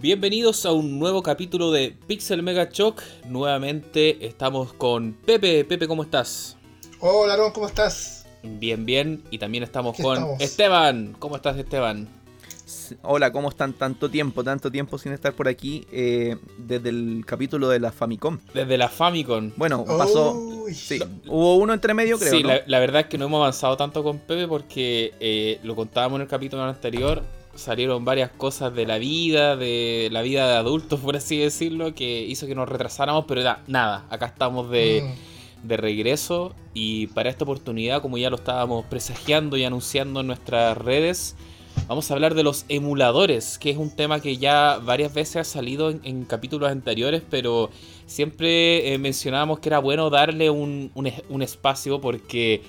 Bienvenidos a un nuevo capítulo de Pixel Mega Shock. Nuevamente estamos con Pepe. Pepe, ¿cómo estás? Hola, Aaron, ¿cómo estás? Bien, bien. Y también estamos Aquí con estamos. Esteban. ¿Cómo estás, Esteban? Hola, ¿cómo están? Tanto tiempo, tanto tiempo sin estar por aquí eh, desde el capítulo de la Famicom. Desde la Famicom. Bueno, pasó. Uy. Sí, hubo uno entre medio, creo. sí, ¿no? la, la verdad es que no hemos avanzado tanto con Pepe porque eh, lo contábamos en el capítulo anterior. Salieron varias cosas de la vida, de la vida de adultos, por así decirlo, que hizo que nos retrasáramos, pero nada. Acá estamos de, Mm. de regreso y para esta oportunidad, como ya lo estábamos presagiando y anunciando en nuestras redes, vamos a hablar de los emuladores, que es un tema que ya varias veces ha salido en, en capítulos anteriores, pero siempre eh, mencionábamos que era bueno darle un, un espacio porque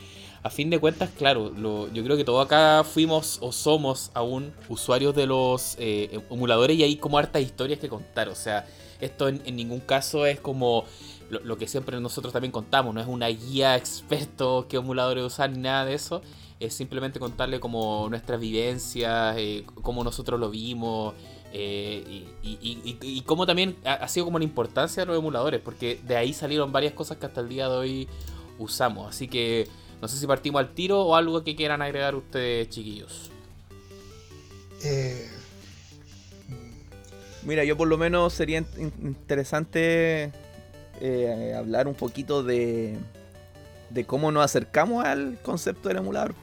a fin de cuentas, claro, lo- yo creo que todos acá fuimos o somos aún usuarios de los eh, emuladores y hay como hartas historias que contar, o sea, esto en, ningún caso es como lo, que siempre nosotros también contamos, no es una guía experto qué emuladores usar ni nada de eso, es simplemente contarle como nuestras vivencias, eh, cómo nosotros lo vimos eh, y, cómo también ha sido como la importancia de los emuladores, porque de ahí salieron varias cosas que hasta el día de hoy usamos, así que no sé si partimos al tiro o algo que quieran agregar ustedes, chiquillos. Eh, Mira, yo por lo menos sería in- interesante eh, hablar un poquito de, de cómo nos acercamos al concepto del emulador.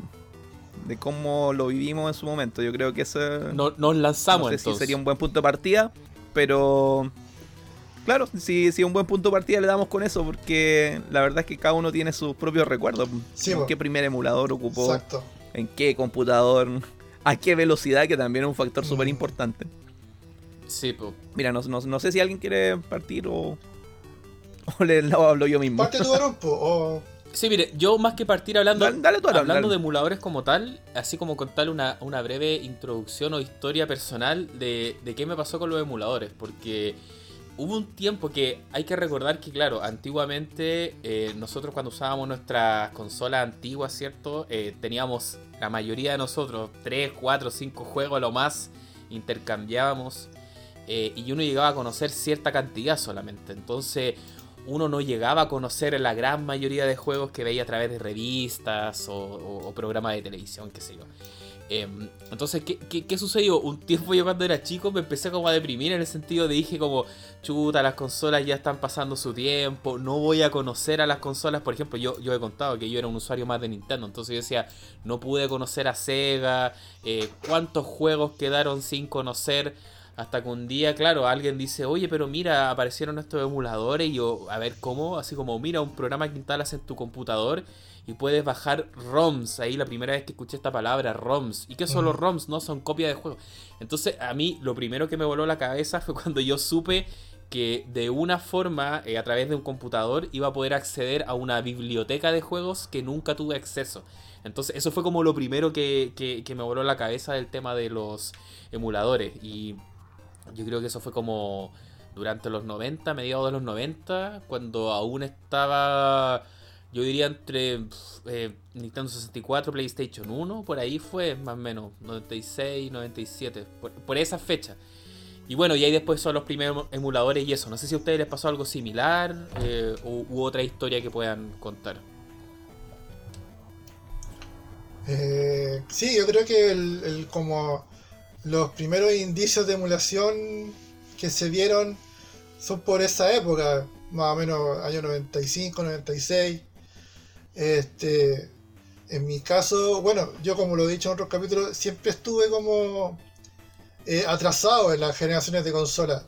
De cómo lo vivimos en su momento. Yo creo que eso No- nos lanzamos no sé si entonces. sería un buen punto de partida, pero claro, si, si un buen punto de partida le damos con eso, porque la verdad es que cada uno tiene sus propios recuerdos. Sí, ¿En qué primer emulador ocupó? exacto. ¿En qué computador? ¿A qué velocidad? Que también es un factor Mm. súper importante. Sí, po. Mira, no, no- no sé si alguien quiere partir o, o le o hablo yo mismo. Parte tu Aaron, o- Sí, mire, yo más que partir hablando, Dale, dale tú, Aaron, hablando dale. de emuladores como tal, así como contarle una, una breve introducción o historia personal de, de qué me pasó con los emuladores, porque hubo un tiempo que hay que recordar que, claro, antiguamente eh, nosotros cuando usábamos nuestras consolas antiguas, ¿cierto? Eh, teníamos, la mayoría de nosotros, 3, 4, 5 juegos lo más, intercambiábamos eh, y uno llegaba a conocer cierta cantidad solamente. Entonces uno no llegaba a conocer la gran mayoría de juegos que veía a través de revistas o, o- o programas de televisión, qué sé yo. Em, entonces, ¿qué, qué, sucedió? Un tiempo yo cuando era chico me empecé como a deprimir en el sentido de dije como, chuta, las consolas ya están pasando su tiempo, no voy a conocer a las consolas. Por ejemplo, yo, yo he contado que yo era un usuario más de Nintendo, entonces yo decía, no pude conocer a Sega, eh, cuántos juegos quedaron sin conocer. Hasta que un día, claro, alguien dice, oye, pero mira, aparecieron estos emuladores y yo, a ver cómo, así como, mira, un programa que instalas en tu computador y puedes bajar ROMs. Ahí la primera vez que escuché esta palabra, ROMs. ¿Y qué son los. ROMs? No son copias de juegos. Entonces, a mí lo primero que me voló la cabeza fue cuando yo supe que de una forma, eh, a través de un computador, iba a poder acceder a una biblioteca de juegos que nunca tuve acceso. Entonces, eso fue como lo primero que, que- que me voló la cabeza del tema de los emuladores. Y yo creo que eso fue como durante los 90, mediados de los 90, cuando aún estaba, yo diría entre eh, Nintendo 64, PlayStation 1, por ahí fue más o menos, 96, 97, por, por esa fecha. Y bueno, y ahí después son los primeros emuladores y eso. No sé si a ustedes les pasó algo similar eh, u, u otra historia que puedan contar. eh, sí, yo creo que el, el- como los primeros indicios de emulación que se vieron son por esa época, más o menos año 95, 96. Este, en mi caso, bueno, yo como lo he dicho en otros capítulos, siempre estuve como eh, atrasado en las generaciones de consolas.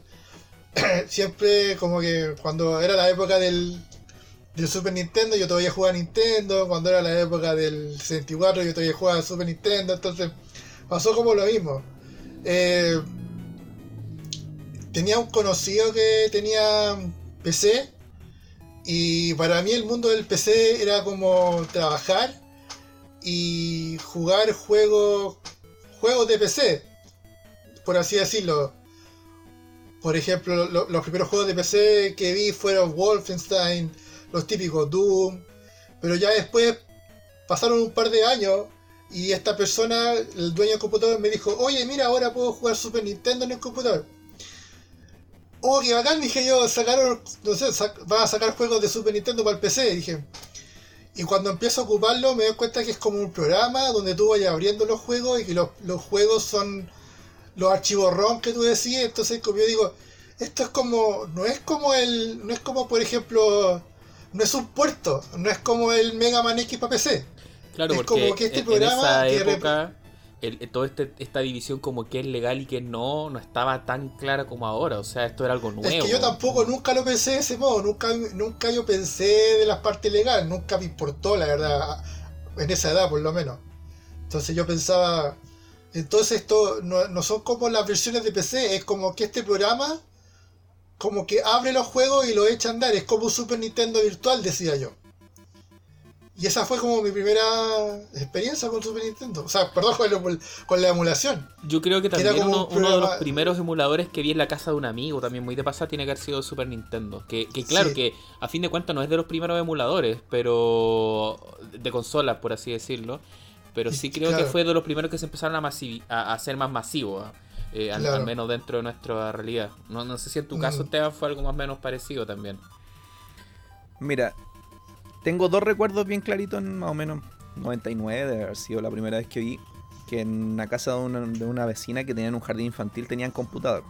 siempre como que cuando era la época del, del Super Nintendo yo todavía jugaba a Nintendo, cuando era la época del 64 yo todavía jugaba a Super Nintendo, entonces pasó como lo mismo. Eh, tenía un conocido que tenía PC y para mí el mundo del PC era como trabajar y jugar juegos juegos de PC, por así decirlo. Por ejemplo, lo- los primeros juegos de PC que vi fueron Wolfenstein, los típicos Doom, pero ya después pasaron un par de años y esta persona, el dueño del computador, me dijo, oye, mira, ahora puedo jugar Super Nintendo en el computador. Oh, qué bacán, dije yo, sacaron, no sé, sac- van a sacar juegos de Super Nintendo para el PC, dije. Y cuando empiezo a ocuparlo me doy cuenta que es como un programa donde tú vayas abriendo los juegos y que los, los juegos son los archivos ROM que tú decías, entonces como yo digo, esto es como, no es como el, no es como por ejemplo, no es un puerto, no es como el Mega Man X para PC. Claro, Es porque como que este en, en programa esa época el, el- toda este- esta división como que es legal y que no, no estaba tan clara como ahora. O sea, esto era algo nuevo. Es que yo tampoco nunca lo pensé de ese modo, nunca, nunca yo pensé de las partes legales, nunca me importó la verdad, en esa edad por lo menos. Entonces yo pensaba, entonces esto no, no son como las versiones de PC, es como que este programa como que abre los juegos y los echa a andar, es como un Super Nintendo virtual, decía yo. Y esa fue como mi primera experiencia con Super Nintendo. O sea, perdón, con, lo- con la emulación. Yo creo que que era también como uno, un uno de los primeros emuladores que vi en la casa de un amigo, también muy de pasada, tiene que haber sido Super Nintendo. Que, que claro, Sí. que a fin de cuentas no es de los primeros emuladores, pero de consolas, por así decirlo. Pero sí creo que fue de los primeros que se empezaron a, masivi- a, a hacer más masivos, eh, al, Claro. al menos dentro de nuestra realidad. No, no sé si en tu caso, Mm. Esteban, fue algo más o menos parecido también. Mira, tengo dos recuerdos bien claritos en más o menos 99, de haber sido la primera vez que vi que en la casa de una, de una vecina que tenían un jardín infantil tenían computador.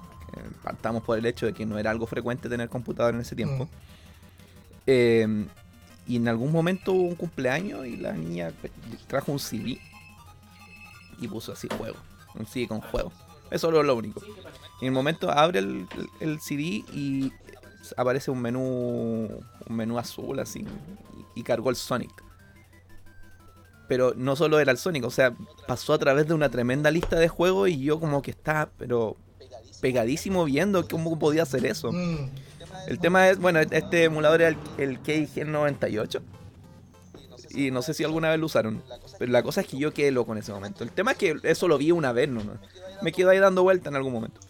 Partamos por el hecho de que no era algo frecuente tener computador en ese tiempo. Mm. Eh, y en algún momento hubo un cumpleaños y la niña pues, trajo un CD y puso así juego. Un CD con juego. Eso es lo único. En el momento abre el, el- el CD y aparece un menú un menú azul así y, cargó el Sonic. Pero no solo era el Sonic, o sea, pasó a través de una tremenda lista de juegos y yo como que estaba, pero pegadísimo viendo cómo podía hacer eso. Mm. El tema es, bueno, este emulador era el, el KG98. Y no sé si alguna vez lo usaron. Pero la cosa es que yo quedé loco en ese momento. El tema es que eso lo vi una vez, no. Me quedo ahí dando vuelta en algún momento.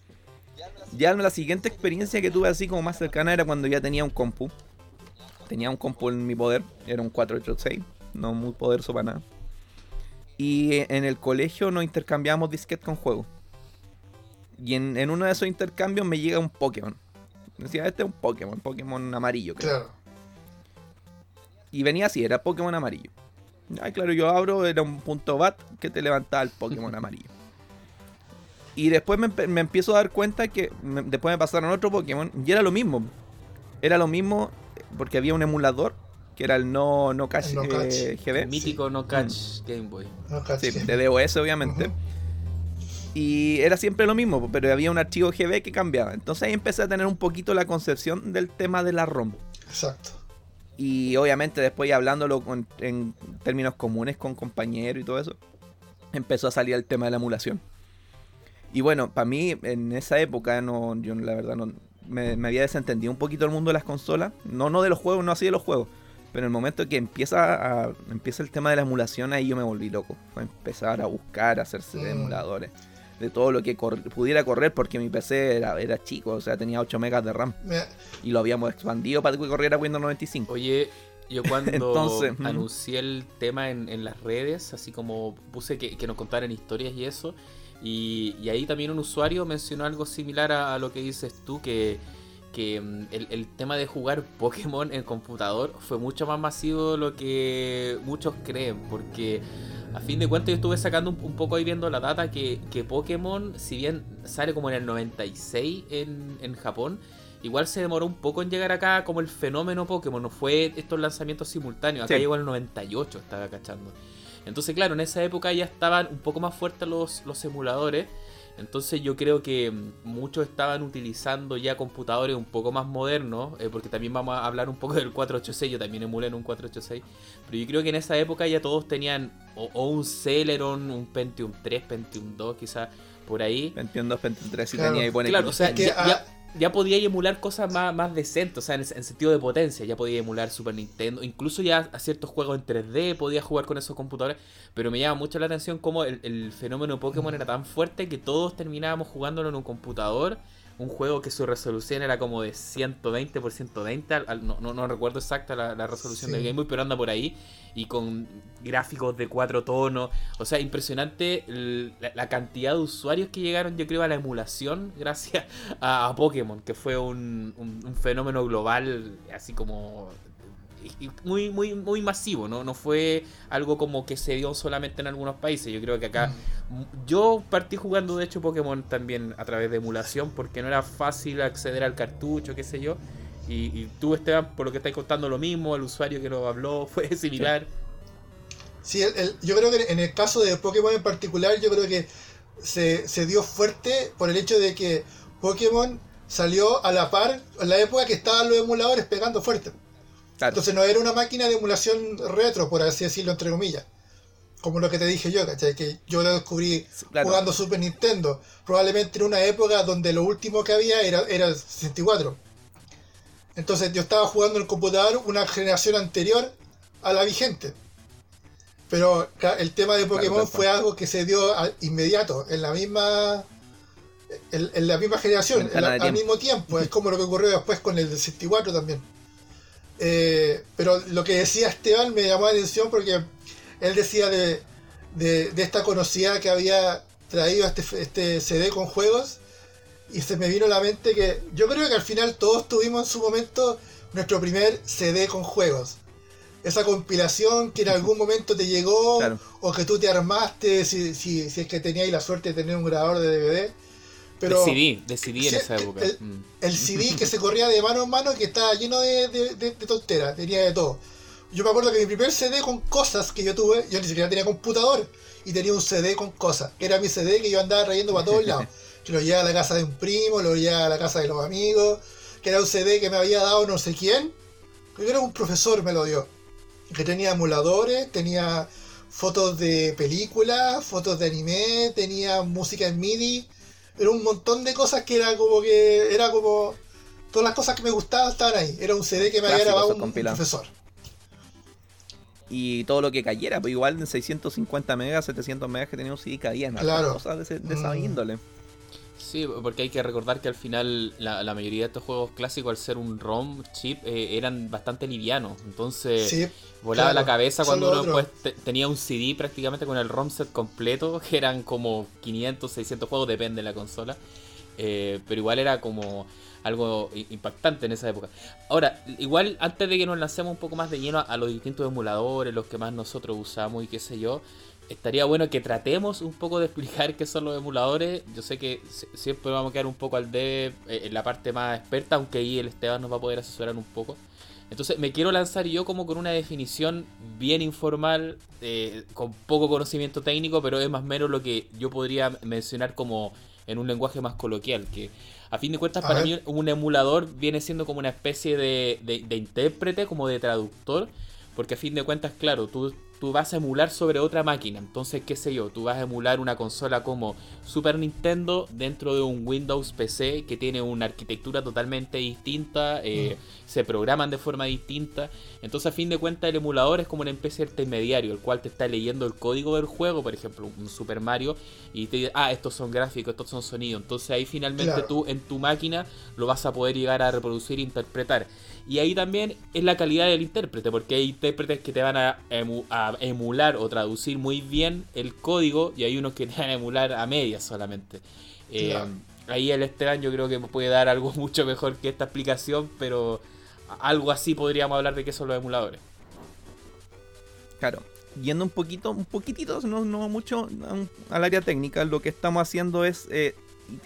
Ya la siguiente experiencia que tuve así como más cercana era cuando ya tenía un compu. Tenía un compu en mi poder. Era un 486. No muy poderoso para nada. Y en el colegio nos intercambiábamos disquetes con juegos. Y en, en uno de esos intercambios me llega un Pokémon. Decía, este es un Pokémon, Pokémon amarillo, creo. Claro. Y venía así, era Pokémon amarillo. Ay, claro, yo abro, era un punto bat que te levantaba el Pokémon amarillo. Y después me, me empiezo a dar cuenta que me- después me pasaron otro Pokémon y era lo mismo. Era lo mismo porque había un emulador que era el no, no Catch, El No eh, Catch. GB. Mítico No Catch Game Boy. No Sí, caché. de DOS obviamente. Y era siempre lo mismo, pero había un archivo GB que cambiaba. Entonces ahí empecé a tener un poquito la concepción del tema de la ROM. Exacto. Y obviamente después ya hablándolo con- en términos comunes con compañeros y todo eso, empezó a salir el tema de la emulación. Y bueno, para mí en esa época no, yo la verdad no me, me había desentendido un poquito el mundo de las consolas. No, no de los juegos, no así de los juegos. Pero en el momento que empieza, a, empieza el tema de la emulación, ahí yo me volví loco. Fue empezar a buscar, a hacerse de Mm. emuladores. De todo lo que cor- pudiera correr, porque mi PC era, era chico, o sea, tenía 8 megas de RAM. Y lo habíamos expandido para que corriera Windows 95. Oye, yo cuando Entonces, anuncié el tema en, en las redes, así como puse que, que nos contaran historias y eso, y, y ahí también un usuario mencionó algo similar a, a lo que dices tú, que, que mm, el, el tema de jugar Pokémon en computador fue mucho más masivo de lo que muchos creen, porque a fin de cuentas yo estuve sacando un, un poco ahí viendo la data que, que Pokémon, si bien sale como en el 96 en, en Japón, igual se demoró un poco en llegar acá como el fenómeno Pokémon, no fue estos lanzamientos simultáneos, acá Sí. llegó en el 98, estaba cachando. Entonces, claro, en esa época ya estaban un poco más fuertes los, los emuladores. Entonces yo creo que mm, muchos estaban utilizando ya computadores un poco más modernos, eh, porque también vamos a hablar un poco del 486, yo también emulé en un 486, pero yo creo que en esa época ya todos tenían o, o un Celeron, un Pentium 3, Pentium 2, quizás por ahí. Pentium 2, Pentium 3 y Claro. tenía ahí Claro, o sea, que, ya, ya- ya podía emular cosas más, más decentes, o sea, en, en sentido de potencia, ya podía emular Super Nintendo, incluso ya a ciertos juegos en 3D podía jugar con esos computadores, pero me llama mucho la atención cómo el, el fenómeno Pokémon era tan fuerte que todos terminábamos jugándolo en un computador, un juego que su resolución era como de 120 por 120, al- no, no, no recuerdo exacta la, la resolución Sí. del Game Boy, pero anda por ahí, y con gráficos de cuatro tonos, o sea, impresionante la, la cantidad de usuarios que llegaron, yo creo, a la emulación gracias a, a Pokémon. Que fue un, un, fenómeno global, así como muy, muy, muy masivo, ¿no? No fue algo como que se dio solamente en algunos países. Yo creo que acá. Mm. Yo partí jugando, de hecho, Pokémon también a través de emulación, porque no era fácil acceder al cartucho, qué sé yo. Y, tú, Esteban, por lo que estáis contando, lo mismo, el usuario que lo habló fue similar. Sí, yo creo que en el caso de Pokémon en particular, yo creo que se, se dio fuerte por el hecho de que Pokémon salió a la par en la época que estaban los emuladores pegando fuerte. Entonces no era una máquina de emulación retro, por así decirlo, entre comillas. Como lo que te dije yo, ¿cachai? Que yo lo descubrí jugando Super Nintendo. Probablemente en una época donde lo último que había era, era el 64. Entonces yo estaba jugando en el computador una generación anterior a la vigente. Pero el tema de Pokémon fue algo que se dio inmediato, en la misma en, la misma generación, al mismo tiempo. Es como lo que ocurrió después con el 64 también. Eh, pero lo que decía Esteban me llamó la atención porque él decía de, esta conocida que había traído este, este CD con juegos y se me vino a la mente que yo creo que al final todos tuvimos en su momento nuestro primer CD con juegos. Esa compilación que en algún momento te llegó o que tú te armaste si, si, si es que tenías la suerte de tener un grabador de DVD pero decidí, decidí en esa época. Mm. El, CD que se corría de mano en mano que estaba lleno de, de, tonteras, tenía de todo. Yo me acuerdo que mi primer CD con cosas que yo tuve, yo ni siquiera tenía computador y tenía un CD con cosas. Era mi CD que yo andaba trayendo para todos lados. Que lo llevaba a la casa de un primo, lo llevaba a la casa de los amigos, que era un CD que me había dado no sé quién. Creo que era un profesor me lo dio. Que tenía emuladores, tenía fotos de películas, fotos de anime, tenía música en MIDI era un montón de cosas que era como que. Era como. Todas las cosas que me gustaban estaban ahí. Era un CD que me había grabado un, profesor. Y todo lo que cayera, pues igual en 650 megas, 700 megas que tenía un CD caían. Claro. Cosas de, esa mm. índole. Sí, porque hay que recordar que al final la, mayoría de estos juegos clásicos, al ser un ROM chip, eh, eran bastante livianos. Entonces, volaba la cabeza cuando uno pues, tenía un CD prácticamente con el ROM set completo, que eran como 500, 600 juegos, depende de la consola. Eh, pero igual era como algo impactante en esa época. Ahora, igual antes de que nos lancemos un poco más de lleno a los distintos emuladores, los que más nosotros usamos y qué sé yo, estaría bueno que tratemos un poco de explicar qué son los emuladores. Yo sé que siempre vamos a quedar un poco al de eh, en la parte más experta, aunque ahí el Esteban nos va a poder asesorar un poco. Entonces me quiero lanzar yo como con una definición bien informal, eh, con poco conocimiento técnico, pero es más o menos lo que yo podría mencionar como en un lenguaje más coloquial, que a fin de cuentas para mí un emulador viene siendo como una especie de, de intérprete, como de traductor, porque a fin de cuentas, claro, tú tú vas a emular sobre otra máquina. Entonces, qué sé yo, tú vas a emular una consola como Super Nintendo dentro de un Windows PC que tiene una arquitectura totalmente distinta, eh, mm. Se programan de forma distinta. Entonces, a fin de cuentas, el emulador es como una especie de intermediario, el cual te está leyendo el código del juego, por ejemplo, un Super Mario, y te dice, ah, estos son gráficos, estos son sonidos. Entonces, ahí finalmente tú en tu máquina lo vas a poder llegar a reproducir e interpretar. Y ahí también es la calidad del intérprete, porque hay intérpretes que te van a, emular o traducir muy bien el código y hay unos que te van a emular a medias solamente. Eh, ahí el Esteban yo creo que puede dar algo mucho mejor que esta explicación, pero algo así podríamos hablar de qué son los emuladores. Claro, yendo un poquito, un poquitito, no, no mucho al área técnica, lo que estamos haciendo es eh,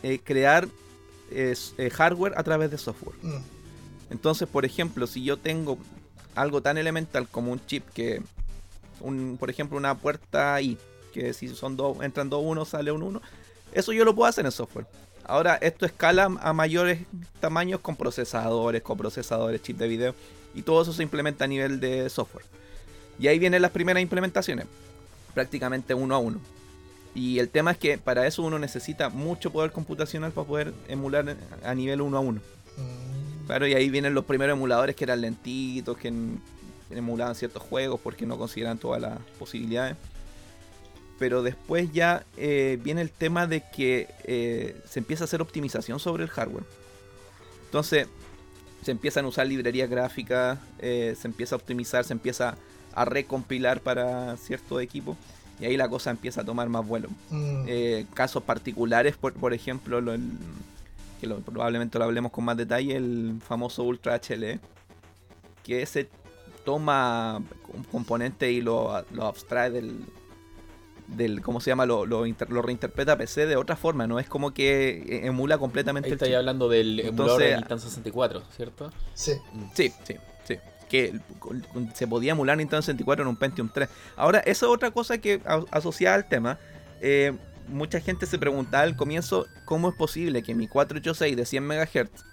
eh, crear hardware a través de software. Mm. Entonces, por ejemplo, si yo tengo algo tan elemental como un chip que, un, por ejemplo, una puerta I, que si son dos, entran dos uno, sale un uno, eso yo lo puedo hacer en software. Ahora, esto escala a mayores tamaños con procesadores, con procesadores, chip de video, y todo eso se implementa a nivel de software. Y ahí vienen las primeras implementaciones, prácticamente uno a uno. Y el tema es que para eso uno necesita mucho poder computacional para poder emular a nivel uno a uno. Mm. Claro, y ahí vienen los primeros emuladores que eran lentitos, que emulaban ciertos juegos porque no consideran todas las posibilidades. Pero después ya eh, viene el tema de que eh, se empieza a hacer optimización sobre el hardware. Entonces se empiezan a usar librerías gráficas, eh, se empieza a optimizar, se empieza a recompilar para ciertos equipos. Y ahí la cosa empieza a tomar más vuelo. Mm. casos particulares, por, por ejemplo, lo, que lo- probablemente lo hablemos con más detalle, el famoso Ultra HL, que se toma un componente y lo, lo abstrae del, del, ¿cómo se llama? Lo, lo, inter- lo reinterpreta PC de otra forma, no es como que emula completamente Ahí el estáis chip. hablando del emulador de Nintendo 64, ¿cierto? Sí. Sí, sí, sí. Que se podía emular Nintendo 64 en un Pentium 3. Ahora, esa es otra cosa que asociada al tema. eh, mucha gente se preguntaba al comienzo cómo es posible que mi 486 de 100 MHz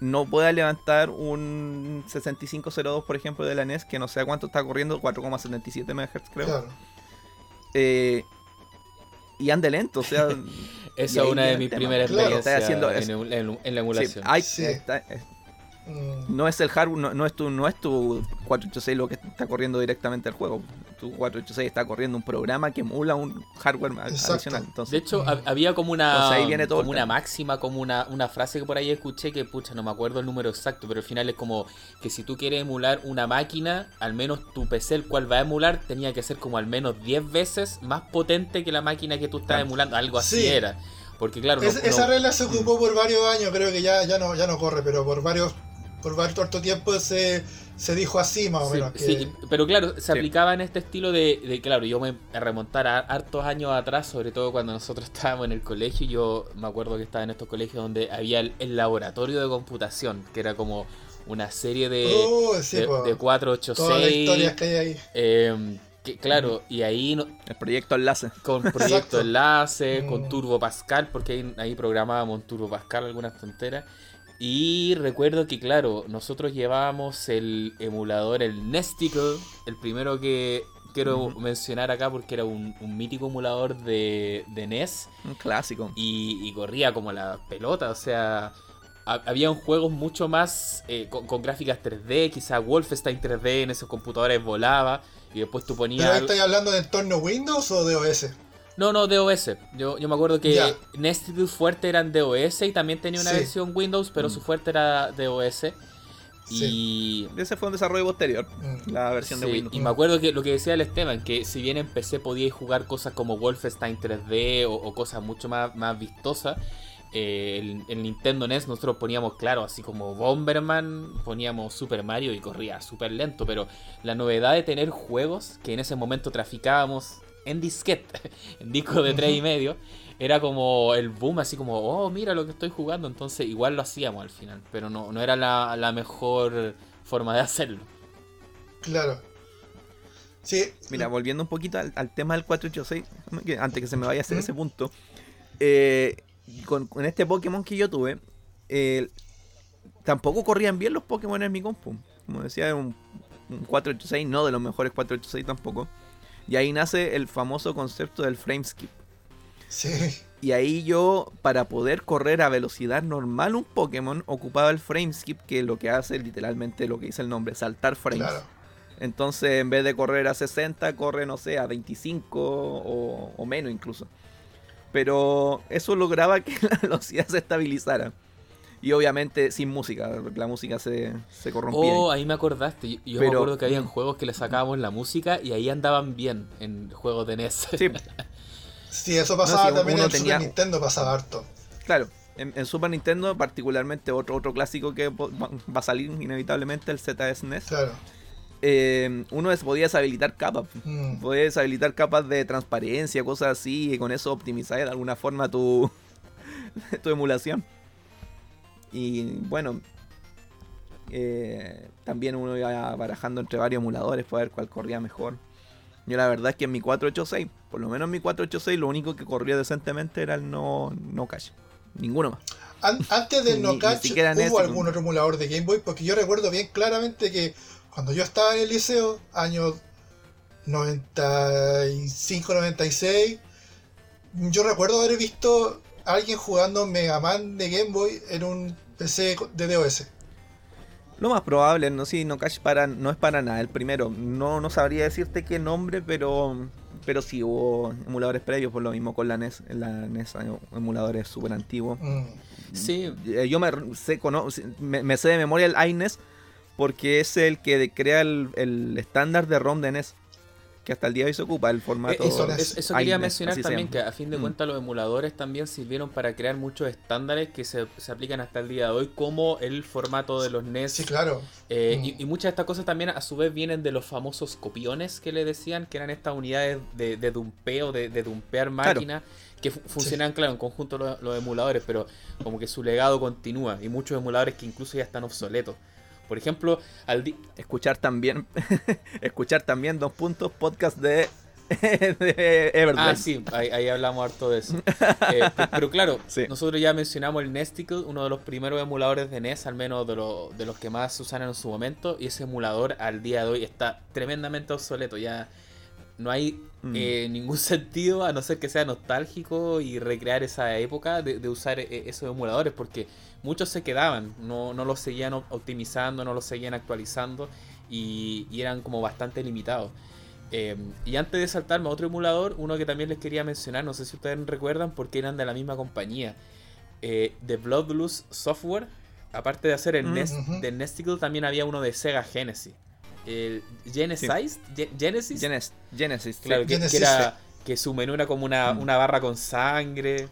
no pueda levantar un 6502, por ejemplo, de la NES, que no sé a cuánto está corriendo, 4,77 MHz creo. Claro. Eh, y ande lento, o sea... Esa es una de mis primeras Claro, experiencias en, en- en la sí, emulación. hay- Sí. está- es- Mm, No es el hardware, no, no es tu, no es tu 486 lo que está corriendo directamente el juego. Tu 486 está corriendo un programa que emula un hardware Exacto. adicional. De hecho, Mm. hab- había como una, ahí viene todo como una máxima, como una, una frase que por ahí escuché que, pucha, no me acuerdo el número exacto, pero al final es como que si tú quieres emular una máquina, al menos tu PC, el cual va a emular, tenía que ser como al menos 10 veces más potente que la máquina que tú estás Claro. emulando. Algo así Sí. era. Porque claro, no- Es- no- Esa regla se ocupó por varios años, creo que ya, ya no, ya no corre, pero por varios, por harto tiempo se, se dijo así más o Sí, menos. que- sí, pero claro, se Sí. aplicaba en este estilo de, de, claro, yo me remontar a hartos años atrás, sobre todo cuando nosotros estábamos en el colegio, yo me acuerdo que estaba en estos colegios donde había el, el laboratorio de computación, que era como una serie de, Oh, sí, de, po. de Todas las 486, historias que hay ahí. eh, que, claro, y ahí no- el proyecto enlace. con proyecto Exacto. enlace, con Mm. Turbo Pascal, porque ahí, ahí programábamos Turbo Pascal algunas tonteras. Y recuerdo que, claro, nosotros llevábamos el emulador, el Nesticle, el primero que quiero mencionar acá porque era un, un mítico emulador de, de NES Un clásico. y, y corría como la pelota, o sea, ha- habían juegos mucho más eh, con, con gráficas 3D, quizá Wolfenstein 3D en esos computadores volaba y después tú ponías... ¿Pero estáis hablando de entorno Windows o de OS? No, no, DOS. Yo, yo me acuerdo que Ya. Nested fuerte eran DOS y también tenía una Sí. versión Windows, pero Mm. su fuerte era DOS. Y, Ese fue un desarrollo posterior, Mm. la versión de Windows. y me acuerdo que lo que decía el Esteban, que si bien en PC podíais jugar cosas como Wolfenstein 3D o, o cosas mucho más, más vistosas, eh, el Nintendo NES nosotros poníamos, claro, así como Bomberman, poníamos Super Mario y corría súper lento, pero la novedad de tener juegos que en ese momento traficábamos en disquete, en disco de 3 y medio, era como el boom, así como, oh, mira lo que estoy jugando, entonces igual lo hacíamos al final, pero no, no era la, la mejor forma de hacerlo. Claro. Sí, Mira, volviendo un poquito al, al tema del 486, que antes que se me vaya a hacer ¿Mm? ese punto, eh, con, con este Pokémon que yo tuve, eh, tampoco corrían bien los Pokémon en mi compu. Como decía, un, un 486, no de los mejores 486 tampoco. Y ahí nace el famoso concepto del frame skip. sí. Y ahí yo, para poder correr a velocidad normal un Pokémon, ocupaba el frame skip, que lo que hace literalmente lo que dice el nombre, saltar frames. Claro. Entonces, en vez de correr a 60, corre, no sé, a 25 o, o menos incluso. Pero eso lograba que la velocidad se estabilizara. Y obviamente sin música, la música se, se corrompía. Oh, ahí me acordaste. Yo, yo me Pero- acuerdo que habían juegos que le sacábamos la música y ahí andaban bien en juegos de NES. Sí, Sí, eso pasaba si también en tenía- Super Nintendo, pasaba harto. claro. En, en Super Nintendo, particularmente otro, otro clásico que va a salir inevitablemente, el ZSNES. Claro. eh, uno es, podía deshabilitar capas. Mm. Puedes habilitar capas de transparencia, cosas así, y con eso optimizar de alguna forma tu, tu emulación. Y bueno, eh, también uno iba barajando entre varios emuladores para ver cuál corría mejor. Yo la verdad es que en mi 486, por lo menos en mi 486, lo único que corría decentemente era el no, no cache. Ninguno más. An- antes del No Catch, ¿hubo ese- algún otro emulador de Game Boy? Porque yo recuerdo bien claramente que cuando yo estaba en el liceo, años 95-96, yo recuerdo haber visto a alguien jugando Mega Man de Game Boy en un PC de DOS. Lo más probable, no sí, no Cash para, no es para nada el primero. No, no sabría decirte qué nombre, pero pero sí hubo emuladores previos, por lo mismo con la NES. La NES emuladores súper antiguos. Mm. Sí, Eh, Yo me sé, cono- me, me sé de memoria el iNES porque es el que crea el, el estándar de ROM de NES. Que hasta el día de hoy se ocupa, el formato. Eh, eso, es- eso quería mencionar también, que a fin de Mm. cuentas los emuladores también sirvieron para crear muchos estándares que se, se aplican hasta el día de hoy, como el formato de los NES. Sí, claro. Eh, Mm. y, y muchas de estas cosas también a su vez vienen de los famosos copiones que le decían, que eran estas unidades de, de dumpeo, de, de dumpear máquinas, que fu- funcionan, claro, en conjunto los, los emuladores, pero como que su legado continúa, y muchos emuladores que incluso ya están obsoletos. Por ejemplo, al di- Escuchar también, escuchar también dos puntos podcast de, de Everdrive. Ah, sí, ahí, ahí hablamos harto de eso. Eh, pe- pero claro, Sí. nosotros ya mencionamos el Nesticle, uno de los primeros emuladores de NES, al menos de, lo- de los que más se usan en su momento, y ese emulador al día de hoy está tremendamente obsoleto. Ya no hay Mm. eh, ningún sentido, a no ser que sea nostálgico y recrear esa época de, de usar eh, esos emuladores, porque muchos se quedaban, no, no los seguían op- optimizando, no los seguían actualizando y, y eran como bastante limitados. Eh, y antes de saltarme a otro emulador, uno que también les quería mencionar, no sé si ustedes recuerdan, porque eran de la misma compañía, eh, de Bloodlust Software, aparte de hacer el Mm. Nest, de Nesticle, también había uno de Sega Genesis. El Genesis, Ge- Genesis, Genes- Genesis. sí. claro, que, que Genesis, era que su menú era como una, Mm. una barra con sangre.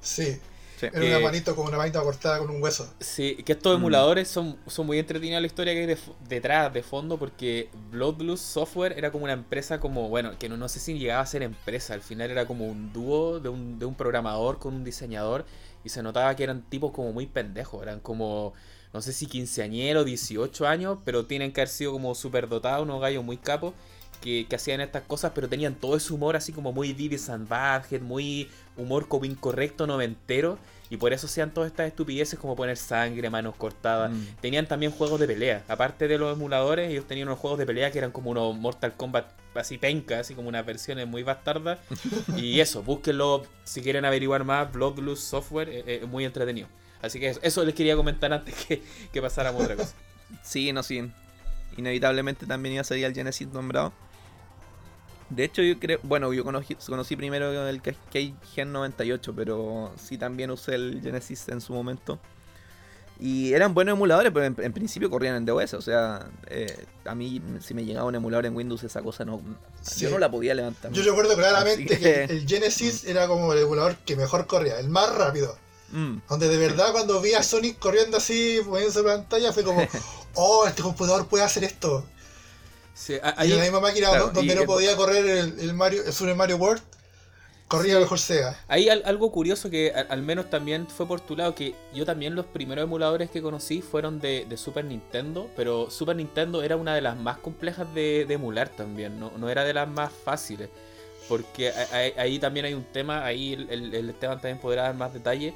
Sí. Sí. Era Eh, una manito con una manita cortada con un hueso. Sí, que estos Mm. emuladores son, son muy entretenidos la historia que hay de detrás, de fondo, porque Bloodlust Software era como una empresa como, bueno, que no, no sé si llegaba a ser empresa, al final era como un dúo de un, de un programador con un diseñador y se notaba que eran tipos como muy pendejos, eran como, no sé si quinceañeros, 18 años, pero tienen que haber sido como súper dotados, unos gallos muy capos. Que, que hacían estas cosas, pero tenían todo ese humor así como muy Beavis and Butthead, muy humor como incorrecto noventero, y por eso hacían todas estas estupideces como poner sangre, manos cortadas. Mm. Tenían también juegos de pelea. Aparte de los emuladores, ellos tenían unos juegos de pelea que eran como unos Mortal Kombat así penca, así como unas versiones muy bastardas. y eso, búsquenlo si quieren averiguar más. Bloodlust Software, eh, eh, muy entretenido. Así que eso, eso les quería comentar antes que, que pasáramos a otra cosa. Sí, no, sí. Inevitablemente también iba a salir el Genesis nombrado. De hecho, yo creo. Bueno, yo conocí, conocí primero el Gen 98, pero sí también usé el Genesis en su momento. Y eran buenos emuladores, pero en, en principio corrían en DOS. O sea, eh, a mí, si me llegaba un emulador en Windows, esa cosa no. Sí. Yo no la podía levantar. Yo recuerdo claramente que- el Genesis era como el emulador que mejor corría, el más rápido. Mm, Donde de verdad cuando vi a Sonic corriendo así, moviéndose la pantalla, fue como, oh, este computador puede hacer esto. Sí, y en la misma máquina claro, donde no podía correr el, el Mario, el Super Mario World, corría mejor Sega. Hay al- algo curioso que al menos también fue por tu lado, que yo también los primeros emuladores que conocí fueron de, de Super Nintendo, pero Super Nintendo era una de las más complejas de, de emular también, no, no era de las más fáciles, porque ahí también hay un tema, ahí el, el- el Esteban también podrá dar más detalle,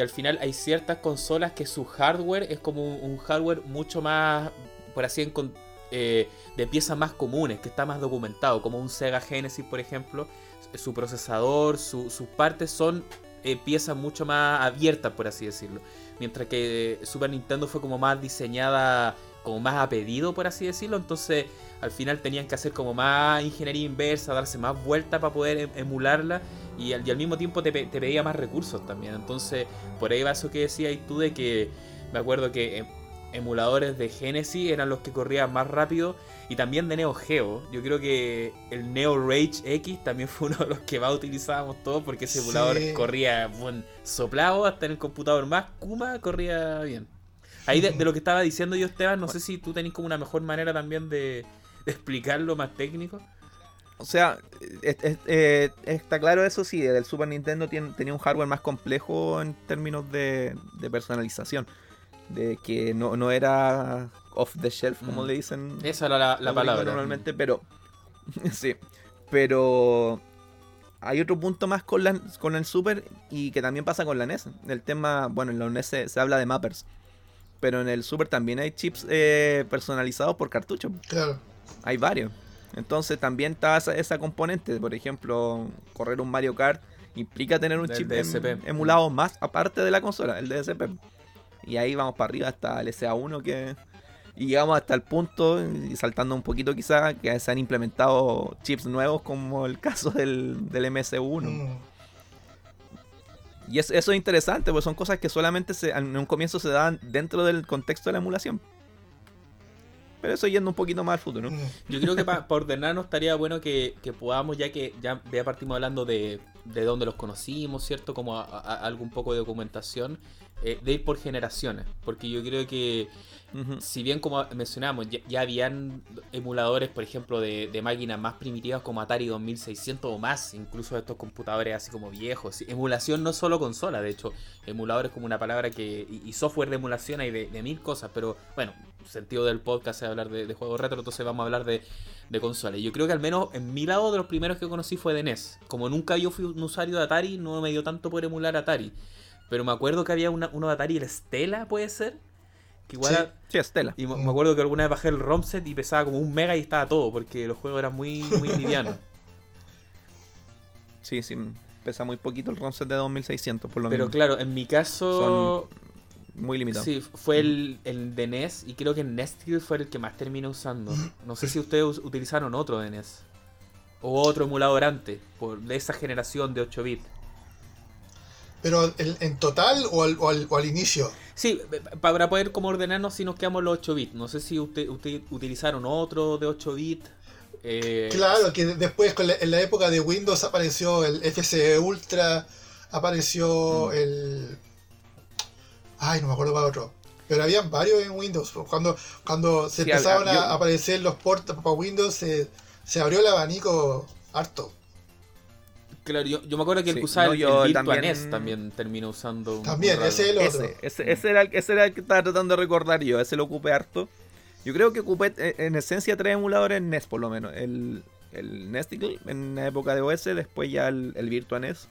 que al final hay ciertas consolas que su hardware es como un, hardware mucho más, por así encon- eh, de piezas más comunes, que está más documentado, como un Sega Genesis, por ejemplo, su procesador, su- sus partes son eh, piezas mucho más abiertas, por así decirlo. Mientras que Super Nintendo fue como más diseñada, como más a pedido, por así decirlo. Entonces, al final tenían que hacer como más ingeniería inversa, darse más vuelta para poder em- emularla. Y al, y al mismo tiempo te, pe- te pedía más recursos también. Entonces, por ahí va eso que decías tú de que me acuerdo que em- emuladores de Genesis eran los que corrían más rápido y también de Neo Geo. Yo creo que el Neo Rage X también fue uno de los que más utilizábamos todos porque ese Sí. emulador corría buen soplado hasta en el computador más Kuma corría bien. Ahí de, de lo que estaba diciendo yo Esteban, no sé si tú tenés como una mejor manera también de, de explicarlo más técnico. O sea, es- es- eh, está claro eso sí, el Super Nintendo tiene- tenía un hardware más complejo en términos de, de personalización. De que no, no era off the shelf, como Mm. le dicen Esa era la, palabra. normalmente, pero sí, pero hay otro punto más con, la, con el Super y que también pasa con la NES. El tema, bueno, en la NES se, se habla de mappers, pero en el Super también hay chips eh, personalizados por cartucho. Claro. Hay varios. Entonces también está esa, esa componente. Por ejemplo, correr un Mario Kart implica tener un Del chip em- emulado más aparte de la consola, el DSP. Y ahí vamos para arriba hasta el SA1 que... Y llegamos hasta el punto, y saltando un poquito quizá, que se han implementado chips nuevos como el caso del, del MS1. Mm. Y es- eso es interesante, porque son cosas que solamente en un comienzo se dan dentro del contexto de la emulación. Pero eso yendo un poquito más al futuro. Mm. Yo creo que para ordenarnos estaría bueno que, que podamos, ya que ya, ya partimos hablando de, de dónde los conocimos, ¿cierto? Como a- a- poco de documentación, eh, de ir por generaciones. Porque yo creo que si bien como mencionamos, ya, ya habían emuladores, por ejemplo, de, de máquinas más primitivas como Atari 2600 o más, incluso de estos computadores así como viejos. Emulación no solo consola, de hecho, emuladores como una palabra que... y, y software de emulación hay de, de mil cosas, pero bueno, sentido del podcast es hablar de, de juegos retro, entonces vamos a hablar de, de consolas. Yo creo que al menos en mi lado de los primeros que conocí fue de NES. Como nunca yo fui un usuario de Atari, no me dio tanto por emular Atari. Pero me acuerdo que había una, uno de Atari, el Stella, puede ser. Que igual Sí. a- Sí, Estela. y me acuerdo que alguna vez bajé el ROM set y pesaba como un mega y estaba todo, porque los juegos eran muy, muy livianos. Sí, sí. Pesa muy poquito el ROM set de 2600, por lo Pero menos. claro, en mi caso, Muy limitado. sí, fue el, el de NES y creo que el fue el que más terminé usando. No sé si ustedes us- utilizaron otro de NES. O otro emulador antes, por, de esa generación de 8 bits. Pero ¿en, en total o al, o al- o al inicio? Sí, eh, pa- para poder como ordenarnos si nos quedamos los 8 bits. No sé si usted, usted utilizaron otro de 8 bits. Eh, Claro, que después con la- en la época de Windows apareció el FC Ultra, apareció Mm. el... Ay, no me acuerdo cuál otro. Pero habían varios en Windows. Cuando, cuando se Sí, empezaron yo- a aparecer los ports para Windows, se, se abrió el abanico harto. Claro, yo, yo me acuerdo que el Sí, que usaba no, el, yo el Virtua también- NES también terminó usando. un- También, un ese es el otro. Ese, ese, ese era el, ese era el que estaba tratando de recordar yo, ese lo ocupé harto. Yo creo que ocupé eh, en esencia tres emuladores NES por lo menos. El, el Nesticle en la época de OS, después ya el, el Virtua NES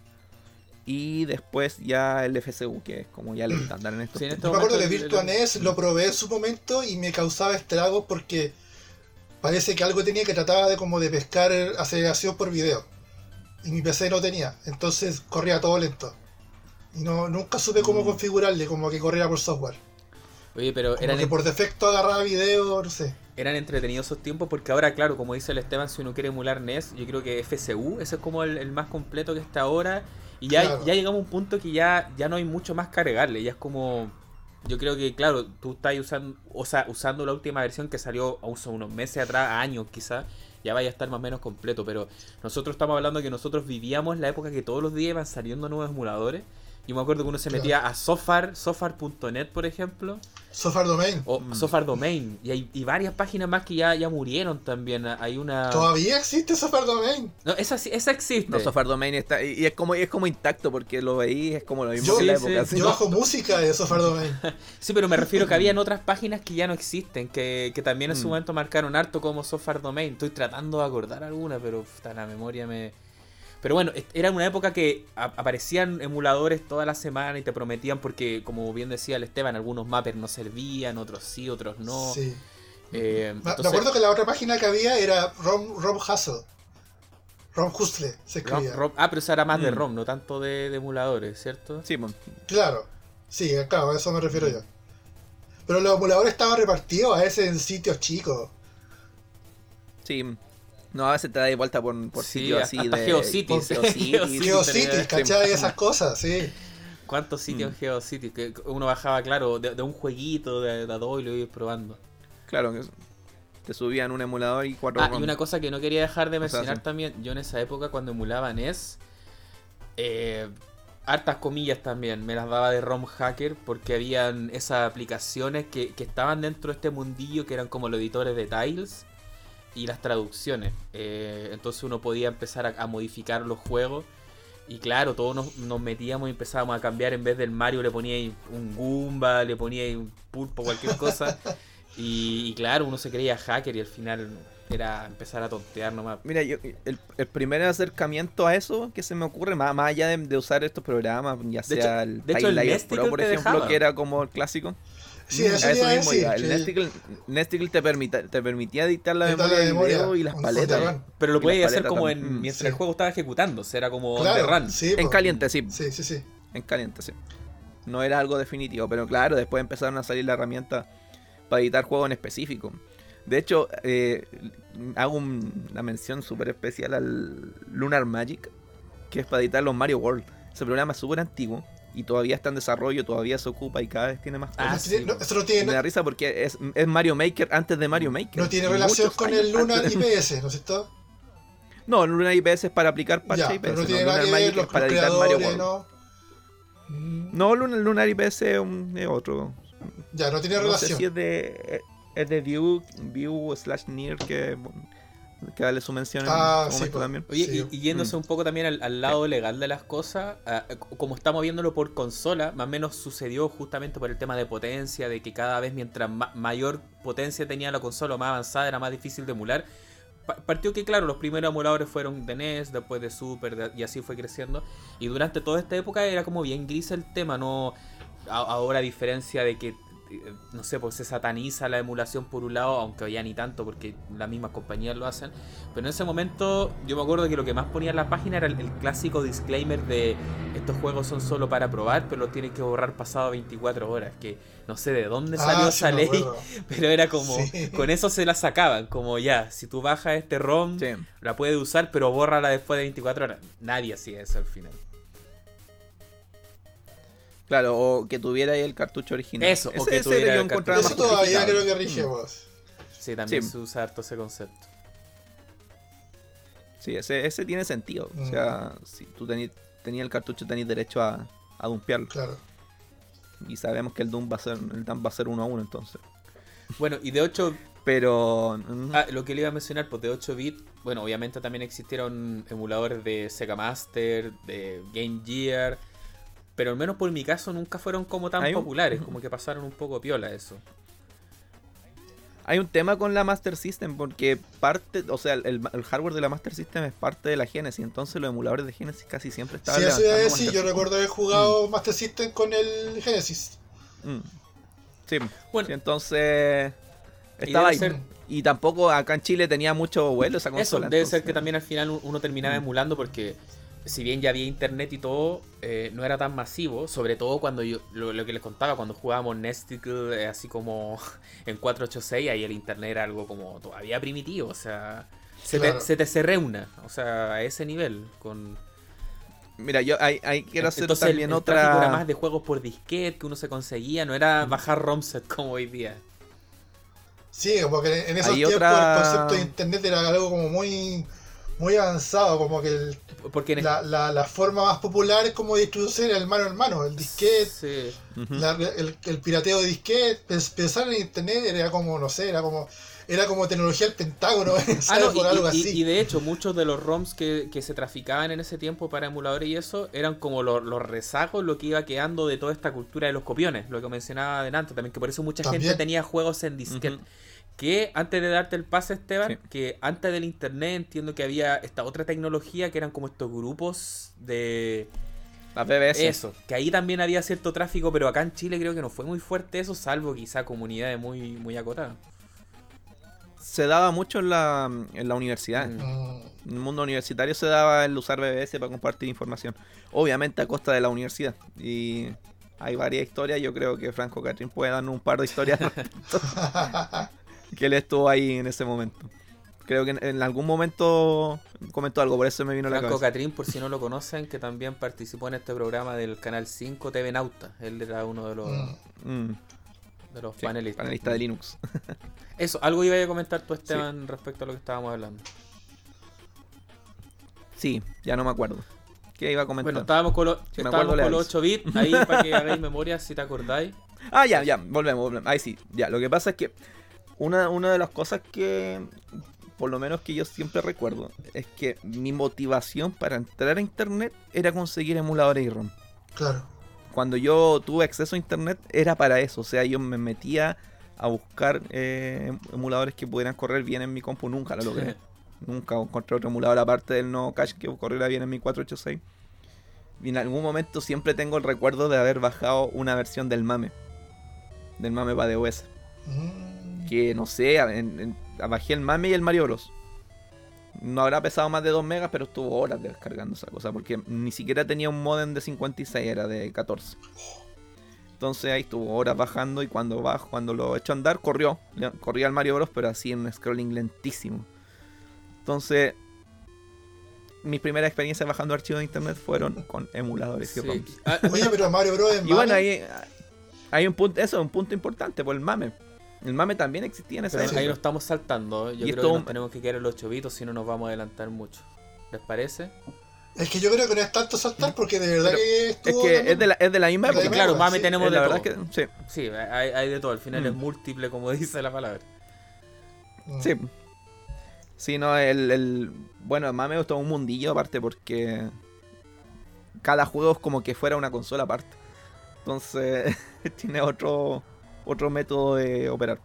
y después ya el FCU, que es como ya el estándar en estos Sí, en este Yo me acuerdo que el- Virtua el- NES lo probé en su momento y me causaba estragos porque parece que algo tenía que trataba de como de pescar aceleración por video. Y mi PC no tenía, entonces corría todo lento. Y no, nunca supe cómo Mm. configurarle, como que corriera por software. Oye, pero Como eran, que por defecto agarraba video, no sé. eran entretenidos esos tiempos porque ahora, claro, como dice el Esteban, si uno quiere emular NES, yo creo que FCU, ese es como el, el más completo que está ahora. Y ya, Claro. ya llegamos a un punto que ya, ya no hay mucho más que agregarle. Ya es como. Yo creo que, claro, tú estás usando, o sea, usando la última versión que salió unos meses atrás, años quizás, ya vaya a estar más o menos completo. Pero nosotros estamos hablando que nosotros vivíamos la época que todos los días iban saliendo nuevos emuladores. Yo me acuerdo que uno se Claro. metía a Sofar, Sofar.net, por ejemplo, Software Domain. o Mm. Sofar Domain. Y hay y varias páginas más que ya, ya murieron también. Hay una. Todavía existe Software Domain. No, esa, sí- esa existe. No, Software Domain está. Y y es como, y es como intacto porque lo veí, es como lo mismo Yo- que en la Sí, época. sí. Yo bajo música de Software Domain. Sí, pero me refiero que habían otras páginas que ya no existen, que, que también en su Mm. momento marcaron harto como Software Domain. Estoy tratando de acordar alguna, pero puta, la memoria me... Pero bueno, est- era una época que aparecían emuladores toda la semana y te prometían porque, como bien decía el Esteban, algunos mappers no servían, otros sí, otros no. Sí. Eh, Me, acuerdo que la otra página que había era Rom, Rom Hustle. Rom Hustle se escribía. ROM- ah, pero eso era más de Mm. ROM, no tanto de, de emuladores, ¿cierto? Sí, Claro. Sí, claro, a eso me refiero yo. Pero los emuladores estaban repartidos a veces en sitios chicos. sí. No, a veces te da vuelta por, por Sí, sitios así hasta de. GeoCities. por GeoCities. GeoCities. ¿cachai? Esas cosas, sí. ¿Cuántos sitios Mm. GeoCities? Que uno bajaba, claro, de, de un jueguito de, de Adobe y lo ibas probando. Claro, que te subían un emulador y cuatro Ah, y una cosa que no quería dejar de O sea, mencionar sí. también, yo en esa época cuando emulaba NES, eh, hartas comillas también, me las daba de ROM hacker porque habían esas aplicaciones que, que estaban dentro de este mundillo que eran como los editores de tiles y las traducciones. Eh, entonces uno podía empezar a, a modificar los juegos. Y claro, todos nos, nos metíamos y empezábamos a cambiar. En vez del Mario le ponía ahí un Goomba, le ponía ahí un pulpo, cualquier cosa. y, y claro, uno se creía hacker y al final era empezar a tontear nomás. Mira, yo, el, el primer acercamiento a eso que se me ocurre, más, más allá de, de usar estos programas, ya De sea hecho- el de hecho, el Pro, por ejemplo, dejaba. que era como el clásico. Sí, eso eso iba a mismo decir. iba. El que- Nesticle, Nesticle te, permita- te permitía dictar la Editar memoria, la memoria, de video y las paletas. Pero lo podías hacer como también. en mientras sí. el juego estaba sea, era como Claro, the run. sí, En po. caliente, sí. Sí, sí, sí. En caliente, sí. No era algo definitivo, pero claro, después empezaron a salir la herramienta para editar juegos en específico. De hecho, eh, hago un- una mención súper especial al Lunar Magic, que es para editar los Mario World. Ese programa es súper antiguo y todavía está en desarrollo, todavía se ocupa y cada vez tiene más Ah, cosas. sí, no, eso no tiene, me da risa porque es, es Mario Maker antes de Mario Maker. no tiene relación con el de- IPS, ¿no es cierto? No, el Lunar IPS es para aplicar parche Ya, IPS. pero no no, tiene nada que ver los para editar Mario World. ¿no? No, Lunar, Lunar IPS es, un- es otro. Ya, no tiene sé relación. si es de, es de View, View slash Near que, que darle su mención en Ah, su sí, momento pues. también. Oye, Sí. y, y yéndose un poco también al, al lado legal de las cosas, c- como estamos viéndolo por consola, más o menos sucedió justamente por el tema de potencia, de que cada vez mientras ma- mayor potencia tenía la consola más avanzada era más difícil de emular. Pa- Partió que, claro, los primeros emuladores fueron de NES, después de Super, de- y así fue creciendo. Y durante toda esta época era como bien gris el tema, no. a- ahora, a diferencia de que, no sé, pues se sataniza la emulación por un lado, aunque ya ni tanto, porque las mismas compañías lo hacen. Pero en ese momento yo me acuerdo que lo que más ponía en la página era el, el clásico disclaimer de estos juegos son solo para probar, pero los tienen que borrar pasado 24 horas. Que no sé de dónde salió Ah, esa ley, pero era como, Sí. con eso se la sacaban, como ya, si tú bajas este ROM, Sí. la puedes usar, pero bórrala después de 24 horas. Nadie hacía eso al final. Claro, o que tuviera ahí el cartucho original. Eso, o Ese- que ese tuviera el encontraba Eso todavía creo que rige Mm. vos. Sí, también Sí. se usa harto ese concepto. Sí, ese, ese tiene sentido. O Mm. sea, si tú tenías el cartucho, tenías derecho a, a dumpearlo. Claro. Y sabemos que el Doom va a ser, el Doom va a ser uno a uno entonces. Bueno, y de 8 Pero. mm, Ah, lo que le iba a mencionar, pues de 8 bits, bueno, obviamente también existieron emuladores de Sega Master, de Game Gear, pero al menos por mi caso nunca fueron como tan Hay un- populares, como que pasaron un poco piola eso. Hay un tema con la Master System porque parte, o sea, el, el hardware de la Master System es parte de la Genesis, entonces los emuladores de Genesis casi siempre estaban Sí, eso iba a decir. Master Yo recuerdo haber jugado Master System con el Genesis. Mm. Sí, Bueno, sí, entonces estaba ahí. ser- Y tampoco acá en Chile tenía mucho vuelo esa eso consola. debe ser que también al final un- uno terminaba Mm. emulando porque si bien ya había internet y todo, eh, no era tan masivo, sobre todo cuando yo, lo, lo que les contaba, cuando jugábamos Nesticle, eh, así como en 486, ahí el internet era algo como todavía primitivo, o sea, se, Claro. te, se te se reúna, o sea, a ese nivel, con... Mira, yo ahí, ahí quiero hacer Entonces también el, otra. era más de juegos por disquete que uno se conseguía, no era bajar ROM set como hoy día. Sí, porque en esos Hay tiempos otra- el concepto de internet era algo como muy muy avanzado, como que el- Porque en la, la, la forma más popular es como distribuir el mano en mano, el disquete, Sí. La- el, el pirateo de disquete, pens- pensar en internet era como, no sé, era como era como tecnología del Pentágono, Ah, no, y, algo y- así. y de hecho, muchos de los ROMs que, que se traficaban en ese tiempo para emuladores y eso eran como los, los rezagos, lo que iba quedando de toda esta cultura de los copiones, lo que mencionaba adelante también, que por eso mucha También. gente tenía juegos en disquete. Que antes de darte el pase, Esteban, Sí. que antes del internet entiendo que había esta otra tecnología que eran como estos grupos de. Las BBS. Eso, que ahí también había cierto tráfico, pero acá en Chile creo que no fue muy fuerte eso, salvo quizá comunidades muy, muy acotadas. Se daba mucho en la, en la universidad. Mm. Mm, En el mundo universitario se daba el usar BBS para compartir información. Obviamente a costa de la universidad. Y hay varias historias. Yo creo que Franco Catrín puede darnos un par de historias que él estuvo ahí en ese momento. Creo que en, en algún momento comentó algo, por eso me vino a la Franco cabeza. Catrín, por si no lo conocen, que también participó en este programa del Canal 5 TV Nauta. Él era uno de los, mm. Mm, de los sí, panelistas. panelista de Linux. Eso, algo iba a comentar tú, Esteban, respecto a lo que estábamos hablando. Sí, ya no me acuerdo. ¿Qué iba a comentar? Bueno, estábamos con, Si me estábamos acuerdo, con los aviso. 8 bits, ahí para que hagáis memoria si te acordáis. Ah, ya, ya, volvemos, volvemos. Ahí sí, ya. Lo que pasa es que una, una de las cosas que, por lo menos que yo siempre recuerdo, es que mi motivación para entrar a internet era conseguir emuladores y ROM. Claro. Cuando yo tuve acceso a internet era para eso, o sea, yo me metía a buscar eh, emuladores que pudieran correr bien en mi compu, nunca lo logré. Nunca encontré otro emulador aparte del no cache que corriera bien en mi 486. Y en algún momento siempre tengo el recuerdo de haber bajado una versión del mame. Del mame para DOS. Mm, Que no sé, en- en- bajé el mame y el Mario Bros. No habrá pesado más de 2 megas, pero estuvo horas descargando esa cosa. Porque ni siquiera tenía un modem de 56, era de 14. Entonces ahí estuvo horas bajando y cuando bajo, cuando lo echo a andar, corrió. Le- Corría el Mario Bros, pero así en un scrolling lentísimo. Entonces, mis primeras experiencias bajando archivos de internet fueron con emuladores y Sí. ROMs. Ah, Oye, pero Mario Bros. es Y bueno, ahí hay un punto, eso es un punto importante, por el mame. El mame también existía en esa pero época. ahí lo estamos saltando. Yo Y creo esto- que nos tenemos que quedar en los 8 bitos si no nos vamos a adelantar mucho. ¿Les parece? Es que yo creo que no es tanto saltar porque de verdad Pero que Es que es de la, es de la misma época. misma claro, mame sí. tenemos de la todo. verdad es que sí. Sí, hay, hay de todo. Al final Mm. es múltiple, como dice la palabra. Mm. Sí. Sí, no, el, el- Bueno, Mame es todo un mundillo aparte porque cada juego es como que fuera una consola aparte. Entonces, tiene otro otro método de operar.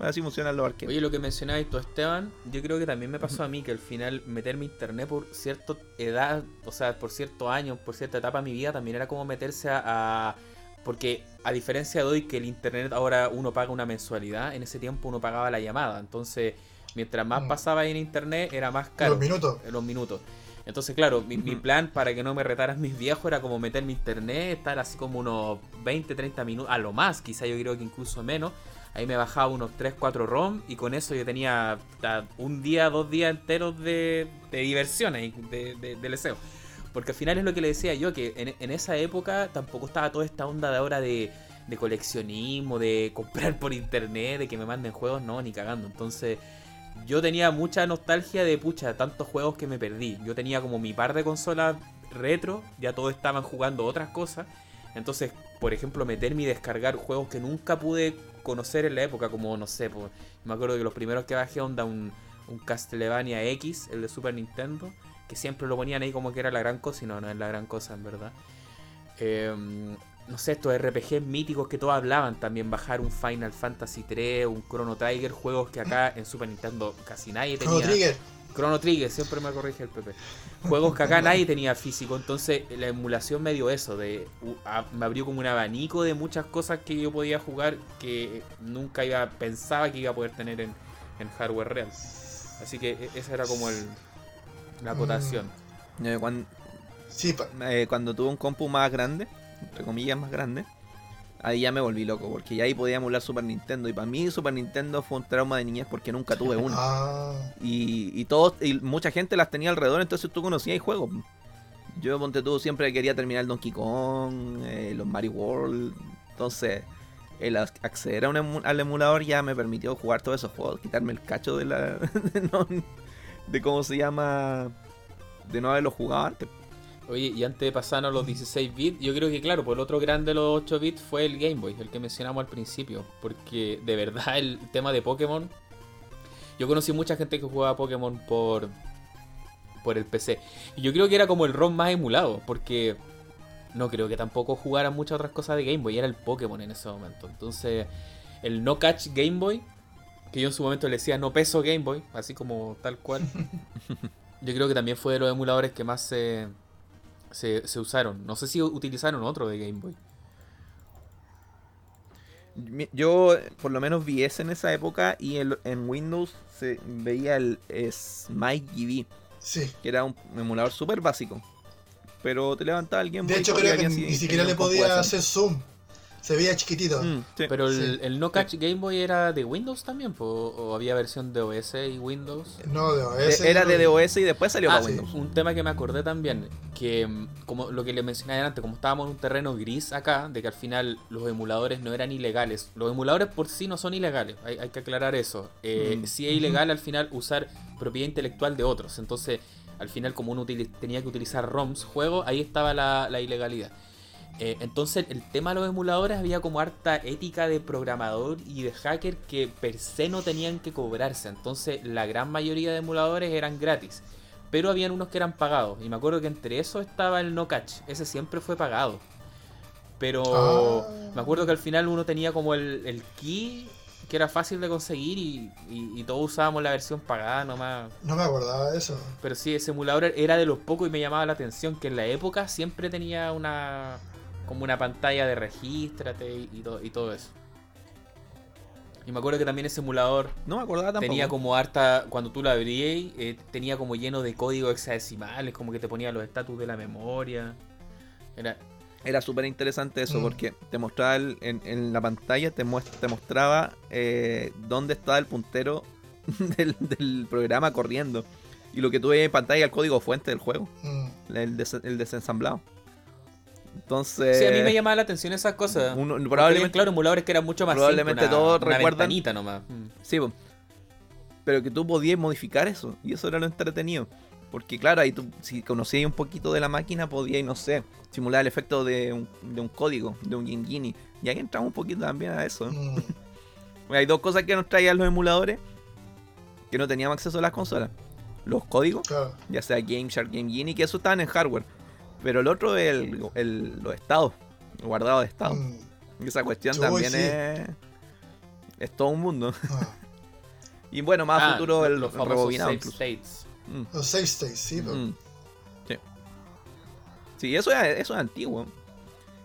Así funcionan los arcades. Oye, lo que mencionabas tú, Esteban, yo creo que también me pasó a mí que al final meterme a internet por cierta edad, o sea, por ciertos años, por cierta etapa de mi vida, también era como meterse a, a- Porque a diferencia de hoy que el internet ahora uno paga una mensualidad, en ese tiempo uno pagaba la llamada. Entonces, mientras más Mm. pasaba en internet, era más caro. Los minutos. en los minutos. Entonces, claro, mi, mi plan para que no me retaran mis viejos era como meterme internet, estar así como unos 20, 30 minutos, a lo más, quizá yo creo que incluso menos. Ahí me bajaba unos 3, 4 ROM y con eso yo tenía un día, dos días enteros de, de diversión ahí, de, de, de leseo. Porque al final es lo que le decía yo, que en, en esa época tampoco estaba toda esta onda de ahora de, de coleccionismo, de comprar por internet, de que me manden juegos, no, ni cagando. Entonces yo tenía mucha nostalgia de, pucha, tantos juegos que me perdí. Yo tenía como mi par de consolas retro, ya todos estaban jugando otras cosas. Entonces, por ejemplo, meterme y descargar juegos que nunca pude conocer en la época, como, no sé, me acuerdo que los primeros que bajé onda un, un Castlevania X, el de Super Nintendo, que siempre lo ponían ahí como que era la gran cosa, y no, no es la gran cosa, en verdad. Eh, no sé, estos RPG míticos que todos hablaban también, bajar un Final Fantasy 3, un Chrono Trigger, juegos que acá en Super Nintendo casi nadie Chrono tenía. Trigger. Chrono Trigger, siempre me corrige el PP. Juegos que acá nadie tenía físico, entonces la emulación me dio eso, de a- me abrió como un abanico de muchas cosas que yo podía jugar que nunca iba pensaba que iba a poder tener en, en hardware real. Así que e- esa era como el, la Mm. acotación. Sí, pa- eh, cuando tuve un compu más grande, entre comillas más grande, ahí ya me volví loco, porque ya ahí podía emular Super Nintendo. Y para mí Super Nintendo fue un trauma de niñez porque nunca tuve uno. Ah, Y, y todos, y mucha gente las tenía alrededor, entonces tú conocías el juego. Yo, ponte tú, siempre quería terminar el Donkey Kong, eh, los Mario World. Entonces, el ac- acceder a un emu- al emulador ya me permitió jugar todos esos juegos, quitarme el cacho de la. de, no- de cómo se llama. de no haberlo jugado antes. Oye, y antes de pasar a los 16 bits, yo creo que claro, por el otro grande de los 8 bits fue el Game Boy, el que mencionamos al principio, porque de verdad el tema de Pokémon, yo conocí mucha gente que jugaba Pokémon por por el PC, y yo creo que era como el ROM más emulado, porque no creo que tampoco jugaran muchas otras cosas de Game Boy, era el Pokémon en ese momento. Entonces, el No Catch Game Boy, que yo en su momento le decía No Peso Game Boy, así como tal cual, yo creo que también fue de los emuladores que más se se, se usaron. No sé si utilizaron otro de Game Boy. Yo, por lo menos, vi ese en esa época y el- en Windows se veía el Smite GV, sí. que era un emulador súper básico. Pero te levantaba el Game Boy. De hecho, creo que ni si siquiera le podía hacer zoom. Se veía chiquitito. Mm, sí. Pero el, Sí. el No Catch Game Boy era de Windows también, po? o había versión de OS y Windows. No, de De- OS. era no de DOS y después salió Ah, para sí, Windows. un tema que me acordé también, que mm, como lo que le mencioné antes, como estábamos en un terreno gris acá, de que al final los emuladores no eran ilegales. Los emuladores por sí no son ilegales, hay, hay que aclarar eso. Eh, Mm. Sí es ilegal al final usar propiedad intelectual de otros. Entonces, al final como uno tenía que utilizar ROMs, juegos, ahí estaba la, la ilegalidad. Eh, entonces, el tema de los emuladores había como harta ética de programador y de hacker que per se no tenían que cobrarse. Entonces, la gran mayoría de emuladores eran gratis. Pero habían unos que eran pagados. Y me acuerdo que entre esos estaba el No Catch. Ese siempre fue pagado. Pero Ah. me acuerdo que al final uno tenía como el, el key que era fácil de conseguir y, y- y todos usábamos la versión pagada nomás. No me acordaba de eso. Pero sí, ese emulador era de los pocos y me llamaba la atención que en la época siempre tenía una como una pantalla de regístrate y, y todo, y todo eso. Y me acuerdo que también ese emulador No me acordaba tampoco. tenía como harta, cuando tú lo abrías, eh, tenía como lleno de códigos hexadecimales, como que te ponía los estatus de la memoria. Era, Era súper interesante eso Mm. porque te mostraba el- en, en la pantalla, te, muest- te mostraba eh, dónde estaba el puntero del, del programa corriendo. Y lo que tú ves en pantalla es el código fuente del juego, Mm. el, des- el desensamblado. Entonces. Sí, a mí me llamaba la atención esas cosas. probablemente, claro, emuladores que eran mucho más probablemente simples, una- todos una recuerdan- ventanita nomás. Mm. Sí, pero que tú podías modificar eso. Y eso era lo entretenido. Porque claro, ahí tú, si conocías un poquito de la máquina, podías, no sé, simular el efecto de un, de un código, de un Gingini. Y ahí entramos un poquito también a eso. Mm. Hay dos cosas que nos traían los emuladores que no teníamos acceso a las consolas. Los códigos, Claro. ya sea Game Shark, Game Genie, que eso estaban en hardware. Pero el otro es el, el- los estados, guardados de estado. Mm. Y esa cuestión también sí. es, es todo un mundo. Ah. Y bueno, más a Ah, futuro el los famosos incluso. states. Mm. Los save states, sí. pero- Mm. Sí. Sí, eso es, eso es antiguo.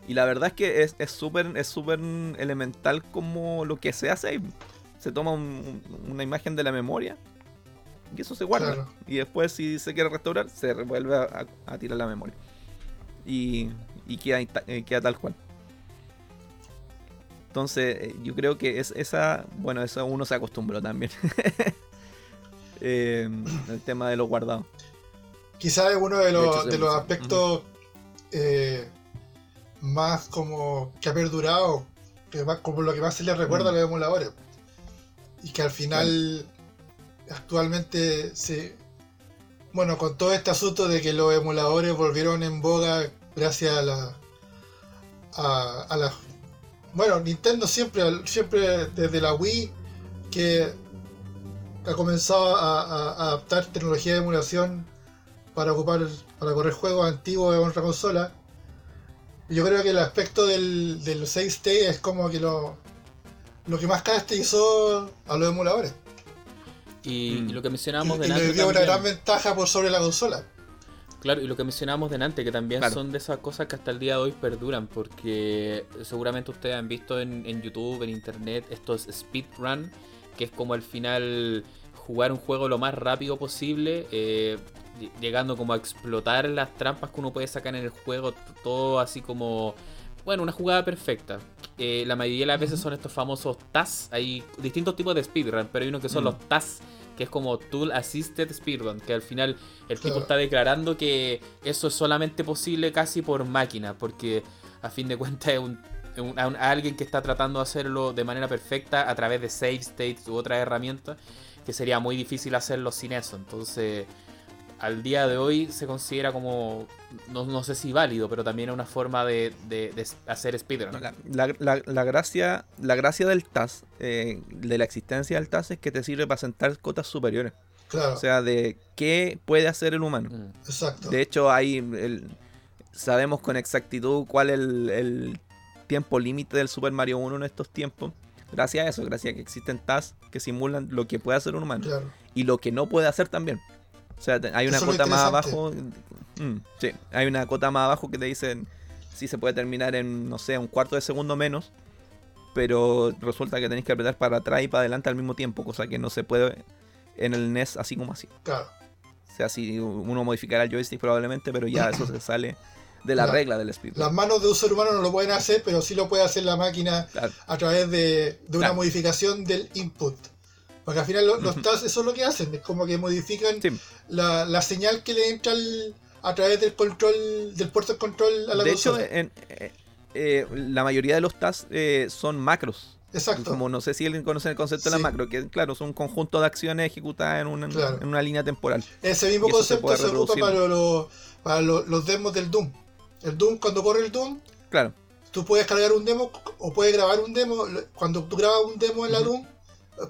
Y la verdad es que es es súper es súper elemental como lo que se hace. Se toma un- un- una imagen de la memoria y eso se guarda. Claro. Y después si se quiere restaurar, se vuelve a, a tirar la memoria. Y, y queda, eh, queda tal cual. Entonces, eh, yo creo que es esa. Bueno, eso uno se acostumbró también. Eh, el tema de los guardados. Quizás es uno de De los, hecho, de los aspectos eh, más como que ha perdurado, que más- como lo que más se le recuerda Mm. a los emuladores. Y que al final, actualmente, se. Bueno, con todo este asunto de que los emuladores volvieron en boga gracias a la. a, a la. Bueno, Nintendo siempre, siempre desde la Wii, que ha comenzado a, adaptar tecnología de emulación para ocupar para correr juegos antiguos en otra consola. Yo creo que el aspecto del, del save state es como que lo, lo que más caracterizó a los emuladores. Y, Mm. y lo que Y, mencionábamos y delante le dio una gran ventaja por sobre la consola. Claro, y lo que mencionábamos delante, que también Claro. son de esas cosas que hasta el día de hoy perduran, porque seguramente ustedes han visto en, en YouTube, en Internet, estos speedrun, que es como al final jugar un juego lo más rápido posible, eh, ll- llegando como a explotar las trampas que uno puede sacar en el juego, todo así como, bueno, una jugada perfecta. Eh, la mayoría de las veces son estos famosos TAS, hay distintos tipos de speedrun, pero hay uno que son Mm. los TAS, que es como Tool Assisted Speedrun, que al final el tipo está declarando que eso es solamente posible casi por máquina, porque a fin de cuentas es un, un- a un- a alguien que está tratando de hacerlo de manera perfecta a través de save states u otras herramientas, que sería muy difícil hacerlo sin eso. Entonces, al día de hoy se considera como, no, no sé si válido, pero también es una forma de, de- de hacer speedrun. No, La, la- la- la gracia, la gracia del TAS, eh, de la existencia del TAS, es que te sirve para sentar cotas superiores. Claro, O sea, de qué puede hacer el humano. Mm. exacto. De hecho, hay el- sabemos con exactitud cuál es el, el tiempo límite del Super Mario 1 en estos tiempos. Gracias a eso, gracias a que existen TAS que simulan lo que puede hacer un humano claro. y lo que no puede hacer también. O sea, hay una Eso cota más abajo. mm, sí, hay una cota más abajo que te dicen si se puede terminar en, no sé, un cuarto de segundo menos. Pero resulta que tenéis que apretar para atrás y para adelante al mismo tiempo, cosa que no se puede en el NES así como así. claro. O sea, si uno modificará el joystick probablemente, pero ya eso se sale de la La- regla del speed. Las manos de un ser humano no lo pueden hacer, pero sí lo puede hacer la máquina Claro. a través de, de una Claro. modificación del input. Porque al final lo- los. TAS eso es lo que hacen, es como que modifican Sí. la, la señal que le entra al- a través del control, del puerto de control a la De hecho, consola. en, eh, eh, la mayoría de los TAS eh, son macros. Exacto. Como no sé si alguien conoce el concepto de la macro, que claro, son un conjunto de acciones ejecutadas en una, Claro. en una línea temporal. Ese mismo se concepto puede se, ocupa para, lo- para lo- los demos del Doom. El Doom, cuando corre el Doom, Claro, tú puedes cargar un demo o puedes grabar un demo. Cuando tú grabas un demo en la. Doom,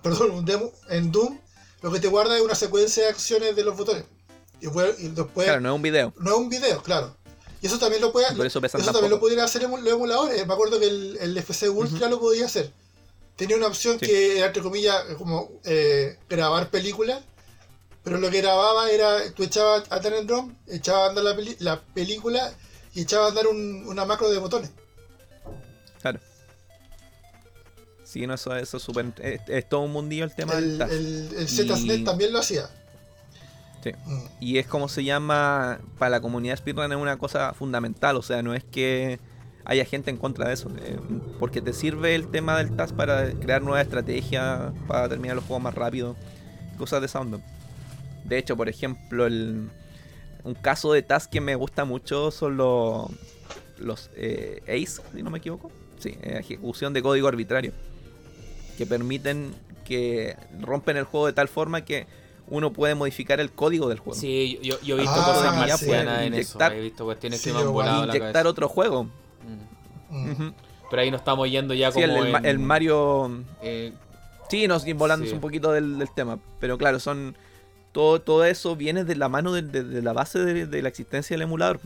perdón, un demo en Doom, lo que te guarda es una secuencia de acciones de los botones. Y, y después, claro, no es un video. no es un video, claro. Y eso también lo puede, Por eso también lo pudieran hacer los emuladores. Me acuerdo que el, el FC Ultra lo podía hacer. Tenía una opción Sí. que era, entre comillas, como eh, grabar películas. Pero lo que grababa era, tú echabas a tener echabas a andar la, peli- la película y echabas a andar un- una macro de botones. Sí, no, eso, eso es súper. Es, es todo un mundillo el tema del El, TAS. el, el ZSNet Y- también lo hacía. Sí. Mm, Y es como se llama, para la comunidad speedrun es una cosa fundamental, o sea, no es que haya gente en contra de eso, eh, porque te sirve el tema del TAS para crear nuevas estrategias, para terminar los juegos más rápido, cosas de onda. De hecho, por ejemplo, el, un caso de task que me gusta mucho son los, los eh, ACE, si no me equivoco. Sí, eh, ejecución de código arbitrario. Que permiten que rompen el juego de tal forma que uno pude modificar el código del juego. Sí, yo, yo he visto Ah, cosas sí. marcianas en Inyectar- eso. He visto cuestiones Sí, que me han volado la Inyectar cabeza. otro juego. Mm. Mm. Pero ahí nos estamos yendo ya Sí, como el, el Ma- en- el Mario. eh, Sí, nos volándose Sí. un poquito del, del tema. Pero claro, son. Todo, todo eso viene de la mano de, de- de la base de, de la existencia del emulador.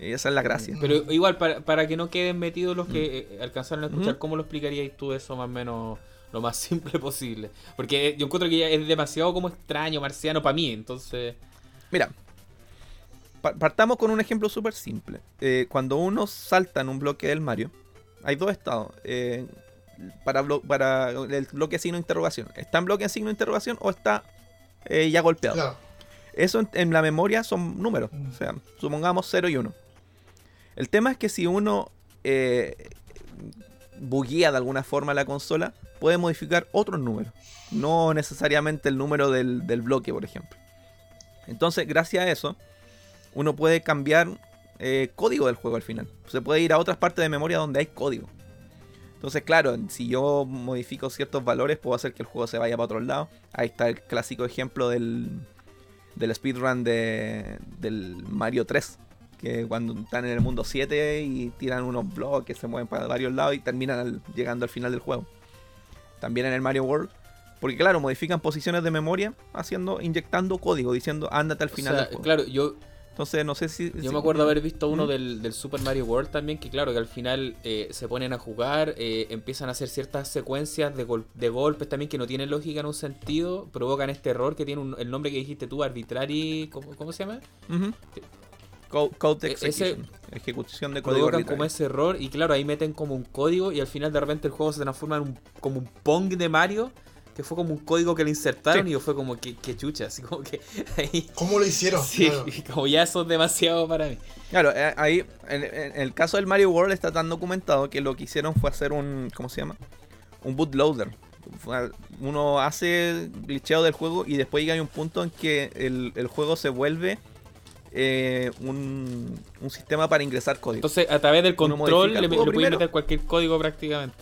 Y esa es la gracia. pero igual, para, para que no queden metidos los que eh, alcanzaron a escuchar, Mm. ¿cómo lo explicarías tú eso más o menos lo más simple posible? Porque yo encuentro que ya es demasiado como extraño, marciano para mí, entonces... Mira, pa- partamos con un ejemplo súper simple. Eh, cuando uno salta en un bloque del Mario, hay dos estados. eh, para, blo- para el bloque signo de interrogación. ¿Está en bloque en signo de interrogación o está eh, ya golpeado? Claro. Eso en, en la memoria son números. Mm. O sea, supongamos 0 y 1. El tema es que si uno eh, buguea de alguna forma la consola, puede modificar otros números. No necesariamente el número del, bloque, por ejemplo. Entonces, gracias a eso, uno puede cambiar eh, código del juego al final. Se puede ir a otras partes de memoria donde hay código. Entonces, claro, si yo modifico ciertos valores, puedo hacer que el juego se vaya para otro lado. Ahí está el clásico ejemplo del, del speedrun de, del Mario 3. Que cuando están en el mundo 7 y tiran unos bloques, se mueven para varios lados y terminan al- llegando al final del juego. También en el Mario World. Porque claro, modifican posiciones de memoria haciendo, inyectando código, diciendo ándate al o final sea, del juego. claro, yo, Entonces no sé si. Yo si- me acuerdo haber visto uno ¿Mm? del, del Super Mario World también, que claro, que al final eh, se ponen a jugar, eh, empiezan a hacer ciertas secuencias de, gol- de golpes también que no tienen lógica en un sentido, provocan este error que tiene un- el nombre que dijiste tú, arbitrary, ¿cómo, cómo se llama? Co- Code E- ese- execution. Ejecución de código Provocan como ese error y claro, ahí meten como un código y al final de repente el juego se transforma en un, como un Pong de Mario, que fue como un código que le insertaron Sí. y fue como que, que chucha, así como que ahí... ¿Cómo lo hicieron? Sí, Claro. como ya eso es demasiado para mí. Claro, eh, ahí, en, en el caso del Mario World está tan documentado que lo que hicieron fue hacer un, ¿cómo se llama? Un bootloader. Uno hace glitcheo del juego y después llega a un punto en que el, el juego se vuelve eh, un, un sistema para ingresar código. Entonces, a través del control le, le primero. meter cualquier código prácticamente.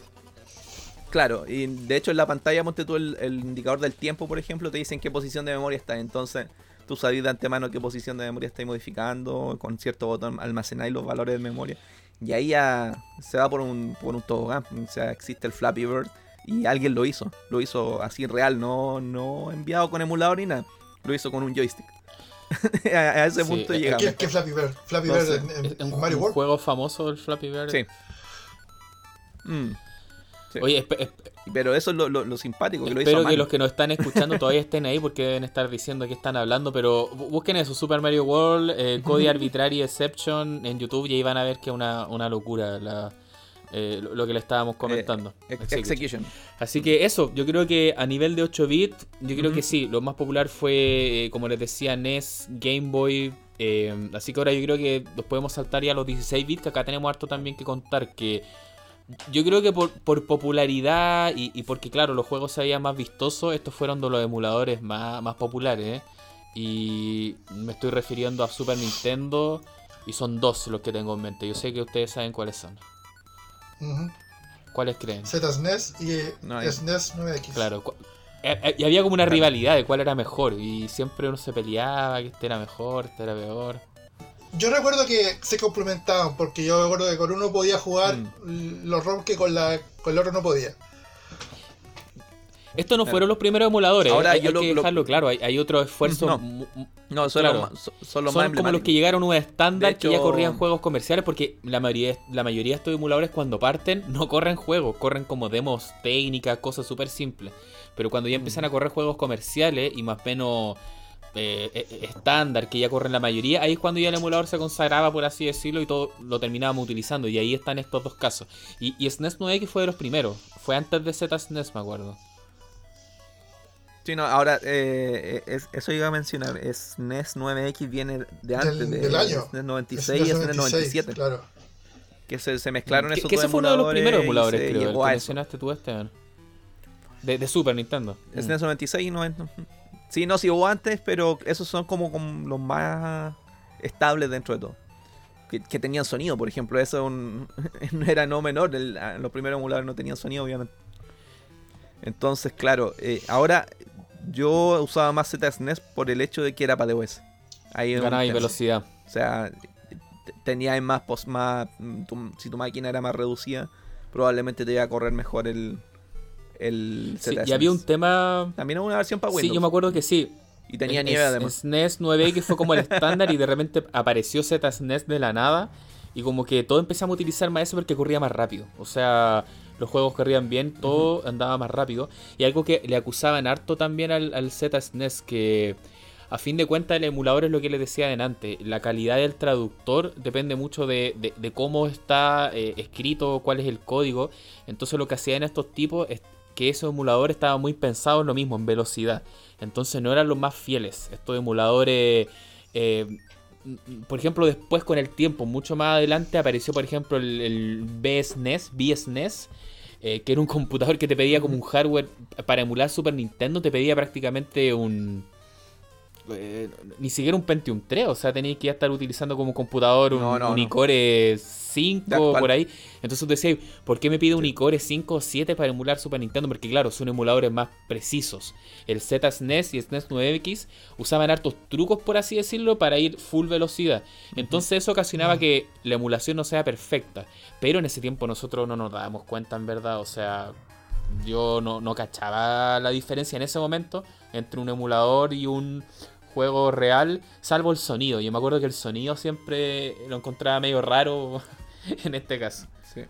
Claro, y de hecho en la pantalla, monte tú el, el indicador del tiempo, por ejemplo, te dice en qué posición de memoria está. Entonces, tú sabes de antemano qué posición de memoria estáis modificando, con cierto botón almacenáis los valores de memoria. Y ahí ya se va por un, por un tobogán. O sea, existe el Flappy Bird y alguien lo hizo. Lo hizo así real, no, no enviado con emulador ni nada. Lo hizo con un joystick. a, a ese Sí, punto es- llegamos. ¿Qué, qué Flappy Bird? Flappy No Bird sé, en, en- Es en un, Mario un World. juego famoso el Flappy Bird. Sí. Mm. Sí. Oye, Pero eso es lo, lo- lo simpático, que lo hizo espero que los que nos están escuchando todavía estén ahí porque deben estar diciendo que están hablando, pero bu- busquen eso, Super Mario World, eh, Cody Arbitrary Exception en YouTube y ahí van a ver que es una, una locura la, eh, lo, lo que le estábamos comentando. Ex- Execution. Execution. Así que eso, yo creo que a nivel de 8 bits, yo creo que sí, lo más popular fue, eh, como les decía, NES, Game Boy. eh, así que ahora yo creo que nos podemos saltar ya a los 16 bits, que acá tenemos harto también que contar. Que yo creo que por, por popularidad y, y porque, claro, los juegos se veían más vistosos, estos fueron de los emuladores más, más populares. ¿eh? Y me estoy refiriendo a Super Nintendo. Y son dos los que tengo en mente. Yo sé que ustedes saben cuáles son. ¿Cuáles creen? ZSNES y No hay. SNES 9X. Claro. cu- eh, eh, Y había como una Claro. rivalidad de cuál era mejor. Y siempre uno se peleaba, que este era mejor, este era peor. Yo recuerdo que se complementaban porque yo recuerdo que con uno podía jugar Mm. los ROM que con, la, con el otro no podía. Estos no Claro. fueron los primeros emuladores. Ahora hay, yo hay lo- que lo- dejarlo claro. Hay, hay otro esfuerzo. No. No, son, Claro. son- más como los que llegaron a un estándar que ya corrían juegos comerciales. Porque la mayoría, la mayoría de estos emuladores, cuando parten, no corren juegos. Corren como demos técnicas, cosas súper simples. Pero cuando ya Mm. empiezan a correr juegos comerciales y más o menos eh, eh, estándar, que ya corren la mayoría, ahí es cuando ya el emulador se consagraba, por así decirlo, y todo lo terminábamos utilizando. Y ahí están estos dos casos. Y, y SNES 9X fue de los primeros. Fue antes de ZSNES, me acuerdo. Sí, no, ahora, eh, es- eso iba a mencionar. Es NES 9X viene de antes, Del- de del año. SNES 96 y SNES SNES 97. Claro. Que se, se mezclaron Que, esos que dos ese fue uno de los primeros emuladores, creo. El que mencionaste tú, Esteban. De, de Super Nintendo. SNES 96 y 90. Sí, no, sí hubo antes, pero esos son como, como los más estables dentro de todo. Que, que tenían sonido, por ejemplo, eso un- no era no menor. el- los primeros emuladores no tenían sonido, obviamente. Entonces, claro, eh, ahora yo usaba más ZSNES por el hecho de que era para DOS. Ahí Ganaba y tema. velocidad. O sea, tenías más, pos- más mm, tu- si tu máquina era más reducida, probablemente te iba a correr mejor el, el Sí, ZSNES. y había un tema. También hubo una versión para Windows. Sí, yo me acuerdo que sí. Y tenía nieve además. SNES 9X fue como el estándar y de repente apareció ZSNES de la nada. Y como que todos empezamos a utilizar más eso porque corría más rápido. O sea, los juegos corrían bien, todo andaba más rápido. Y algo que le acusaban harto también al, al ZSNES, que a fin de cuentas el emulador es lo que les decía adelante. La calidad del traductor depende mucho de, de- de cómo está eh, escrito, cuál es el código. Entonces lo que hacían estos tipos es que esos emuladores estaban muy pensados en lo mismo, en velocidad. Entonces no eran los más fieles. Estos emuladores... eh, mm, por ejemplo, después con el tiempo, mucho más adelante, apareció, por ejemplo, el, el BSNES, BSNES, eh, que era un computador que te pedía como un hardware para emular Super Nintendo, te pedía prácticamente un... eh, ni siquiera un Pentium 3, o sea, tenías que ya estar utilizando como computador un, No, no, un no. iCore De 5 actual. por ahí. Entonces tú decías, ¿por qué me pide un iCore 5 o 7 para emular Super Nintendo? Porque claro, son emuladores más precisos. El ZSNES y el SNES 9X usaban hartos trucos, por así decirlo, para ir full velocidad. Entonces eso ocasionaba Ujú. que la emulación no sea perfecta. Pero en ese tiempo nosotros no nos dábamos cuenta, en verdad. O sea, yo no, no cachaba la diferencia en ese momento entre un emulador y un juego real, salvo el sonido. Yo me acuerdo que el sonido siempre lo encontraba medio raro en este caso. Sí.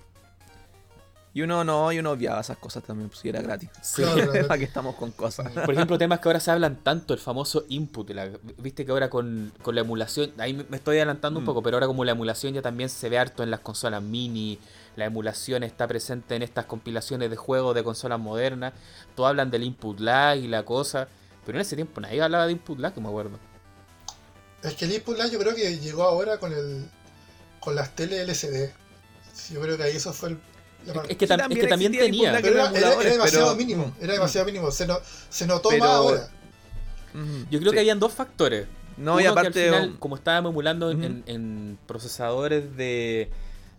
Y uno no, y uno obviaba esas cosas también, pues si era gratis. Sí. ¿Para qué estamos con cosas? Por ejemplo, temas que ahora se hablan tanto, el famoso input. la- Viste que ahora con, con la emulación, ahí me me estoy adelantando un Mm. poco, pero ahora como la emulación ya también se ve harto en las consolas mini, la emulación está presente en estas compilaciones de juegos de consolas modernas, todos hablan del input lag y la cosa, pero en ese tiempo nadie hablaba de input lag, que me acuerdo. Es que el input lag yo creo que llegó ahora con el con las tele LCD. Yo creo que ahí eso fue el. la Es que, es también que también tenía. lag. pero era, demasiado pero- mínimo, era demasiado mínimo. Se, no, se notó Pero- más ahora. Yo creo Sí. que habían dos factores. No, Uno y que aparte. al final, um, como estábamos emulando en procesadores de,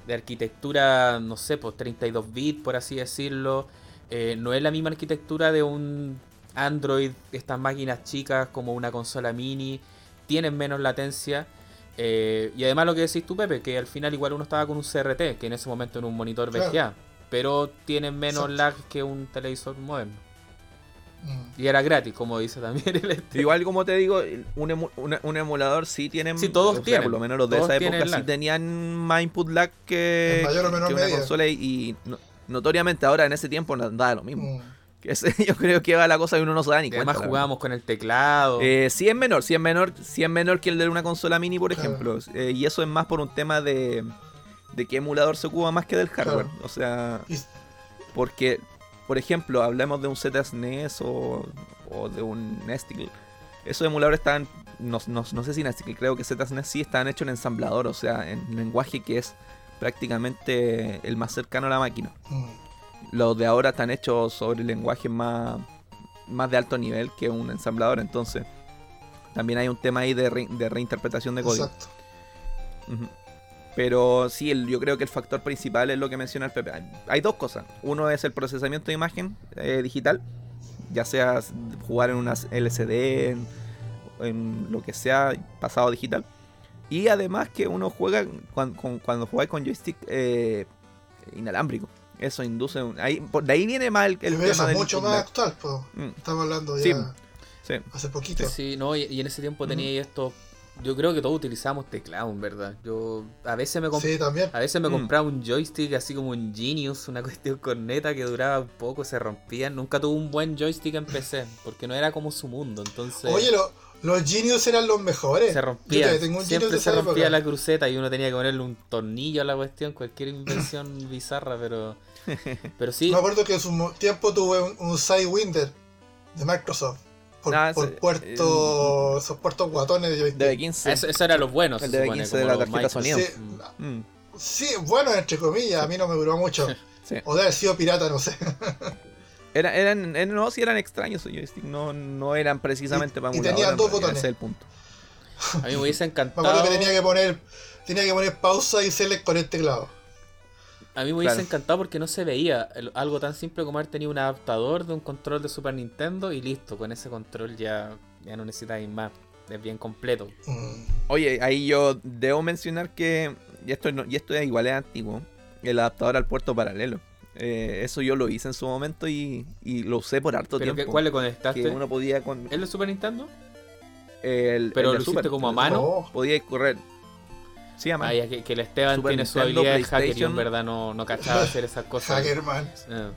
de arquitectura, no sé, pues 32 bits, por así decirlo, eh, no es la misma arquitectura de un Android, estas máquinas chicas como una consola mini, tienen menos latencia. eh, y además lo que decís tú, Pepe, que al final igual uno estaba con un CRT, que en ese momento era un monitor Claro. VGA, pero tienen menos Exacto. lag que un televisor moderno. Mm. Y era gratis, como dice también el este. Igual como te digo, un, emu- una- un emulador sí tienen... Sí, todos o sea, tienen. Por lo menos los de Todos esa época sí tenían más input lag que, En mayor o menor que una consola y, y no- notoriamente ahora en ese tiempo no daba lo mismo. Mm. Que ese- yo creo que va la cosa y uno no se da ni cuenta. además jugábamos con el teclado. Eh, sí es menor, sí es menor, sí es menor que el de una consola mini, por Claro. ejemplo. Eh, y eso es más por un tema de, de qué emulador se ocupa más que del hardware. Claro. O sea, porque, por ejemplo, hablamos de un ZSNES o, o de un Nesticle. Esos emuladores están, no, no- no sé si Nesticle, creo que ZSNES sí están hechos en ensamblador, o sea, en lenguaje que es prácticamente el más cercano a la máquina. mm. Los de ahora están hechos sobre lenguaje más, más de alto nivel que un ensamblador, entonces también hay un tema ahí de, re- de reinterpretación de código. Exacto. Pero sí, el- yo creo que el factor principal es lo que menciona el Pepe. Hay- dos cosas. Uno es el procesamiento de imagen eh, digital, ya sea jugar en una LCD, en, en lo que sea, pasado digital. Y además que uno juega cuando, cuando juega con joystick eh, inalámbrico. Eso induce... un- ahí, por, de ahí viene más el, el tema eso es del mucho más actual, pues. Mm, Estamos hablando ya sí. hace poquito. Sí, no, y, y en ese tiempo tenía ahí estos. Yo creo que todos utilizamos teclado, en verdad. Yo a veces me comp- Sí, también. a veces me Mm. compraba un joystick así como un Genius, una cuestión corneta que duraba un poco, se rompían. Nunca tuve un buen joystick en PC, porque no era como su mundo, entonces Oye, lo- los Genius eran los mejores. se rompía. tengo un Siempre se rompía época. la cruceta y uno tenía que ponerle un tornillo a la cuestión, cualquier invención bizarra, pero pero sí, Me acuerdo que en su tiempo tuve un, un Sidewinder de Microsoft. Por, Ah, por ese- puerto, esos puertos guatones de joystick. DB15. eso, eso era los buenos, El de supone, 15 de la tarjeta sonido. Sí, Mm, sí, bueno, entre comillas, a mí no me duró mucho. sí. O de haber sido pirata, no sé. Era, eran, eran- no, sí eran extraños no, no eran precisamente Y- para y tenían en dos botones. ese es el punto. A mí me hubiese Me acuerdo encantado. que tenía que poner tenía que poner pausa y select con el teclado. A mí me hubiese Claro. encantado porque no se veía el- algo tan simple como haber tenido un adaptador de un control de Super Nintendo y listo, con ese control ya, ya no necesitáis más. Es bien completo. Mm. Oye, ahí yo debo mencionar que, y esto, no- y esto es igual es antiguo, el adaptador al puerto paralelo. Eh, eso yo lo hice en su momento y, y lo usé por harto ¿Pero qué, tiempo. cuál le que conectaste? uno podía con ¿El de Super Nintendo? el, Pero el lo Super, hiciste como a mano. Super. Podía correr. Sí. Ah, ya que, que el Esteban Super tiene su habilidad de hacker y en PlayStation. verdad no, no cachaba hacer esas cosas. Hackerman. Eh.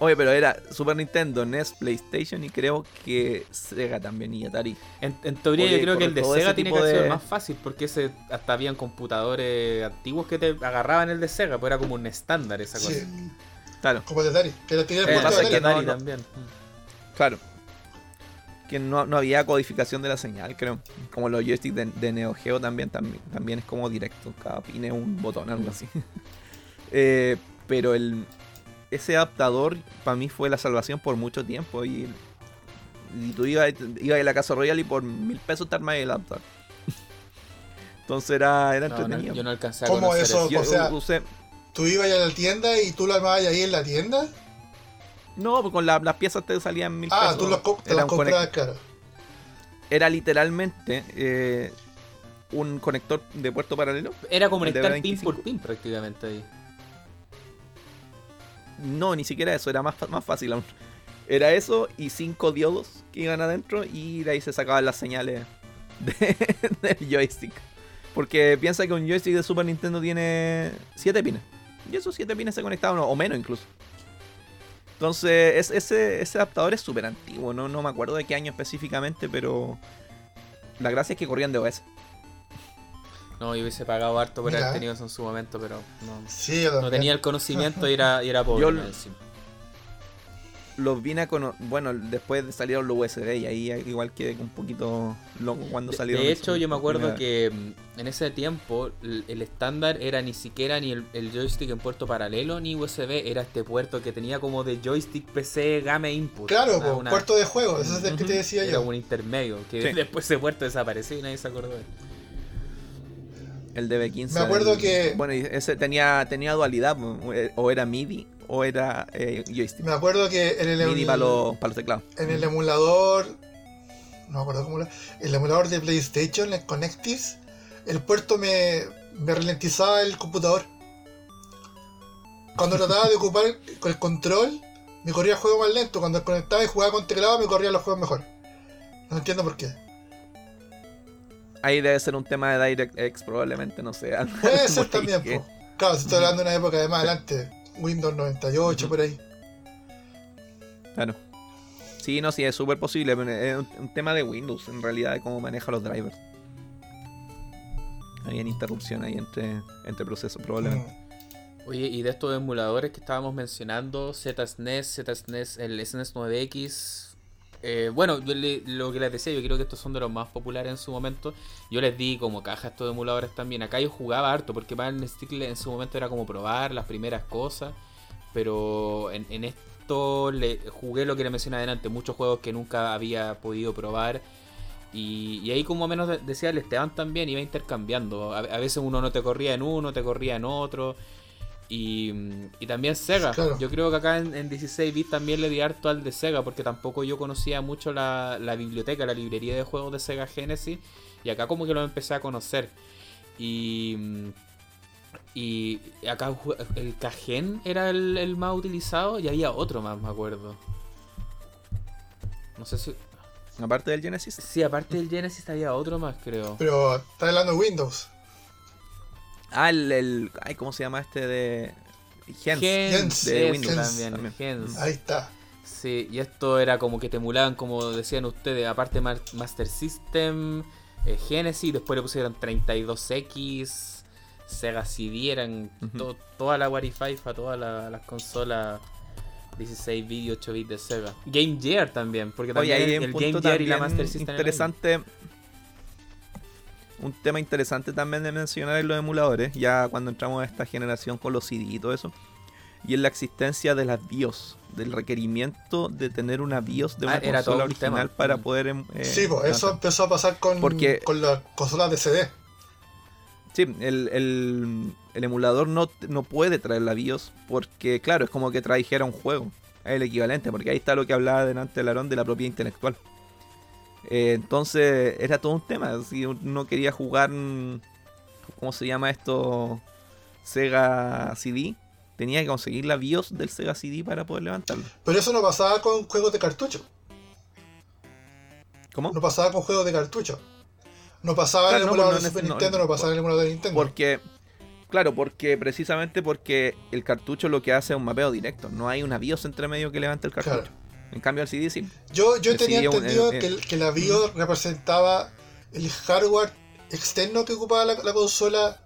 Oye, pero era Super Nintendo, NES, PlayStation y creo que Sega también y Atari. En, en teoría Oye, yo creo que el de Sega tiene que ser más fácil porque ese hasta habían computadores antiguos que te agarraban el de Sega, pues era como un estándar esa cosa. Sí, Claro, como el de Atari. Que le tiré el Eh, de que Atari. Atari no, no. también. claro. Que no, no había codificación de la señal, creo. Como los joysticks de, de Neo Geo también, también, también es como directo. Cada pin es un botón, algo así. Eh, pero el ese adaptador para mí fue la salvación por mucho tiempo. Y, y tú ibas, ibas a la casa Royal y por mil pesos te armabas el adaptador. Entonces era, era No, no, entretenido. yo no alcancé a ¿Cómo eso? Yo o sea- usé, Tú ibas a la tienda y tú lo armabas ahí en la tienda. No, pues con la- las piezas te salían mil Ah, pesos. tú co- Era los un conect- comprabas, claro. Era literalmente eh, un conector de puerto paralelo. Era como conectar pin 25. por pin prácticamente ahí. No, ni siquiera eso, era más, más fácil aún. Era eso y cinco diodos que iban adentro y de ahí se sacaban las señales de- del joystick. Porque piensa que un joystick de Super Nintendo tiene siete pines. Y esos siete pines se conectaban, o menos incluso. Entonces, es- ese, ese adaptador es súper antiguo, ¿no? no me acuerdo de qué año específicamente, pero la gracia es que corrían de OS. No, yo hubiese pagado harto por Mira. haber tenido eso en su momento, pero no, Sí, no tenía el conocimiento y era, y era pobre. Yo-. Los vine a cono- Bueno, después salieron los USB y ahí igual quedé un poquito loco cuando De- salieron. De esos hecho, yo me acuerdo que mm, en ese tiempo el, el estándar era ni siquiera ni el, el joystick en puerto paralelo ni USB, era este puerto que tenía como de joystick PC game input. Claro, Una- po, una- puerto de juego, ese es el que te decía Era yo. un intermedio, que Sí. después ese puerto desapareció y nadie se acordó de él. El DB15. Me acuerdo que- Bueno, ese tenía, tenía dualidad, o era MIDI o era eh, joystick. Me acuerdo que en el, MIDI para los, para los teclados. en el emulador, no me acuerdo cómo era, el emulador de PlayStation, el Connectis, el puerto me, me ralentizaba el computador. Cuando trataba de ocupar con el control, me corría el juego más lento. Cuando conectaba y jugaba con teclado, me corrían los juegos mejor. No entiendo por qué. Ahí debe ser un tema de DirectX, probablemente, no sé. Puede ser también, po. Claro, si estoy hablando de una época de más adelante, Windows 98 Ujú. por ahí. Claro. Sí, no, sí, es súper posible. pero Es un, un tema de Windows, en realidad, de cómo maneja los drivers. Había interrupción ahí entre, entre procesos, probablemente. Mm. Oye, y de estos emuladores que estábamos mencionando, ZSNES, ZSNES, el SNES 9X. Eh, bueno, yo le- lo que les decía, yo creo que estos son de los más populares en su momento. Yo les di como caja estos emuladores también. Acá yo jugaba harto, porque para el Stick en su momento era como probar las primeras cosas. Pero en, esto le jugué lo que le mencioné adelante, muchos juegos que nunca había podido probar. Y, ahí como menos de- decía el Esteban también, iba intercambiando. A, a veces uno no te corría en uno, te corría en otro. Y, y también Sega. Claro. Yo creo que acá en, en 16 bits también le di harto al de Sega, porque tampoco yo conocía mucho la, la biblioteca, la librería de juegos de Sega Genesis. Y acá como que lo empecé a conocer. Y, y acá el Cajen era el, el más utilizado y había otro más, me acuerdo. No sé si... Aparte del Genesis. Sí, aparte del Genesis había otro más, creo. Pero está hablando de Windows. Ah, el, el- Ay, ¿cómo se llama este de. Gens. Gens, de Windows también, también. Gens. Ahí está. Sí, y esto era como que te emulaban, como decían ustedes, aparte Mar- Master System, eh, Genesis, después le pusieron 32X, Sega CD, eran to- toda la Wi-Fi para todas la- las consolas 16 bit y 8 bit de Sega. Game Gear también, porque Oye, también ahí hay el, el Game Gear y la Master System. eran interesante. Un tema interesante también de mencionar en los emuladores, ya cuando entramos a esta generación con los CD y todo eso, y es la existencia de las BIOS, del requerimiento de tener una BIOS de una Ah, era todo consola original tema. para Mm. poder... em, eh, sí, pues eso lanzar. empezó a pasar con, Porque- con las consolas de CD. Sí, el, el- el emulador no, no puede traer la BIOS porque, claro, es como que trajera un juego. Es el equivalente, porque ahí está lo que hablaba delante el Aarón de la propiedad intelectual. Eh, entonces, era todo un tema. Si uno quería jugar, ¿cómo se llama esto? Sega CD, tenía que conseguir la BIOS del Sega CD para poder levantarlo. Pero eso no pasaba con juegos de cartucho. ¿Cómo? No pasaba con juegos de cartucho. No pasaba en el Claro, no, emulador de Super no, Nintendo, no, pasaba en el emulador de Nintendo. Porque, claro, porque precisamente porque el cartucho lo que hace es un mapeo directo. No hay una BIOS entre medio que levante el cartucho. Claro. En cambio, el CD sí. Yo, yo el tenía CD, entendido que, el- que la BIOS representaba el hardware externo que ocupaba la, la consola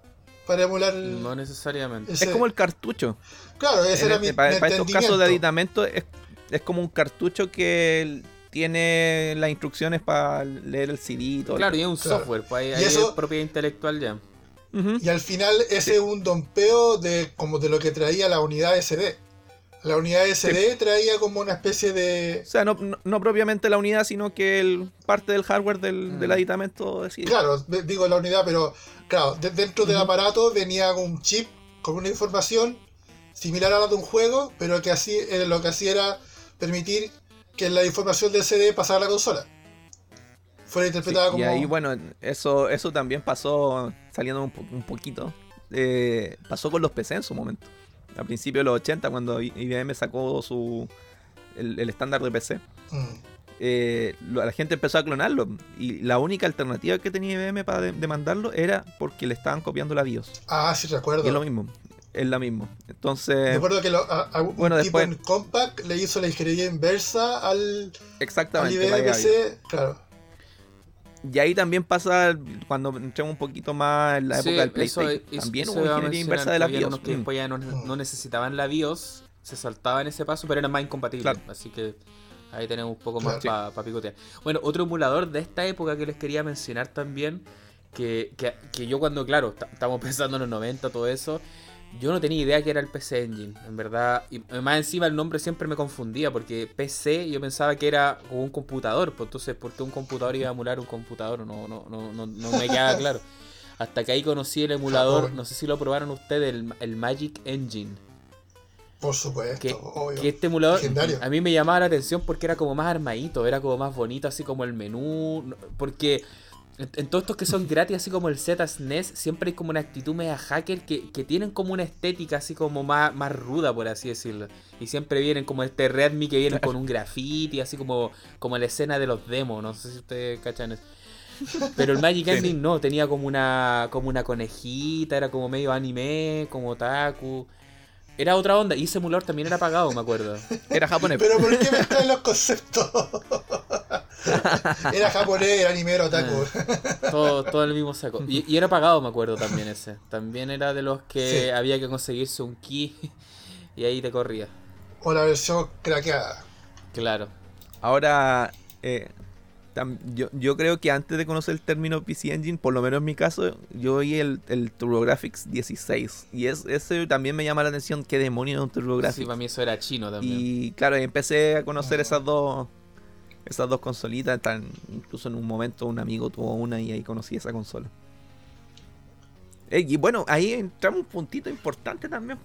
para emular el, No necesariamente. ese- Es como el cartucho. Claro, ese En era el- mi, para, mi para estos casos de aditamento es, es como un cartucho que tiene las instrucciones para leer el CD y todo. Claro, y es un Claro. software, pues ahí, Y ahí eso- es propiedad intelectual ya. Y al final ese es un dompeo de como de lo que traía la unidad SD. La unidad SD traía como una especie de... O sea, no, no- no propiamente la unidad, sino que el, parte del hardware del, Mm. del aditamento de CD. Claro, de- digo la unidad, pero claro, de- dentro del aparato venía un chip con una información similar a la de un juego, pero que así eh, lo que hacía era permitir que la información del CD pasara a la consola. Fuera Sí, interpretada y como... ahí, bueno, eso, eso también pasó, saliendo un, po- un poquito, eh, pasó con los PC en su momento. A principios de los 80, cuando IBM sacó su el, el estándar de PC, Mm. eh, lo- la gente empezó a clonarlo. Y la única alternativa que tenía IBM para de- demandarlo era porque le estaban copiando la BIOS. Ah, sí, recuerdo. Y es lo mismo, es la mismo. Entonces, Recuerdo que lo- a- a un bueno, tipo después- en Compaq le hizo la ingeniería inversa al, al exactamente. IBM vaya, PC. Claro. Y ahí también pasa, cuando entremos un poquito más en la Sí, época del PlayStation, eso- también eso hubo ingeniería inversa de la BIOS. unos que Mm. después ya no, no necesitaban la BIOS, se saltaban ese paso, pero eran más incompatibles. Claro. Así que ahí tenemos un poco más Claro. para picotear. Bueno, otro emulador de esta época que les quería mencionar también, que, que, que yo cuando, claro, ta- estamos pensando en los 90, todo eso, yo no tenía idea que era el PC Engine, en verdad. Y más encima el nombre siempre me confundía, porque PC yo pensaba que era un computador, pues entonces, ¿por qué un computador iba a emular un computador? No, no, no, no, no me quedaba claro. Hasta que ahí conocí el emulador, no sé si lo probaron ustedes, el, el Magic Engine. Por supuesto, Que, obvio. que este emulador Legendario. a mí me llamaba la atención porque era como más armadito, era como más bonito, así como el menú. Porque en, en todos estos que son gratis, así como el ZSNES, siempre hay como una actitud media hacker que, que tienen como una estética así como más, más ruda, por así decirlo. Y siempre vienen como este Redmi que viene con un graffiti, así como, como la escena de los demos. No sé si ustedes cachan eso. Pero el Magic Sí. Ending no, tenía como una, como una conejita, era como medio anime, como taku. Era otra onda, y ese emulador también era pagado, me acuerdo. Era japonés. Pero ¿por qué mezclan los conceptos? era japonés, era anime, era otaku. Todo, todo el mismo saco. Y, y era pagado, me acuerdo también ese. También era de los que Sí. había que conseguirse un key y ahí te corría. O la versión craqueada. Claro. Ahora, eh, tam- yo, yo creo que antes de conocer el término PC Engine, por lo menos en mi caso, yo oí el, el TurboGrafx 16. Y es, ese también me llama la atención, qué demonio es un Sí, TurboGrafx. para mí eso era chino también. y claro, empecé a conocer esas dos esas dos consolitas. Tan, incluso en un momento un amigo tuvo una y ahí conocí esa consola. Eh, y bueno, ahí entramos un puntito importante también,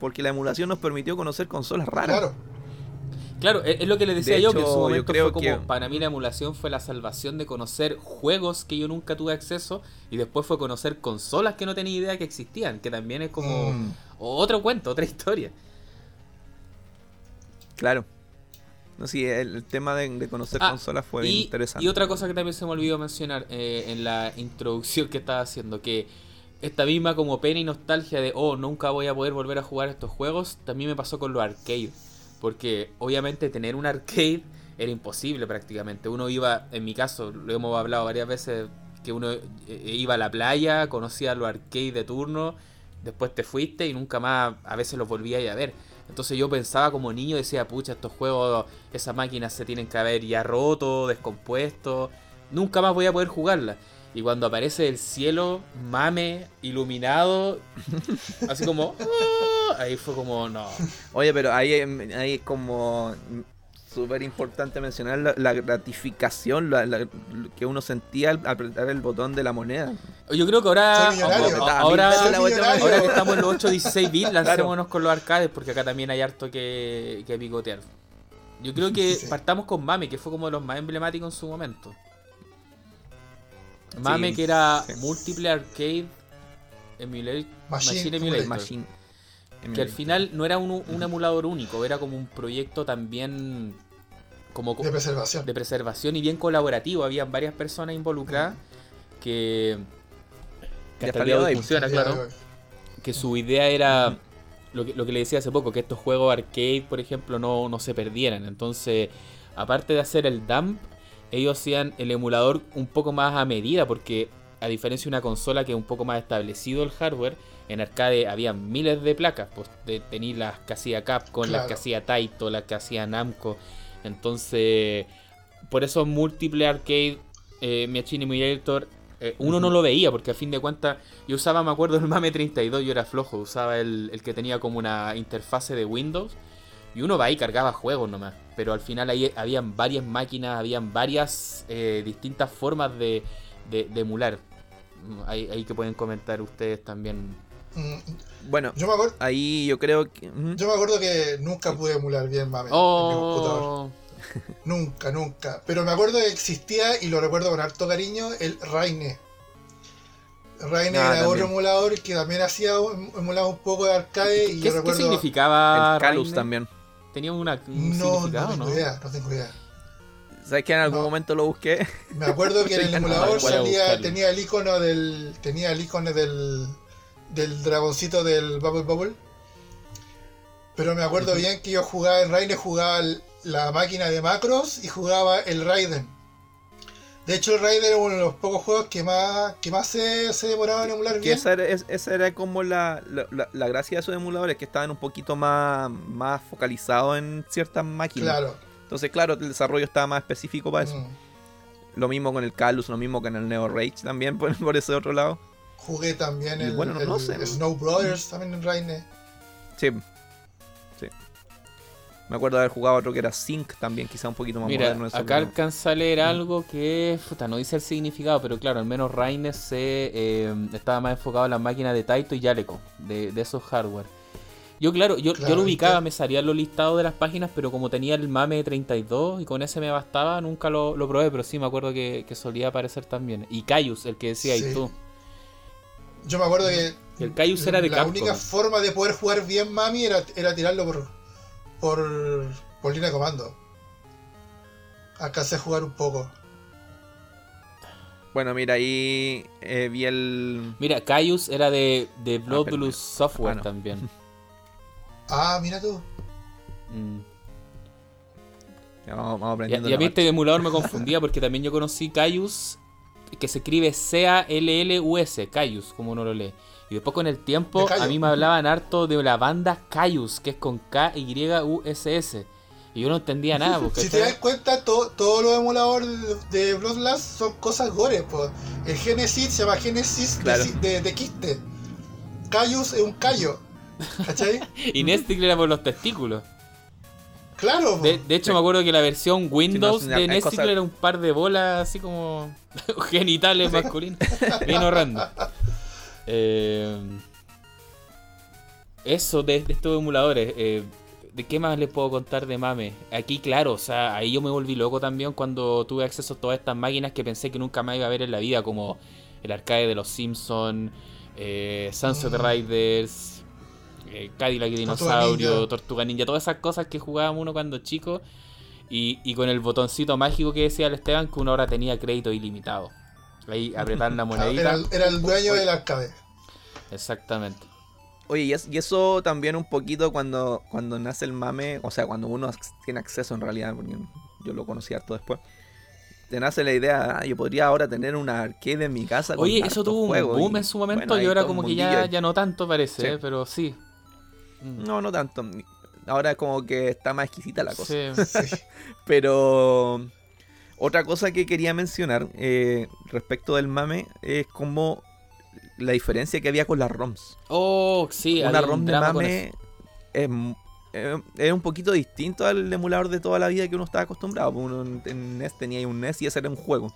porque la emulación nos permitió conocer consolas raras. Claro. Claro, es, lo que le decía De yo, que en su yo momento creo fue como, que- para mí la emulación fue la salvación de conocer juegos que yo nunca tuve acceso y después fue conocer consolas que no tenía idea que existían, que también es como Mm. otro cuento, otra historia. Claro. No, sí, el, el tema de, de conocer Ah, consolas fue bien y, interesante. y otra cosa que también se me olvidó mencionar eh, en la introducción que estaba haciendo, que esta misma como pena y nostalgia de, oh, nunca voy a poder volver a jugar estos juegos, también me pasó con los arcade. Porque obviamente tener un arcade era imposible prácticamente. Uno iba, en mi caso, lo hemos hablado varias veces, que uno eh, iba a la playa, conocía los arcades de turno, después te fuiste y nunca más a veces los volvía a ir a ver. Entonces yo pensaba como niño, decía, pucha, estos juegos, esas máquinas se tienen que haber ya roto, descompuesto, nunca más voy a poder jugarlas. Y cuando aparece el cielo, mame, iluminado, así como, "Ah", ahí fue como, no. Oye, pero ahí, ahí como súper importante mencionar la, la gratificación la- la- que uno sentía al apretar el botón de la moneda. Yo creo que ahora, ahora, que estamos en los 8-16 bits, lancémonos con los arcades, porque acá también hay harto que, que picotear. Yo creo que Sí. partamos con Mame, que fue como de los más emblemáticos en su momento. Mame, Sí. que era Sí. múltiple arcade emulator, Machine Machine Emulator. Emulator. Machine. Que al final no era un, un emulador único, era como un proyecto también como co- De preservación. de preservación y bien colaborativo. Habían varias personas involucradas que, que hasta el día de hoy funciona, claro. Que su idea era lo que, lo que le decía hace poco, que estos juegos arcade, por ejemplo, no, no se perdieran. Entonces, aparte de hacer el dump, ellos hacían el emulador un poco más a medida, porque a diferencia de una consola que es un poco más establecido el hardware, en arcade había miles de placas. Pues tenéis las que hacía Capcom, las que hacía Taito, las que hacía Namco. Entonces, por eso múltiple arcade, eh, Machine Emulator, eh, uno no lo veía, porque a fin de cuentas, yo usaba, me acuerdo, el MAME 32, yo era flojo, usaba el, el que tenía como una interfase de Windows, y uno va ahí y cargaba juegos nomás, pero al final ahí habían varias máquinas, habían varias eh, distintas formas de, de- de emular. Ahí, ahí que pueden comentar ustedes también. Mm, Bueno, Yo me acuerdo, ahí yo creo que. yo me acuerdo que nunca pude emular bien Mame en mi computador. Oh, Nunca, nunca. Pero me acuerdo que existía, y lo recuerdo con harto cariño, el Raine. Raine Ah, era también. otro emulador que también hacía emulaba un poco de arcade y ¿Qué, yo qué recuerdo. significaba? el Calus también. ¿Tenía una, un No, no significado, tengo no? idea, no tengo idea. ¿Sabes que en algún No. momento lo busqué? Me acuerdo que en el no emulador salía, tenía el icono del. tenía el icono del. Del dragoncito del Bubble Bubble. Pero me acuerdo bien que yo jugaba en Raine, jugaba la máquina de macros y jugaba el Raiden. De hecho el Raiden era uno de los pocos juegos que más, que más se, se demoraba en emular Que bien. esa era, es- esa era como la, la, la- la gracia de esos emuladores, que estaban un poquito más, más focalizados en ciertas máquinas. Claro. Entonces, claro, el desarrollo estaba más específico para eso. Mm. Lo mismo con el Calus, lo mismo con el Neo Rage también, por, por ese otro lado. Jugué también el, bueno, no- el no sé. Snow Brothers también en Raine. Sí. Sí. Me acuerdo de haber jugado otro que era Sync también, quizá un poquito más Mira, moderno. eso, acá pero- alcanza a leer algo que, puta, no dice el significado, pero claro, al menos Rainer se eh, estaba más enfocado en las máquinas de Taito y Yaleco, de, de esos hardware. Yo, claro, yo, yo lo ubicaba, me salían los listados de las páginas, pero como tenía el MAME 32 y con ese me bastaba, nunca lo, lo probé, pero sí me acuerdo que, que solía aparecer también. Y Cayus, el que decía Sí. y tú. Yo me acuerdo que el Cayus era de la Capcom. única forma de poder jugar bien Mami era, era tirarlo por, por, por línea de comando. Alcancé a jugar un poco. Bueno, mira, ahí eh, vi el... Mira, Cayus era de, de Bloodlust pero- Software ah, no. también. Ah, mira tú. Mm. Ya vamos, vamos aprendiendo. y a mí este emulador me confundía porque también yo conocí Cayus, que se escribe C-A-L-L-U-S, Cayus, como uno lo lee. Y después con el tiempo a mí me hablaban harto de la banda Cayus, que es con K-Y-U-S-S. Y yo no entendía nada. Porque Si te das cuenta, to- todos los emuladores de, Bloodlust son cosas gore. po. El Genesis se llama Genesis de- de, de, quiste. Cayus es un callo. ¿Cachai? Y Nesticle era por los testículos. Claro. po. De, de hecho, me acuerdo que la versión Windows Sí, de no, Nesticle cosas- era un par de bolas así como genitales masculinos. Bien horrendo. Eh, eso de, de estos emuladores. eh, ¿De qué más les puedo contar de mame? Aquí, claro, o sea, ahí yo me volví loco también cuando tuve acceso a todas estas máquinas que pensé que nunca más iba a ver en la vida, como el arcade de los Simpsons, eh, Sunset Mm. Riders, eh, Cadillac y Tortuga Dinosaurio, Ninja. Tortuga Ninja, todas esas cosas que jugábamos uno cuando chico. Y, y con el botoncito mágico que decía el Esteban, que uno ahora tenía crédito ilimitado. Ahí apretar la Ah, monedita. era, el- era el dueño del arcade. Exactamente. Oye, y, es- y eso también un poquito cuando, cuando nace el mame, o sea, cuando uno tiene acceso en realidad, porque yo lo conocí harto después. Te nace la idea, ah, yo podría ahora tener una arcade en mi casa. con Oye, eso tuvo un juegos", boom y, en su momento bueno, y ahora como que ya, ya no tanto parece, Sí. ¿eh? pero sí. Mm. No, no tanto. Ahora como que está más exquisita la cosa. Sí. Sí. Pero otra cosa que quería mencionar eh, respecto del mame es como la diferencia que había con las ROMs. Oh, sí, una un ROM de mame es, eh, es un poquito distinto al emulador de toda la vida que uno estaba acostumbrado. pues Uno en- NES tenía un NES y ese era un juego.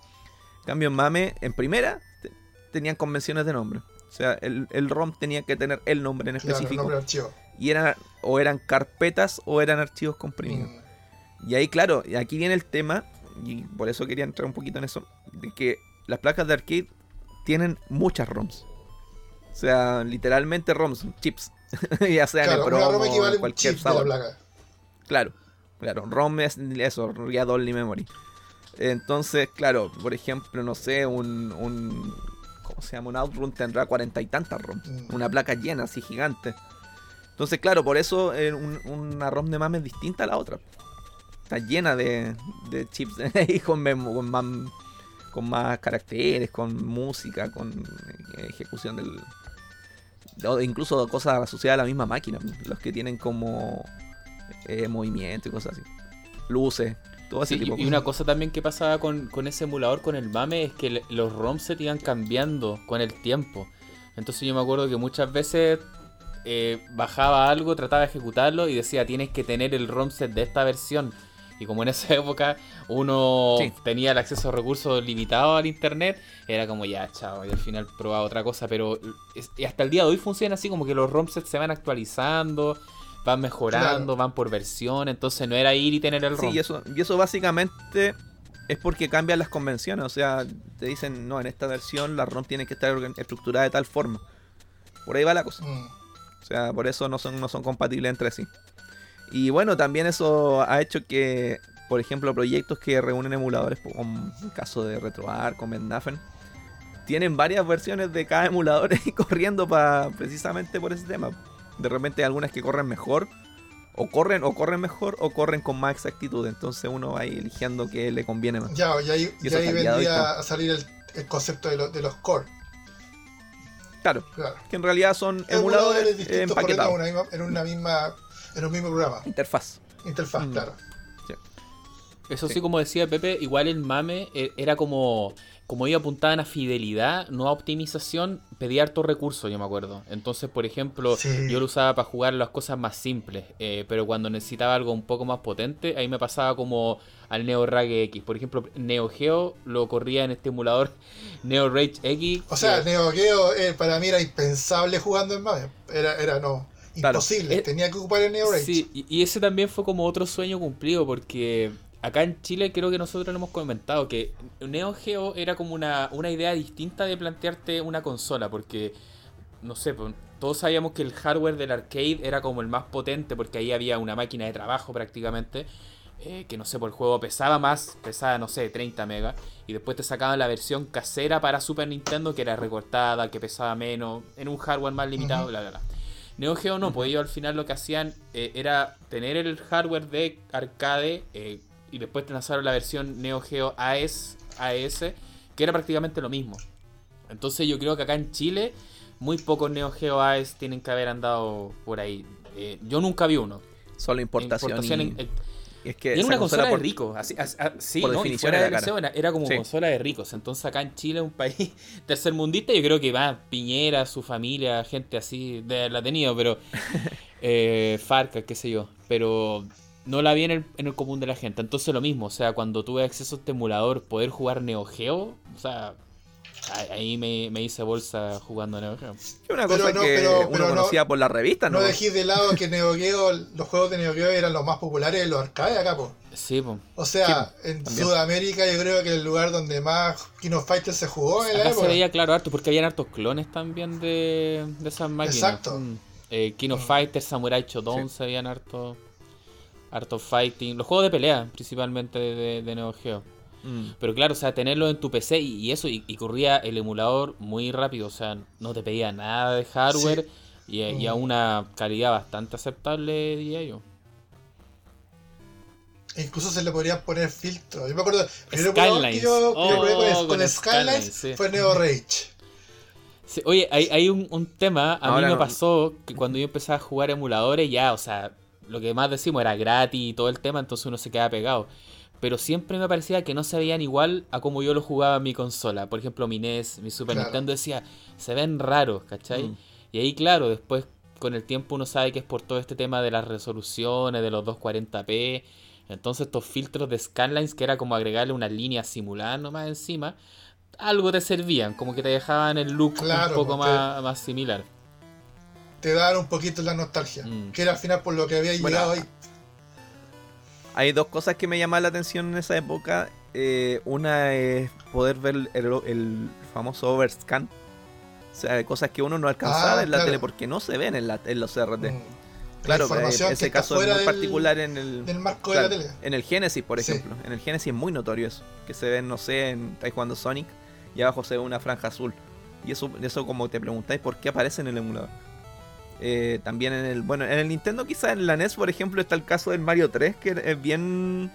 En cambio, en MAME, en primera, te- tenían convenciones de nombre. O sea, el, el ROM tenía que tener el nombre en Claro, específico. nombre de archivo. Y eran, o eran carpetas o eran archivos comprimidos. Mm, Y ahí, claro, aquí viene el tema, y por eso quería entrar un poquito en eso, de que las placas de arcade tienen muchas ROMs. O sea, literalmente ROMs, chips. ya sean claro, en promo ROM equivale un cualquier de la placa. Claro, claro, ROM es eso, Read Only Memory. Entonces, claro, por ejemplo, no sé, un, un ¿cómo se llama? Un Outrun tendrá cuarenta y tantas ROMs. Mm. Una placa llena, así gigante. Entonces, claro, por eso eh, un- una ROM de MAME es distinta a la otra. Está llena de, de chips y con, con más, con más caracteres, con música, con eh, ejecución del... incluso cosas asociadas a la misma máquina. Los que tienen como eh, movimiento y cosas así. Luces, todo ese Sí, tipo y cosas. una cosa también que pasaba con, con ese emulador, con el MAME, es que le- los ROMs se iban cambiando con el tiempo. Entonces yo me acuerdo que muchas veces eh, bajaba algo, trataba de ejecutarlo y decía tienes que tener el ROM set de esta versión. Y como en esa época uno Sí. tenía el acceso a recursos limitados al internet, era como ya, chao, y al final probaba otra cosa. Pero es- y hasta el día de hoy funciona así, como que los ROM sets se van actualizando, van mejorando, Claro. van por versión. Entonces no era ir y tener el ROM. Sí, y eso, y eso básicamente es porque cambian las convenciones. O sea, te dicen, no, en esta versión la ROM tiene que estar estructurada de tal forma. Por ahí va la cosa. Mm. O sea, por eso no son, no son compatibles entre sí. Y bueno, también eso ha hecho que, por ejemplo, proyectos que reúnen emuladores, como el caso de RetroArch, con Mendafen, tienen varias versiones de cada emulador corriendo para precisamente por ese tema. De repente hay algunas que corren mejor, o corren, o corren mejor, o corren con más exactitud. Entonces uno va ahí eligiendo qué le conviene más. Ya, y ahí, Y y eso ahí vendría a salir el, el concepto de, lo- de los core. Claro, Claro. que en realidad son Emuladores emuladores empaquetados. en una misma- en una misma, en un mismo programa. Interfaz. Interfaz, Mm. claro. Eso sí. Sí. como decía Pepe, igual el mame eh, era como, como iba apuntada a fidelidad, no a optimización, pedía harto recursos, yo me acuerdo. Entonces, por ejemplo, Sí. yo lo usaba para jugar las cosas más simples, eh, pero cuando necesitaba algo un poco más potente, ahí me pasaba como al Neo Rage X. Por ejemplo, Neo Geo lo corría en este emulador Neo Rage X. O sea, que- Neo Geo eh, para mí era impensable jugando en MAME. Era, era no, imposible. Eh, Tenía que ocupar el Neo Rage. Sí, y ese también fue como otro sueño cumplido porque acá en Chile creo que nosotros lo hemos comentado que Neo Geo era como una, una idea distinta de plantearte una consola porque, no sé, pues, todos sabíamos que el hardware del arcade era como el más potente porque ahí había una máquina de trabajo prácticamente. eh, que no sé, por el juego pesaba más, pesaba, no sé, 30 megas. Y después te sacaban la versión casera para Super Nintendo que era recortada, que pesaba menos, en un hardware más limitado, Ujú. bla, bla, bla. Neo Geo no, pues ellos al final lo que hacían eh, era tener el hardware de arcade eh, y después te lanzaron la versión Neo Geo AES, AES, que era prácticamente lo mismo. Entonces yo creo que acá en Chile muy pocos Neo Geo AES tienen que haber andado por ahí. Eh, yo nunca vi uno. Solo importación. Importación y- en- en- y es que era una consola, por- de ricos. Así, así- sí, por definición era como Sí. consola de ricos. Entonces acá en Chile, un país tercermundista, yo creo que va Piñera, su familia, gente así, de, la ha tenido, pero eh, Farca, qué sé yo. Pero no la vi en el, en el común de la gente. Entonces lo mismo, o sea, cuando tuve acceso a este emulador, poder jugar Neo Geo, o sea, ahí- me, me hice bolsa jugando Neo Geo. Es una Pero cosa no, que pero- uno pero no- conocía por la revista, No ¿no? dejéis de lado que Neo Geo, los juegos de Neo Geo eran los más populares de los arcades acá, po. Sí, pues. O sea, Sí, en también. Sudamérica yo creo que el lugar donde más Kino Fighter se jugó en la Acá se época. veía claro harto, porque habían hartos clones también de, de esas máquinas. Exacto. Mm. Eh, King of Mm. Fighters, Samurai Shodown se veían harto. Harto fighting. Los juegos de pelea, principalmente de, de Neo Geo. Mm. Pero claro, o sea, tenerlo en tu PC y, y eso, y, y corría el emulador muy rápido, o sea, no te pedía nada de hardware y, y a Mm. una calidad bastante aceptable, diría yo. E Incluso se le podrían poner filtros. Yo me acuerdo, el primer emulador que Skylines. yo, que yo probé con, Oh, con con Skylines Skylines, sí. fue Neo Rage. Sí, oye, hay, hay un, un tema, a Ahora mí me no- pasó que cuando yo empecé a jugar emuladores, ya, o sea, lo que más decimos era gratis y todo el tema, entonces uno se queda pegado. Pero siempre me parecía que no se veían igual a como yo lo jugaba en mi consola. Por ejemplo, mi NES, mi Super Claro. Nintendo decía, se ven raros, ¿cachai? Mm. Y ahí, claro, después con el tiempo uno sabe que es por todo este tema de las resoluciones, de los 240p. Entonces estos filtros de scanlines, que era como agregarle una línea simulada nomás encima, algo te servían, como que te dejaban el look Claro, un poco porque- más, más similar. Te daban un poquito la nostalgia. Mm. Que era al final por lo que había Bueno, llegado ahí. Hay dos cosas que me llamaban la atención en esa época. Eh, una es poder ver el, el famoso overscan. O sea, cosas que uno no alcanzaba Ah, en la claro. tele porque no se ven en, la, en los CRT. Mm. Claro, la información eh, ese caso es muy del- particular en el, del marco claro, de la tele. en el Genesis, por Sí. ejemplo. En el Genesis es muy notorio eso. Que se ven, no sé, en, estáis jugando Sonic y abajo se ve una franja azul. Y eso, eso como te preguntáis, ¿por qué aparece en el emulador? Eh, también en el, bueno, en el Nintendo quizá en la NES, por ejemplo, está el caso del Mario 3, que es bien,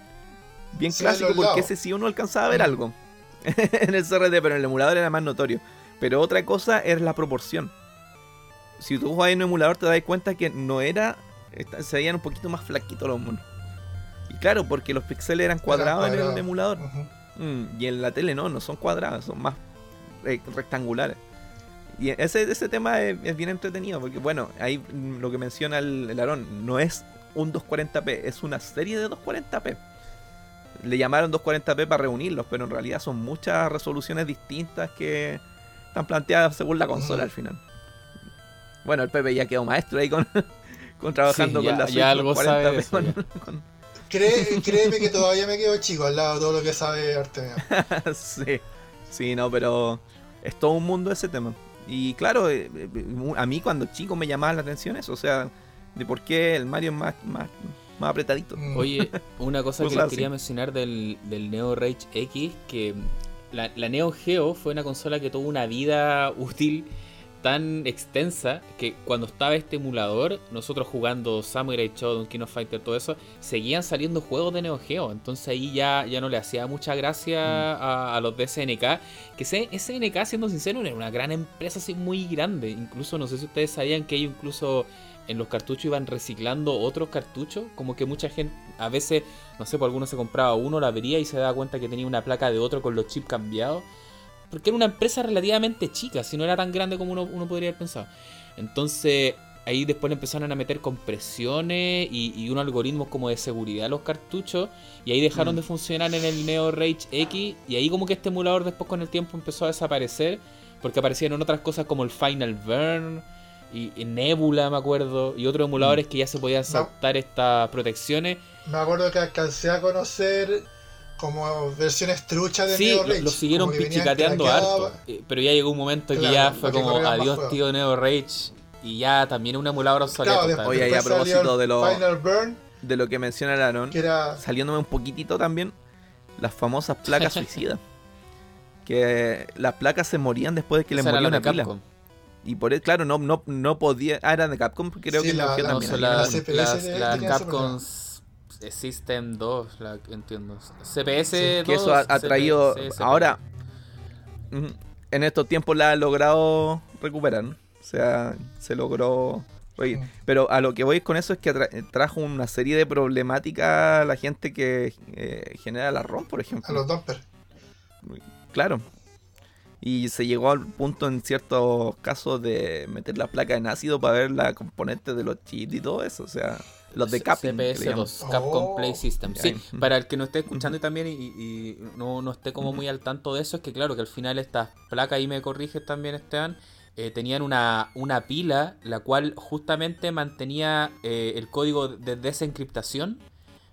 bien clásico, porque ese sí uno alcanzaba a ver Mm. algo en el CRT, pero en el emulador era más notorio. Pero otra cosa es la proporción. Si tú jugabas en un emulador te das cuenta que no era, se veían un poquito más flaquitos los monos. Y claro, porque los píxeles eran cuadrados en el cuadrados. emulador. Mm, y en la tele no, no son cuadradas, son más eh, rectangulares. Y ese, ese tema es, es bien entretenido, porque bueno, ahí mm, lo que menciona el, el Aarón, no es un 240p, es una serie de 240p. Le llamaron 240p para reunirlos, pero en realidad son muchas resoluciones distintas que están planteadas según la consola Ujú. al final. Bueno, el Pepe ya quedó maestro ahí con, con trabajando Sí, con ya- la ya Switch algo sabe de 40p, eso, con- con- Cree- créeme que todavía me quedo chico al lado de todo lo que sabe Artemio. sí, sí, no, pero es todo un mundo ese tema. Y claro, eh, eh, a mí cuando chico me llamaba la atención eso, o sea, de por qué el Mario es más, más, más apretadito. Mm. Oye, una cosa que Cosas les quería mencionar del, del Neo Rage X, que la, la Neo Geo fue una consola que tuvo una vida útil tan extensa que cuando estaba este emulador, nosotros jugando Samurai Shodown, King of Fighter, todo eso, seguían saliendo juegos de Neo Geo. Entonces ahí ya, ya no le hacía mucha gracia a, a los de SNK. Que SNK, siendo sincero, era una gran empresa así muy grande. Incluso no sé si ustedes sabían que ellos incluso en los cartuchos iban reciclando otros cartuchos. Como que mucha gente, a veces, no sé, por alguno se compraba uno, la vería y se daba cuenta que tenía una placa de otro con los chips cambiados. Porque era una empresa relativamente chica, si no era tan grande como uno, uno podría haber pensado. Entonces, ahí después le empezaron a meter compresiones y, y unos algoritmos como de seguridad a los cartuchos. Y ahí dejaron Mm. de funcionar en el Neo Rage X. Y ahí como que este emulador después con el tiempo empezó a desaparecer. Porque aparecieron otras cosas como el Final Burn y, y Nebula, me acuerdo. Y otros emuladores que ya se podían saltar estas protecciones. Me acuerdo que alcancé a conocer como versiones truchas de Sí, Neo lo, Rage. lo siguieron pichicateando harto. eh, Pero ya llegó un momento que ya fue que como adiós tío Neo Rage. Y ya también un emulador obsoleto. Claro, Oye, a propósito de lo- Final Burn, De lo que menciona Aaron, era. saliéndome un poquitito también, las famosas placas suicidas. Que las placas se morían después de que le moría la una pila. Capcom. Y por eso, claro, no, no, no podía. Ah, eran de Capcom, creo Sí, que la- también. la las, las, Capcom System 2, la, entiendo. CPS 2. que eso ha, ha traído CPS, ahora en estos tiempos la ha logrado recuperar ¿no? o sea se logró oye, pero a lo que voy con eso es que tra- trajo una serie de problemáticas a la gente que eh, genera la ROM por A ejemplo los dumpers. claro y se llegó al punto en ciertos casos de meter la placa en ácido para ver la componente de los chips y todo eso o sea los de Capcom que le CPS llaman. 2, Capcom Oh. Play System. Sí, para el que no esté escuchando y también y, y no, no esté como muy al tanto de eso, es que claro, que al final estas placas, y me corriges también Esteban, eh, tenían una, una pila la cual justamente mantenía eh, el código de desencriptación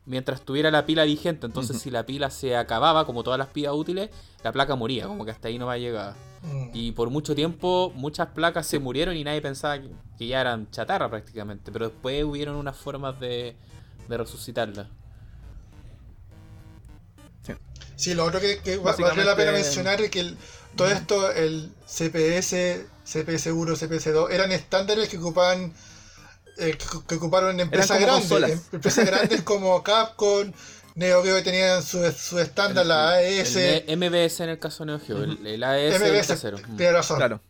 mientras tuviera la pila vigente. Entonces si la pila se acababa, como todas las pilas útiles, la placa moría, como que hasta ahí no va a llegar. Mm. Y por mucho tiempo muchas placas se murieron y nadie pensaba que, que ya eran chatarra prácticamente. Pero después hubieron unas formas de, de resucitarlas. Sí, lo otro que, que va- Básicamente- vale la pena mencionar es que el- todo esto, el CPS, CPS1, CPS2, eran estándares que ocupaban eh, que, que ocuparon empresas grandes. consolas. em- Empresas grandes como Capcom, Neo Geo que tenían su, su estándar, la AES, El MBS en el caso de Neo Geo, el, el AES el MBS. Mm. tiene razón. claro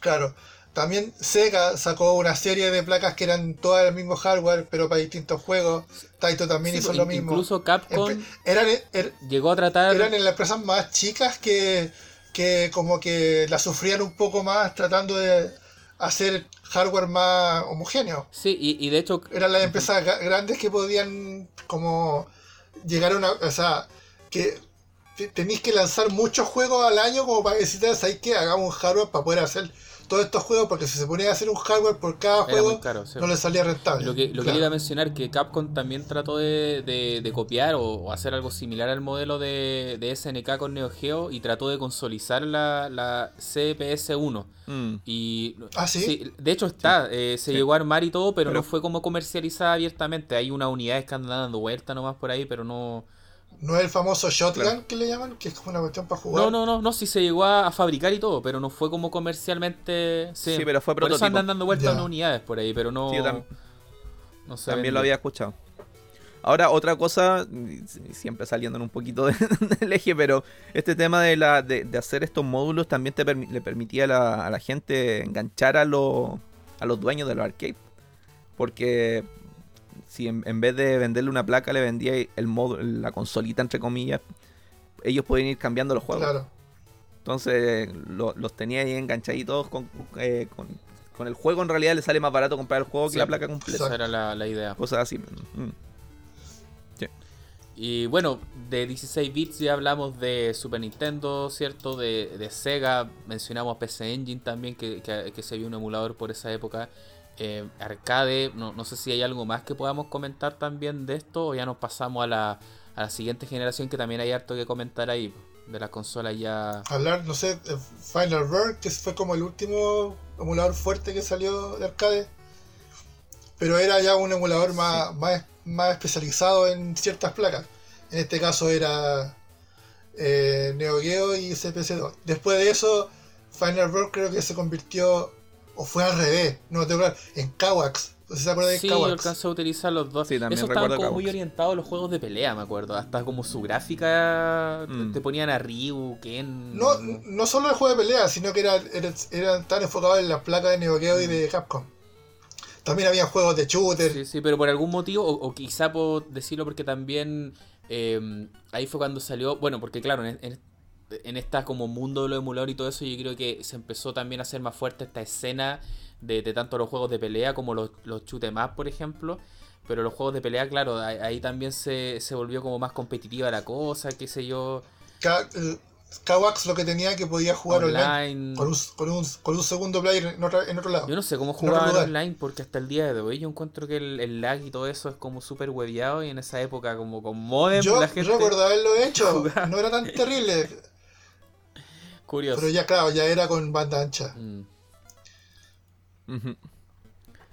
Claro. También Sega sacó una serie de placas que eran todas el mismo hardware, pero para distintos juegos. Taito también Sí, hizo pues, lo mismo. Incluso Capcom Empe- eran, er- llegó a tratar. eran en las empresas más chicas que, que como que la sufrían un poco más tratando de, hacer hardware más homogéneo. Sí, y, y de hecho. Eran las empresas grandes que podían como llegar a una. O sea, que te- tenéis que lanzar muchos juegos al año como para decir, ¿sabes qué? Hagamos un hardware para poder hacer todos estos juegos, porque si se ponía a hacer un hardware por cada Era juego, muy caro, sí. no le salía rentable. Lo que, lo que iba a mencionar que Capcom también trató de, de- de copiar o, o hacer algo similar al modelo de, de SNK con Neo Geo y trató de consolidar la, la CPS-1. Mm. Y ¿Ah, sí? de hecho está, eh, se Sí. llegó a armar y todo, pero, Pero- no fue como comercializada abiertamente. Hay unas unidades que andan dando vuelta nomás por ahí, pero no. No es el famoso shotgun Claro. que le llaman, que es como una cuestión para jugar. No, no, no, no, sí se llegó a, a fabricar y todo, pero no fue como comercialmente. Sí, Sí, pero fue Por eso prototipo. andan dando vueltas unas unidades por ahí, pero no. Sí, yo tam- no se También lo había escuchado. Ahora, otra cosa, siempre saliendo un poquito de- del eje, pero este tema de, la, de, de hacer estos módulos también te permi- le permitía a la, a la gente enganchar a, los a los dueños de los arcades. Porque si en, en vez de venderle una placa le vendía el módulo, la consolita, entre comillas, ellos podían ir cambiando los juegos. Claro. Entonces lo- los tenía ahí enganchaditos con, eh, con, con el juego. En realidad le sale más barato comprar el juego Sí. que la placa completa. Esa era la, la idea. Cosas así. Mm. Y bueno, de 16 bits ya hablamos de Super Nintendo, ¿cierto? De, de Sega, mencionamos PC Engine también, que, que, que se vio un emulador por esa época. Eh, arcade, no, no sé si hay algo más que podamos comentar también de esto, o ya nos pasamos a la, a la siguiente generación, que también hay harto que comentar ahí, de las consolas ya... Hablar, no sé, de Final Bird, que fue como el último emulador fuerte que salió de arcade. Pero era ya un emulador más, más, más especializado en ciertas placas. En este caso era eh, Neo Geo y CPC2. Después de eso, Final Bird creo que se convirtió, o fue al revés, no te acuerdas, en Kawax. Se acuerdan de Sí, yo Kawax. alcancé a utilizar los dos. Sí, también Eso estaban como muy Kawax. orientados a los juegos de pelea, me acuerdo. Hasta como su gráfica te- Mm. te ponían a Ryu, Ken... No, no solo el juego de pelea, sino que era, era- eran tan enfocados en las placas de Neo Geo y de Capcom. También había juegos de shooter. Sí, sí, pero por algún motivo, o, o quizá por decirlo porque también eh, ahí fue cuando salió, bueno, porque claro, en, en, en esta como mundo de los emuladores y todo eso, yo creo que se empezó también a hacer más fuerte esta escena de, de tanto los juegos de pelea como los, los shoot 'em up, por ejemplo. Pero los juegos de pelea, claro, ahí, ahí también se, se volvió como más competitiva la cosa, qué sé yo, Ka- Kawax lo que tenía que podía jugar online, online. con, un, con, un, con un segundo player en, otro lado. Yo no sé cómo lugar. online porque hasta el día de hoy yo encuentro que el, el lag y todo eso es como súper hueveado y en esa época como con modem Yo la gente recuerdo haberlo hecho, no era tan terrible, curioso. pero ya claro, ya era con banda ancha. Mm.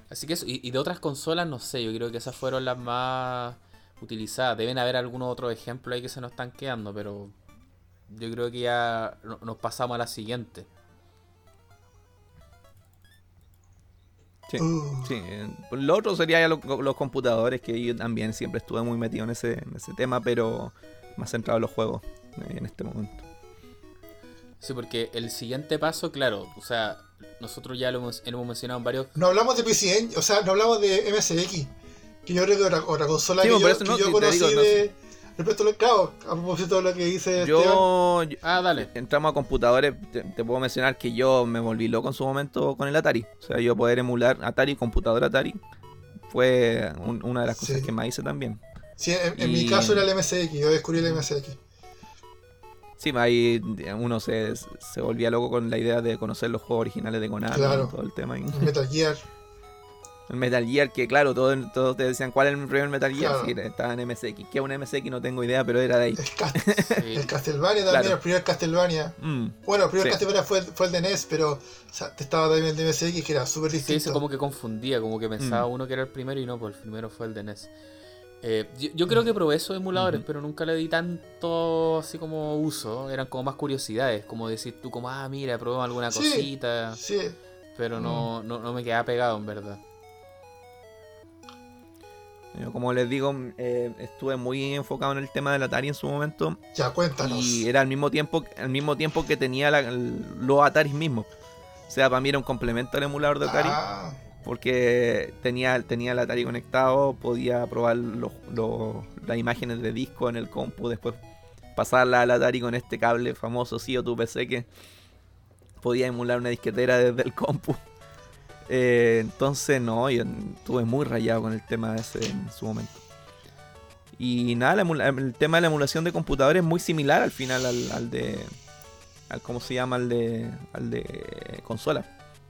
Así que eso, y, y de otras consolas no sé, yo creo que esas fueron las más utilizadas. Deben haber algunos otros ejemplos ahí que se nos están quedando, pero yo creo que ya no- nos pasamos a la siguiente. Sí, Uh. sí. eh, Lo otro sería ya lo- los computadores, que yo también siempre estuve muy metido en ese, en ese tema, pero más centrado en los juegos eh, en este momento. Sí, porque el siguiente paso, claro, o sea, nosotros ya lo hemos, hemos mencionado en varios No hablamos de PC Engine, o sea, no hablamos de MSX, que yo creo que otra, otra consola Sí, que, por yo, eso que no, yo te conocí digo, no de... Respecto a lo claro, a propósito de lo que dice Yo, yo- Ah, dale. entramos a computadores, te, te puedo mencionar que yo me volví loco en su momento con el Atari. O sea, yo poder emular Atari, computador Atari, fue un- una de las cosas Sí. que más hice también. sí, en, en mi caso era el MSX, yo descubrí el MSX. Sí, ahí uno se, se volvía loco con la idea de conocer los juegos originales de Konami Claro. todo el tema. Metal Gear, El Metal Gear, que claro, todos, todos te decían cuál es el primer Metal Gear. Claro. Sí, estaba en MSX. ¿Qué es un MSX? No tengo idea, pero era de ahí. el, Cast- Sí. el Castlevania también, Claro. el primer Castlevania. Mm. Bueno, el primer Sí. Castlevania fue, el- fue el de NES, pero o sea, estaba también el de MSX que era súper Sí, distinto. eso como que confundía, como que pensaba Mm. uno que era el primero y no, pues el primero fue el de NES. Eh, yo, yo creo que probé esos emuladores, pero nunca le di tanto así como uso. Eran como más curiosidades, como decir tú como, ah, mira, probé alguna Sí. cosita, Sí, pero no, no, no me quedaba pegado en verdad. Yo, como les digo, eh, estuve muy enfocado en el tema del Atari en su momento. ya cuéntanos. Y era al mismo tiempo, al mismo tiempo que tenía la- el- los Ataris mismos. O sea, para mí era un complemento al emulador de Atari. Ah, Porque tenía, tenía el Atari conectado, podía probar las imágenes de disco en el compu, después pasarla al Atari con este cable famoso, sí o tu PC, que podía emular una disquetera desde el compu. Eh, entonces, no, yo estuve muy rayado con el tema ese en su momento. Y nada, el tema de la emulación de computadores es muy similar al final al, de. Al, ¿Cómo se llama? Al de, al de consola.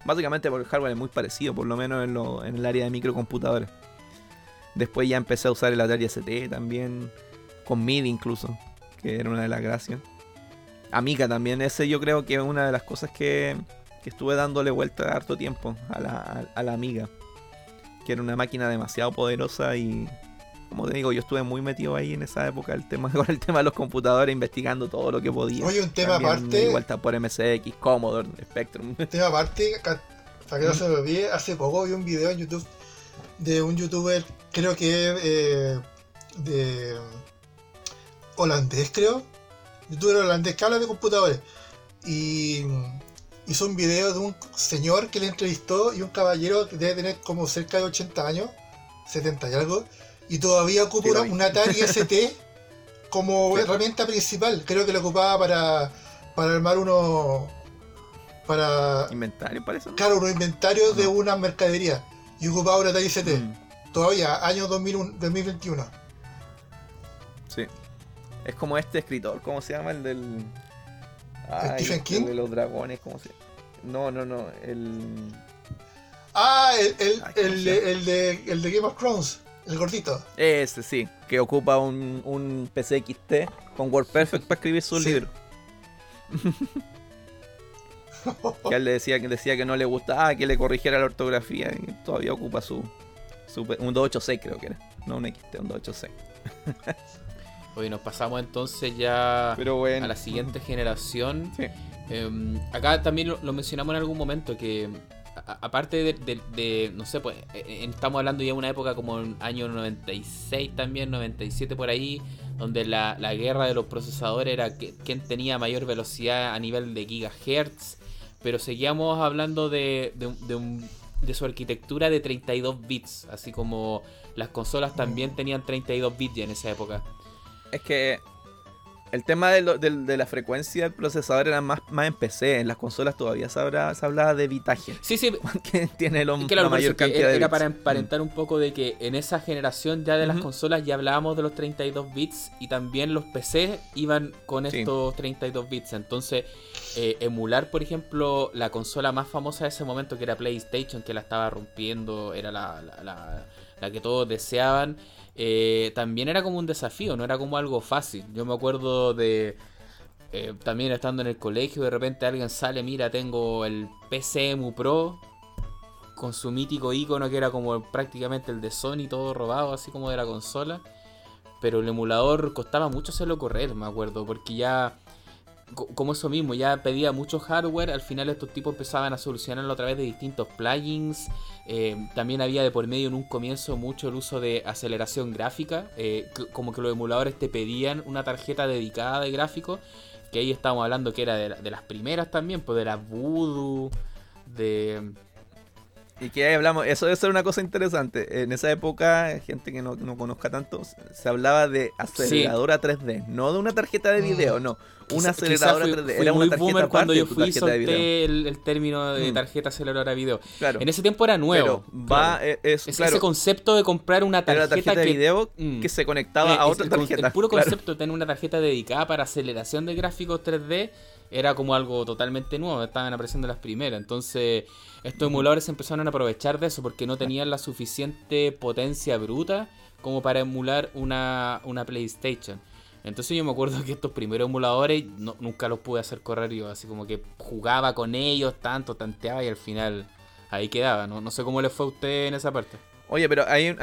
Básicamente porque el hardware es muy parecido, por lo menos en, lo, en el área de microcomputadores. Después ya empecé a usar el Atari ST también, con MIDI incluso, que era una de las gracias. Amiga también, ese yo creo que es una de las cosas que, que estuve dándole vuelta harto tiempo a la, a la Amiga. Que era una máquina demasiado poderosa y como te digo, yo estuve muy metido ahí en esa época el tema, con el tema de los computadores, investigando todo lo que podía. Oye, un tema aparte. Vuelta por MSX, Commodore, Spectrum. Un tema aparte, para que no se me olvide, hace poco vi un video en YouTube de un youtuber, creo que eh, de holandés, creo. Youtuber holandés que habla de computadores. Y hizo un video de un señor que le entrevistó y un caballero que debe tener como cerca de 80 años, 70 y algo y todavía ocupa una, Atari ST como herramienta principal. Creo que lo ocupaba para, para armar uno. Para. Inventario, parece. Claro, unos inventarios de una mercadería. Y ocupaba una Atari ST. Mm. Todavía, año 2021. Sí. Es como este escritor, ¿cómo se llama? El del. Stephen King. El de los dragones, ¿cómo se No, no, no. El. Ah, el, el, el, el, de, el de Game of Thrones. El gordito. Ese sí, que ocupa un, un PC XT con WordPerfect para escribir su libro. que él le decía, que decía que no le gustaba que le corrigiera la ortografía y todavía ocupa su, su un 286 creo que era, no un XT, un 286. Oye, nos pasamos entonces ya a la siguiente generación. Em, acá también lo, mencionamos en algún momento que aparte de, no sé, pues eh, eh, estamos hablando ya de una época como el año 96 también, 97 por ahí, donde la, guerra de los procesadores era que, quién tenía mayor velocidad a nivel de gigahertz, pero seguíamos hablando de, de, su arquitectura de 32 bits, así como las consolas también tenían 32 bits ya en esa época. Es que el tema de, la frecuencia del procesador era más, más en PC. En las consolas todavía se, hablaba de bitaje. Sí, sí. Que tiene lo, la mayor cantidad era, para emparentar un poco de que en esa generación ya de las consolas ya hablábamos de los 32 bits y también los PC iban con estos 32 bits. Entonces, eh, emular, por ejemplo, la consola más famosa de ese momento que era PlayStation, que la estaba rompiendo, era la, la que todos deseaban eh, también era como un desafío, no era como algo fácil. Yo me acuerdo de eh, también estando en el colegio, de repente alguien sale, mira, tengo el PCMU Pro con su mítico icono que era como prácticamente el de Sony, todo robado, así como de la consola. Pero el emulador costaba mucho hacerlo correr, me acuerdo, porque ya como eso mismo, ya pedía mucho hardware, al final estos tipos empezaban a solucionarlo a través de distintos plugins. Eh, también había de por medio en un comienzo mucho el uso de aceleración gráfica, eh, como que los emuladores te pedían una tarjeta dedicada de gráfico, que ahí estábamos hablando que era de, las primeras también, pues de la Voodoo, de... Y que ahí hablamos, eso, eso era una cosa interesante. En esa época, gente que no, conozca tanto, se hablaba de aceleradora 3D, no de una tarjeta de video, mm. no una aceleradora 3D. Era muy boomer cuando yo fui solté el, término de mm. tarjeta aceleradora de video. Claro. En ese tiempo era nuevo. va, eh, es, ese concepto de comprar una tarjeta, de video mm. que se conectaba eh, a otra tarjeta. El, puro concepto de tener una tarjeta dedicada para aceleración de gráficos 3D era como algo totalmente nuevo. Estaban apareciendo las primeras. Entonces, estos emuladores empezaron a aprovechar de eso porque no tenían la suficiente potencia bruta como para emular una, una PlayStation. Entonces yo me acuerdo que estos primeros emuladores nunca los pude hacer correr yo, así como que jugaba con ellos tanto, tanteaba y al final ahí quedaba. No, no sé cómo le fue a usted en esa parte. Oye, pero hay,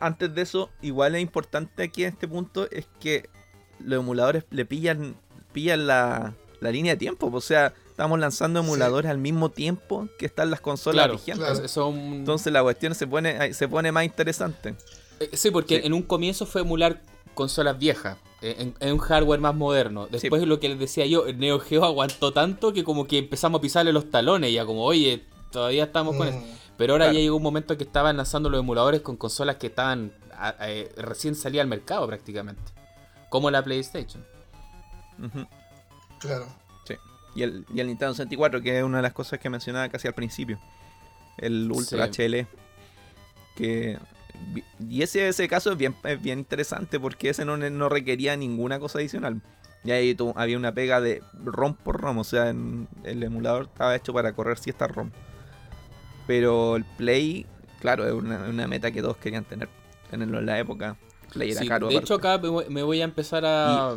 antes de eso, igual es importante aquí en este punto, es que los emuladores le pillan, pillan la, línea de tiempo. O sea, estamos lanzando emuladores al mismo tiempo que están las consolas vigentes. Entonces la cuestión se pone, se pone más interesante. Eh, sí, porque en un comienzo fue emular consolas viejas. Eh, en, un hardware más moderno. Después lo que les decía yo, el Neo Geo aguantó tanto que como que empezamos a pisarle los talones, ya como, oye, todavía estamos con eso. Mm, Pero ahora ya llegó un momento que estaban lanzando los emuladores con consolas que estaban eh, recién salía al mercado prácticamente. Como la PlayStation. Claro. Sí. Y el, y el Nintendo 64, que es una de las cosas que mencionaba casi al principio. el Ultra HL. Que, y ese, ese caso es bien, bien interesante porque ese no, no requería ninguna cosa adicional. Y ahí había una pega de ROM por ROM, o sea, en, el emulador estaba hecho para correr si esta ROM. Pero el Play, claro, es una, meta que todos querían tener, tenerlo en la época. Caro. De hecho, acá me voy a empezar a.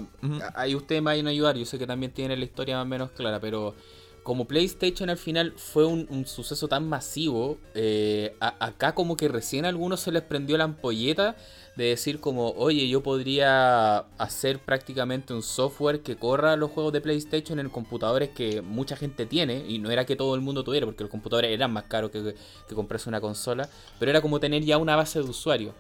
Ahí ustedes me vayan a ayudar. Yo sé que también tienen la historia más o menos clara, pero como PlayStation al final fue un, suceso tan masivo, eh, acá como que recién a algunos se les prendió la ampolleta de decir como, oye, yo podría hacer prácticamente un software que corra los juegos de PlayStation en computadores que mucha gente tiene, y no era que todo el mundo tuviera, porque los computadores eran más caros que, que comprarse una consola, pero era como tener ya una base de usuario.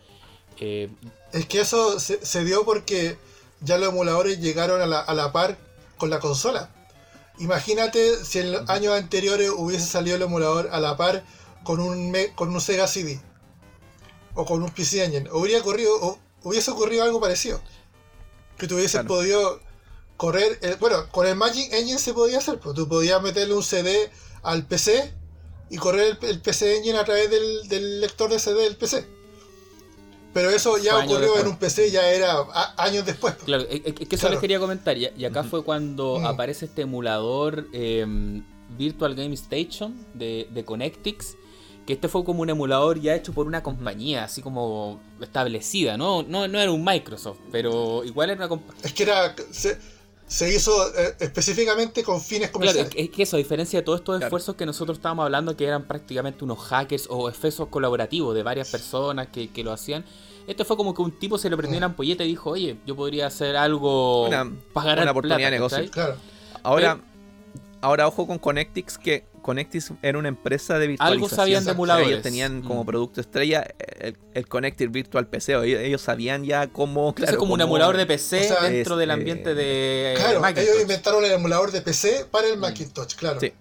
Eh, es que eso se, dio porque ya los emuladores llegaron a la, a la par con la consola. Imagínate si en los años anteriores hubiese salido el emulador a la par con un, con un Sega CD o con un PC Engine. Hubiera ocurrido, o hubiese ocurrido algo parecido. Que tú hubieses podido correr. Eh, bueno, con el Magic Engine se podía hacer. Pues, tú podías meterle un CD al PC y correr el, PC Engine a través del, del lector de CD del PC. Pero eso ya ocurrió en un PC, ya era años después. Claro, es, que eso les quería comentar. Y, acá fue cuando aparece este emulador em, Virtual Game Station de, de Connectix. Que este fue como un emulador ya hecho por una compañía, así como establecida, ¿no? No, no era un Microsoft, pero igual era una compañía. Es que era. Se, hizo eh, específicamente con fines comerciales. Claro, es, que eso, a diferencia de todos estos esfuerzos que nosotros estábamos hablando, que eran prácticamente unos hackers o esfuerzos colaborativos de varias personas que, que lo hacían, esto fue como que un tipo se le prendió una ampolleta y dijo, oye, yo podría hacer algo una, para ganar una oportunidad de negocio. Claro. Ahora, ahora ojo con Connectix, que Connectix era una empresa de virtualización. Algo sabían de emuladores. Ellos tenían como mm. producto estrella el, el Connectix Virtual PC. Ellos, sabían ya cómo... Claro, es como un emulador de PC dentro del este, ambiente de Claro, ellos inventaron el emulador de PC para el mm. Macintosh, claro. Sí.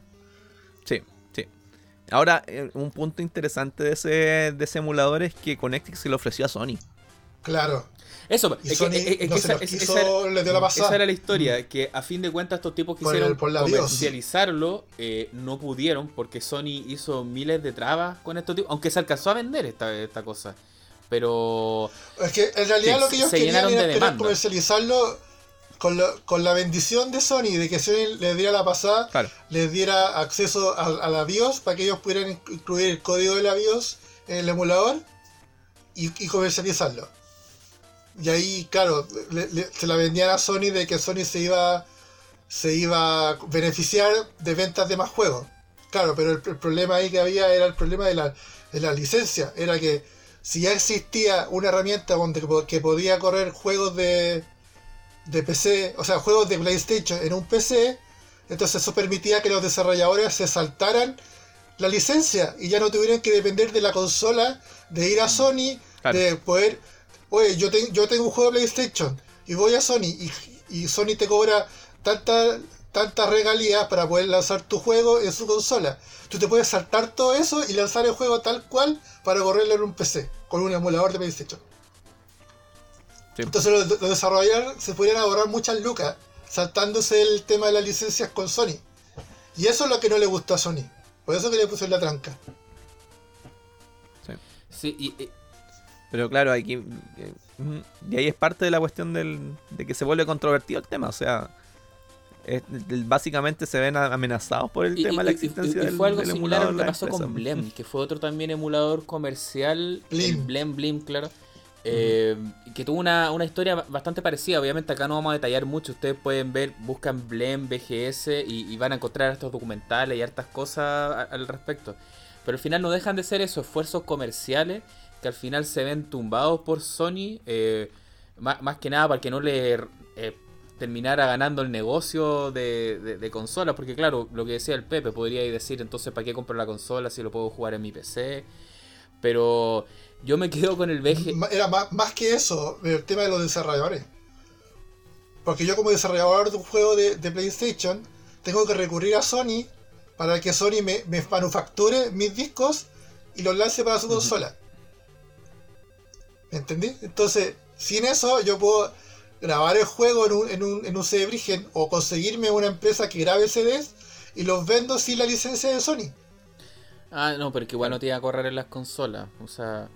Ahora, eh, un punto interesante de ese, de ese emulador es que Connectix se lo ofreció a Sony. Claro. Eso, y Sony no esa, le dio la pasada. esa era la historia, que a fin de cuentas estos tipos quisieron comercializarlo, eh, no pudieron porque Sony hizo miles de trabas con estos tipos, aunque se alcanzó a vender esta, esta cosa. Pero... Es que en realidad lo que ellos querían era comercializarlo con, la bendición de Sony, de que Sony les diera la pasada, les diera acceso a, la BIOS para que ellos pudieran incluir el código de la BIOS en el emulador y, comercializarlo. Y ahí, claro, se la vendían a Sony de que Sony se iba, se iba a beneficiar de ventas de más juegos. Claro, pero el, problema ahí que había era el problema de la, de la licencia. Era que si ya existía una herramienta donde, que podía correr juegos de, de PC, o sea, juegos de PlayStation en un PC, entonces eso permitía que los desarrolladores se saltaran la licencia y ya no tuvieran que depender de la consola, de ir a mm. Sony, de poder, oye, yo, yo tengo un juego de PlayStation y voy a Sony y, Sony te cobra tantas tantas regalías para poder lanzar tu juego en su consola. Tú te puedes saltar todo eso y lanzar el juego tal cual para correrlo en un PC, con un emulador de PlayStation. Entonces los, desarrolladores se podrían ahorrar muchas lucas saltándose el tema de las licencias con Sony. Y eso es lo que no le gustó a Sony. Por eso que le puso en la tranca. Sí. sí y, Pero claro, aquí. Eh, y ahí es parte de la cuestión del, de que se vuelve controvertido el tema. O sea, básicamente se ven amenazados por el tema de la existencia del, fue algo similar a lo que pasó con Blem, que fue otro también emulador comercial. Blim. Blem, Blim, claro eh, que tuvo una, historia bastante parecida. Obviamente acá no vamos a detallar mucho. Ustedes pueden ver, buscan Blem, BGS y, van a encontrar estos documentales y hartas cosas al respecto. Pero al final no dejan de ser esos esfuerzos comerciales que al final se ven tumbados por Sony. Eh, más, que nada para que no le eh, terminara ganando el negocio de, de, consolas. Porque claro, lo que decía el Pepe, podría decir entonces para qué compro la consola si lo puedo jugar en mi PC. Pero yo me quedo con el VG. Era más, que eso, el tema de los desarrolladores. Porque yo como desarrollador de un juego de, PlayStation, tengo que recurrir a Sony para que Sony me, manufacture mis discos y los lance para su consola. ¿Me entendí? Entonces, sin eso yo puedo grabar el juego en un, en un, en un CD Virgen o conseguirme una empresa que grabe CDs y los vendo sin la licencia de Sony. Ah, no, pero que igual no te iba a correr en las consolas. O sea.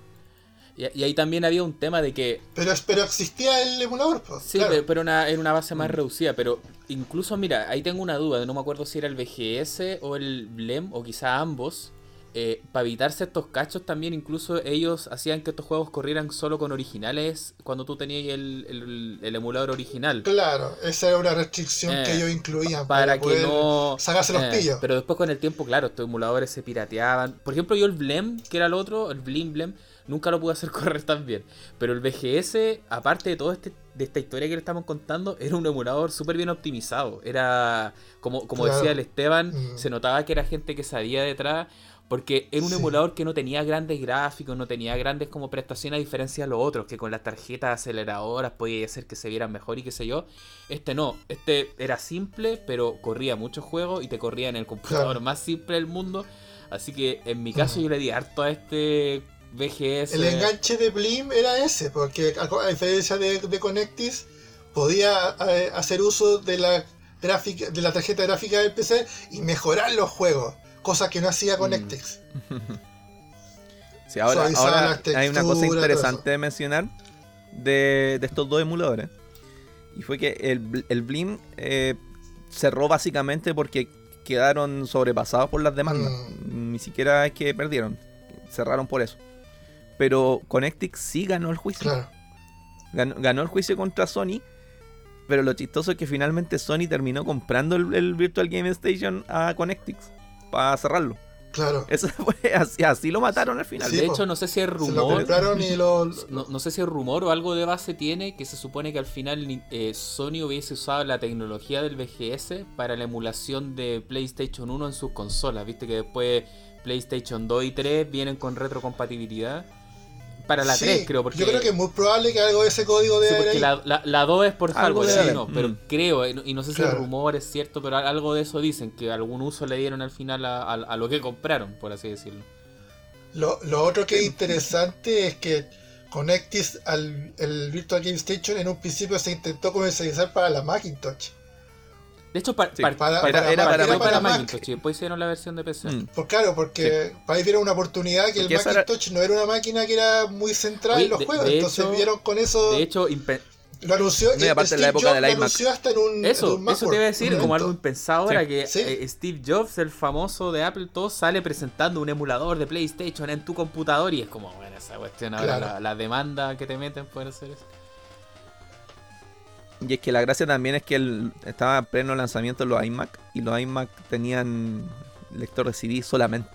Y, y ahí también había un tema de que. Pero, pero existía el emulador, pues. Sí, claro. pero, pero una, en una base más Mm. reducida. Pero incluso, mira, ahí tengo una duda. No me acuerdo si era el VGS o el BLEM, o quizá ambos. Eh, para evitarse estos cachos también, incluso ellos hacían que estos juegos corrieran solo con originales cuando tú tenías el, el- el emulador original. Claro, esa era una restricción Eh, que ellos incluían Para que poder no. sacarse los eh, pillos. Pero después con el tiempo, claro, estos emuladores se pirateaban. Por ejemplo, yo el Blem, que era el otro, el Blim Blem, nunca lo pude hacer correr tan bien. Pero el VGS, aparte de todo este, de esta historia que le estamos contando, era un emulador súper bien optimizado. Era, como, como Claro. decía el Esteban, Mm. se notaba que era gente que sabía detrás. Porque era un Sí. emulador que no tenía grandes gráficos, no tenía grandes como prestaciones a diferencia de los otros, que con las tarjetas aceleradoras podía hacer que se vieran mejor y qué sé yo. Este no, este era simple, pero corría muchos juegos y te corría en el computador Claro. más simple del mundo. Así que en mi caso yo le di harto a este VGS. El enganche de Blim era ese, porque a, a diferencia de, de Connectis, podía eh, hacer uso de la gráfica, de la tarjeta gráfica del PC y mejorar los juegos, cosa que no Mm. hacía Connectix. Sí, ahora, hay una cosa interesante de mencionar de, de estos dos emuladores. Y fue que el, Bl- el Blim eh, cerró básicamente porque quedaron sobrepasados por las demandas. Mm. Ni siquiera es que perdieron. Cerraron por eso. Pero Connectix sí ganó el juicio. Claro, Ganó, ganó el juicio contra Sony. Pero lo chistoso es que finalmente Sony terminó comprando el, el Virtual Game Station a Connectix para cerrarlo. claro. Eso fue así, así lo mataron al final. Sí, de po. hecho, no sé si es Se lo rumor. compraron y lo. No, no sé si es rumor o algo de base tiene que se supone que al final eh, Sony hubiese usado la tecnología del VGS para la emulación de PlayStation 1 en sus consolas. Viste que después PlayStation 2 y 3 vienen con retrocompatibilidad. Para la Sí, 3 creo, porque, Yo creo que es muy probable que algo de ese código sí, de haber porque ahí. la, la, la 2 es por Algo hardware, sí, no, pero Mm. creo, eh, y no sé si Claro. el rumor es cierto, pero al- algo de eso dicen, que algún uso le dieron al final a, a- a lo que compraron, por así decirlo. Lo, lo otro que es interesante es que Connectis al el Virtual Game Station en un principio se intentó comercializar para la Macintosh. De hecho, Sí, par- para- par- era- para para Mac. Macintosh y después hicieron la versión de PC. Mm. Pues claro, porque para ahí vieron una oportunidad que Porque el esa era- Macintosh no era una máquina que era muy central en los de- juegos. de entonces hecho- vieron con eso. De hecho, lo anunció. No, y aparte en la Steve época Jobs del iMac. anunció hasta en un. en Eso, un eso te iba a decir, como algo impensado Sí. era que Sí. eh, Steve Jobs, el famoso de Apple, todo sale presentando un emulador de PlayStation en tu computador y es como, bueno, esa cuestión ahora, Claro. la, la demanda que te meten por hacer eso. Y es que la gracia también es que el, estaba en pleno lanzamiento los iMac y los iMac tenían lector de CD solamente.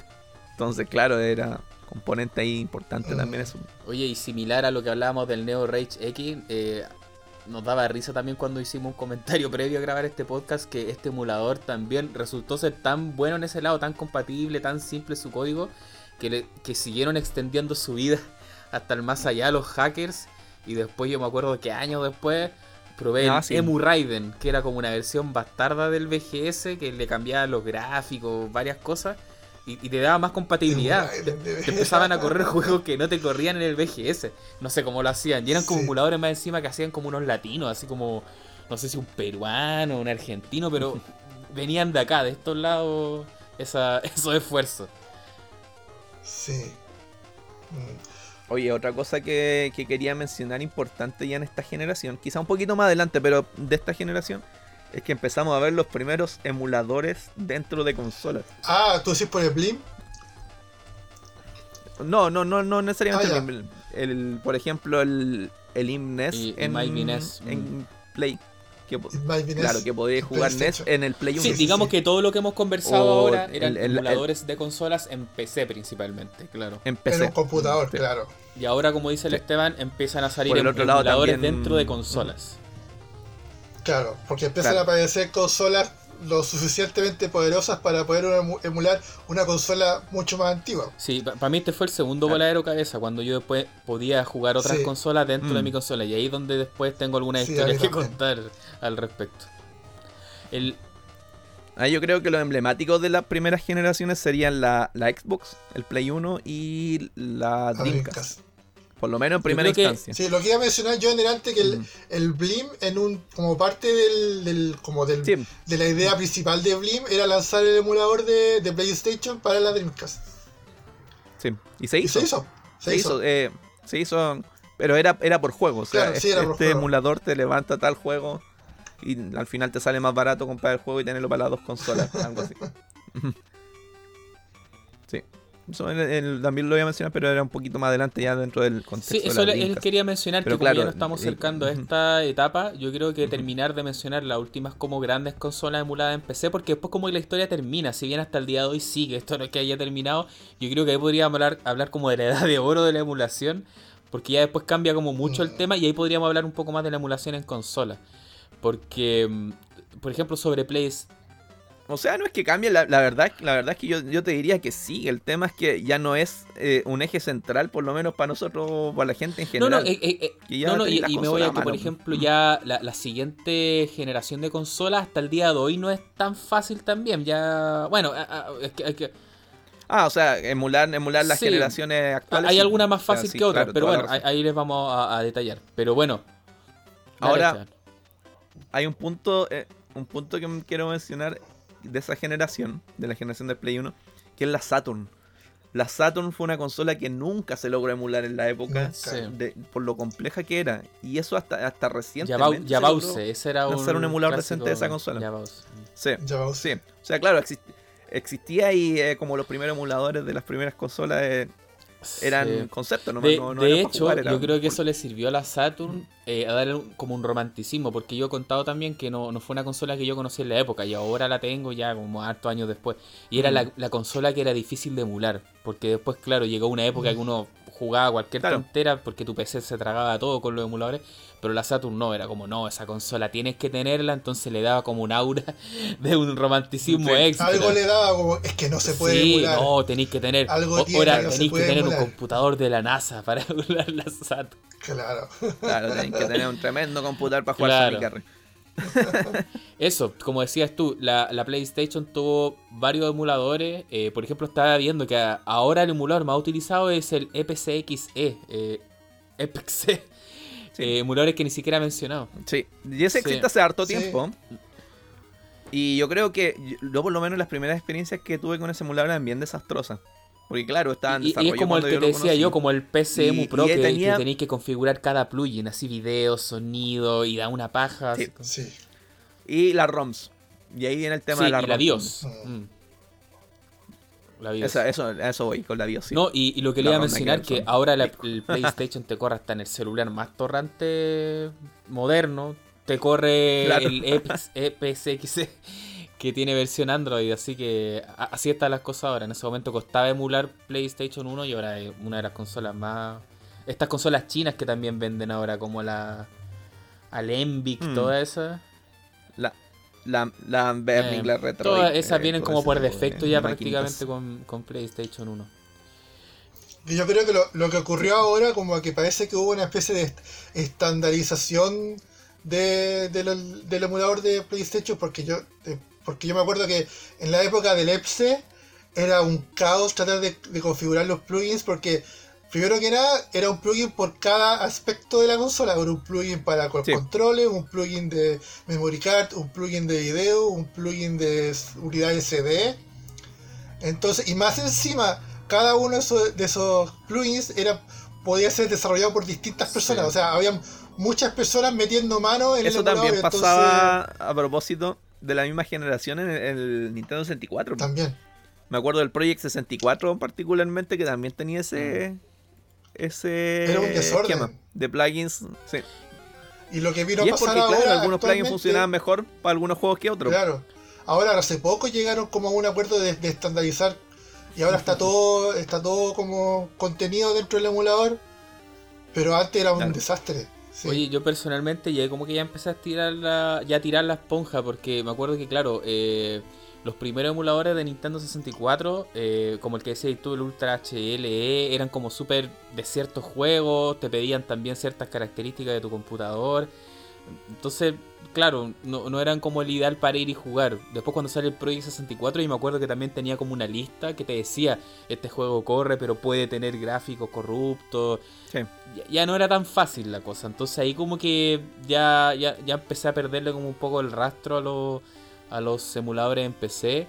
Entonces, claro, era componente ahí importante Mm. también eso. Oye, y similar a lo que hablábamos del Neo Rage X, eh, nos daba risa también cuando hicimos un comentario previo a grabar este podcast que este emulador también resultó ser tan bueno en ese lado, tan compatible, tan simple su código, que, le- que siguieron extendiendo su vida hasta el más allá los hackers. Y después yo me acuerdo que años después probé Ah, el sí. Emu Raiden, que era como una versión bastarda del VGS, que le cambiaba los gráficos, varias cosas, y, y te daba más compatibilidad. Te, empezaban a correr juegos que no te corrían en el VGS. No sé cómo lo hacían. Y eran como Sí. emuladores más encima que hacían como unos latinos, así como, no sé si un peruano, un argentino, pero venían de acá, de estos lados, esa, esos esfuerzos. Sí. Mm. Oye, otra cosa que, que quería mencionar importante ya en esta generación, quizá un poquito más adelante, pero de esta generación, es que empezamos a ver los primeros emuladores dentro de consolas. Ah, tú decís por el Blim. No, no, no, no necesariamente. Ah, el, el- por ejemplo, el, el IMNES Y- y en, en Play. Que, claro, que podéis jugar NES PlayStation. en el Play 1. Sí, digamos sí. que todo lo que hemos conversado O ahora eran el- el- emuladores de consolas en PC principalmente, claro. En En PC. un computador, Sí. claro. Y ahora, como dice el Sí. Esteban, empiezan a salir otro lado emuladores también- dentro de consolas. Claro, porque empiezan Claro. a aparecer consolas lo suficientemente poderosas para poder emu- emular una consola mucho más antigua. Sí, para mí este fue el segundo Claro. voladero cabeza, cuando yo después podía jugar otras Sí. consolas dentro de Mm. mi consola. Y ahí es donde después tengo algunas Sí, historias que contar al respecto. El, Ah, yo creo que los emblemáticos de las primeras generaciones serían la, la Xbox, el Play 1 y la Dreamcast. Por lo menos en primera creo que- instancia. Sí, lo que iba a mencionar yo en delante que el, Mm. el Blim en un como parte del, del- como del, Sí, de la idea principal de Blim era lanzar el emulador de, de PlayStation para la Dreamcast. Sí, y se Y hizo. se hizo. Se, Se hizo. hizo, eh, se hizo, pero era, era por juego. O sea, Claro, sí, este, era por juego. emulador te levanta tal juego y al final te sale más barato comprar el juego y tenerlo para las dos consolas, algo así. sí. Eso en- en- también lo voy a mencionar, pero era un poquito más adelante ya dentro del contexto. Sí, de eso él Dreamcast. quería mencionar Pero que como ya claro, nos estamos eh, acercando a esta etapa, yo creo que terminar de mencionar las últimas como grandes consolas emuladas en PC, porque después como que la historia termina, si bien hasta el día de hoy sigue, esto no es que haya terminado, yo creo que ahí podríamos hablar, hablar como de la edad de oro de la emulación, porque ya después cambia como mucho el Mm. tema y ahí podríamos hablar un poco más de la emulación en consola. Porque, mm, por ejemplo, sobre Plays, O sea, no es que cambie, la, la verdad, la verdad es que yo, yo te diría que sí. El tema es que ya no es eh, un eje central, por lo menos para nosotros, para la gente en No, no, general. eh, eh, Que ya no, no, tenéis y, me voy a que, por mano. ejemplo, ya la, la siguiente generación de consolas hasta el día de hoy no es tan fácil también. Ya, bueno, es que, hay que- Ah, o sea, emular, emular las Sí. generaciones actuales. hay algunas más O sea, fácil sí, que otras, claro, pero bueno, ahí, les vamos a, a detallar. Pero bueno, Ahora-. Hay un punto, un punto que quiero mencionar de esa generación, de la generación del Play 1, que es la Saturn. La Saturn fue una consola que nunca se logró emular en la época. Sí. de- por lo compleja que era. Y eso hasta, hasta recientemente. se Yabause, ese era un, emulador decente de esa consola. Yabause. Sí, Ya vamos. sí. O sea, claro, exist- existía y eh, como los primeros emuladores de las primeras consolas eh, eran Sí. conceptos, no, De, no, no de hecho, jugar, era- yo creo que eso le sirvió a la Saturn eh, a darle un- como un romanticismo, porque yo he contado también que no, no fue una consola que yo conocí en la época y ahora la tengo ya como hartos años después. Y era Mm. la, la consola que era difícil de emular, porque después, claro, llegó una época que uno jugaba cualquier Claro. tontera porque tu PC se tragaba todo con los emuladores, pero la Saturn no, era como, no, esa consola tienes que tenerla, entonces le daba como un aura de un romanticismo Sí. extra. Algo le daba como, es que no se puede sí, emular. no, tenéis que tener. Algo tiene, ahora no tenéis que tener un computador de la NASA para emular la Saturn. Claro. Claro, tenían que tener un tremendo computador para jugar Claro. Eso, como decías tú, la, la PlayStation tuvo varios emuladores. eh, por ejemplo, estaba viendo que ahora el emulador más utilizado es el EPCXE. Eh, EPXE. Sí. eh, emuladores que ni siquiera he mencionado. Sí, y ese Sí. existe hace harto Sí. tiempo. Y yo creo que, yo por lo menos las primeras experiencias que tuve con ese emulador eran bien desastrosas. Porque claro, estaban Y, y es como el que te decía yo, como el PC Emu Y- Pro, y que, tenía- que tenéis que configurar cada plugin, así video, sonido, y da una paja. Sí. así como- Sí. Y las ROMs. Y ahí viene el tema Sí, de la y la ROM. BIOS. Mm. Mm. La BIOS. Esa- eso, a eso voy, con la BIOS. sí. No, y, y lo que le La iba a mencionar, Microsoft. que ahora la- el PlayStation te corre hasta en el celular más torrante moderno, te corre Claro. el Epix- EPSX que tiene versión Android, así que así están las cosas ahora. En ese momento costaba emular PlayStation 1 y ahora es una de las consolas más... Estas consolas chinas que también venden ahora, como la Alembic, Mm. todas esas. La, la, la Burning, Eh, la Retro. todas esas eh, vienen como por de defecto ya maquinitas. prácticamente con, con PlayStation 1. Y yo creo que lo, lo que ocurrió ahora, como que parece que hubo una especie de est- estandarización de, de lo- del emulador de PlayStation, porque yo, eh, porque yo me acuerdo que en la época del EPSE era un caos tratar de, de configurar los plugins, porque primero que nada era un plugin por cada aspecto de la consola, era un plugin para Sí. controles, un plugin de memory card, un plugin de video, un plugin de unidad SD. Entonces, y más encima, cada uno de esos, de esos plugins era, podía ser desarrollado por distintas personas. Sí. O sea, había muchas personas metiendo mano en Eso el emulador, también entonces- pasaba a propósito de la misma generación en el, en el Nintendo 64. También. Me acuerdo del Project 64 particularmente que también tenía ese ese Era un desorden. de plugins. Sí. Y lo que vino y a es porque, claro, algunos plugins funcionaban mejor para algunos juegos que otros. Claro. Ahora hace poco llegaron como a un acuerdo de, de estandarizar y ahora está todo está todo como contenido dentro del emulador, pero antes era un Claro. desastre. Oye, yo personalmente ya como que ya empecé a tirar la, ya a tirar la esponja porque me acuerdo que claro, eh, los primeros emuladores de Nintendo 64, eh, como el que decías tú, el Ultra HLE, eran como súper de ciertos juegos, te pedían también ciertas características de tu computador. Entonces, claro, no, no eran como el ideal para ir y jugar. Después cuando sale el Project 64, y me acuerdo que también tenía como una lista que te decía, este juego corre, pero puede tener gráficos corruptos. Sí. Ya, ya no era tan fácil la cosa. Entonces ahí como que ya, ya, ya empecé a perderle como un poco el rastro a los, a los emuladores en PC.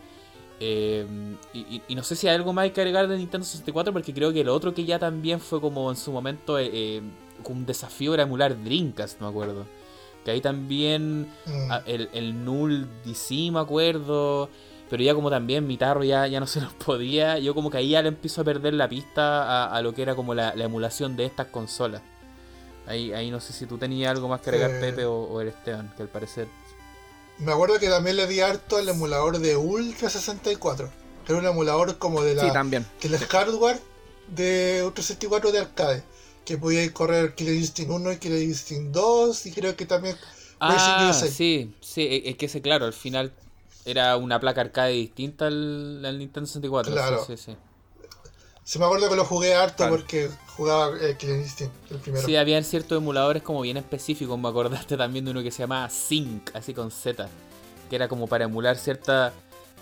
Eh, y, no sé si hay algo más que agregar de Nintendo 64, porque creo que lo otro que ya también fue como en su momento eh, eh un desafío era emular Dreamcast, me acuerdo. Que ahí también mm. el, el Null DC, me acuerdo. Pero ya como también mi tarro ya, ya no se nos podía, yo como que ahí ya le empiezo a perder la pista a, lo que era como la, emulación de estas consolas. Ahí, ahí no sé si tú tenías algo más que agregar, eh, Pepe, o, el Esteban, que al parecer... Me acuerdo que también le di harto al emulador de Ultra 64. Que era un emulador como de la... Sí, también. Que el hardware de Ultra 64 de arcade. Que podía correr Killer Instinct 1 y Killer Instinct 2 y creo que también... Ah, sí, sí, e, es que ese, claro, al final era una placa arcade distinta al, Nintendo 64. Claro. Sí, sí, sí. me acuerdo que lo jugué harto porque jugaba eh, Instinct, el primero. Sí, habían ciertos emuladores como bien específicos. Me acordaste también de uno que se llamaba Sync, así con Z. Que era como para emular cierta.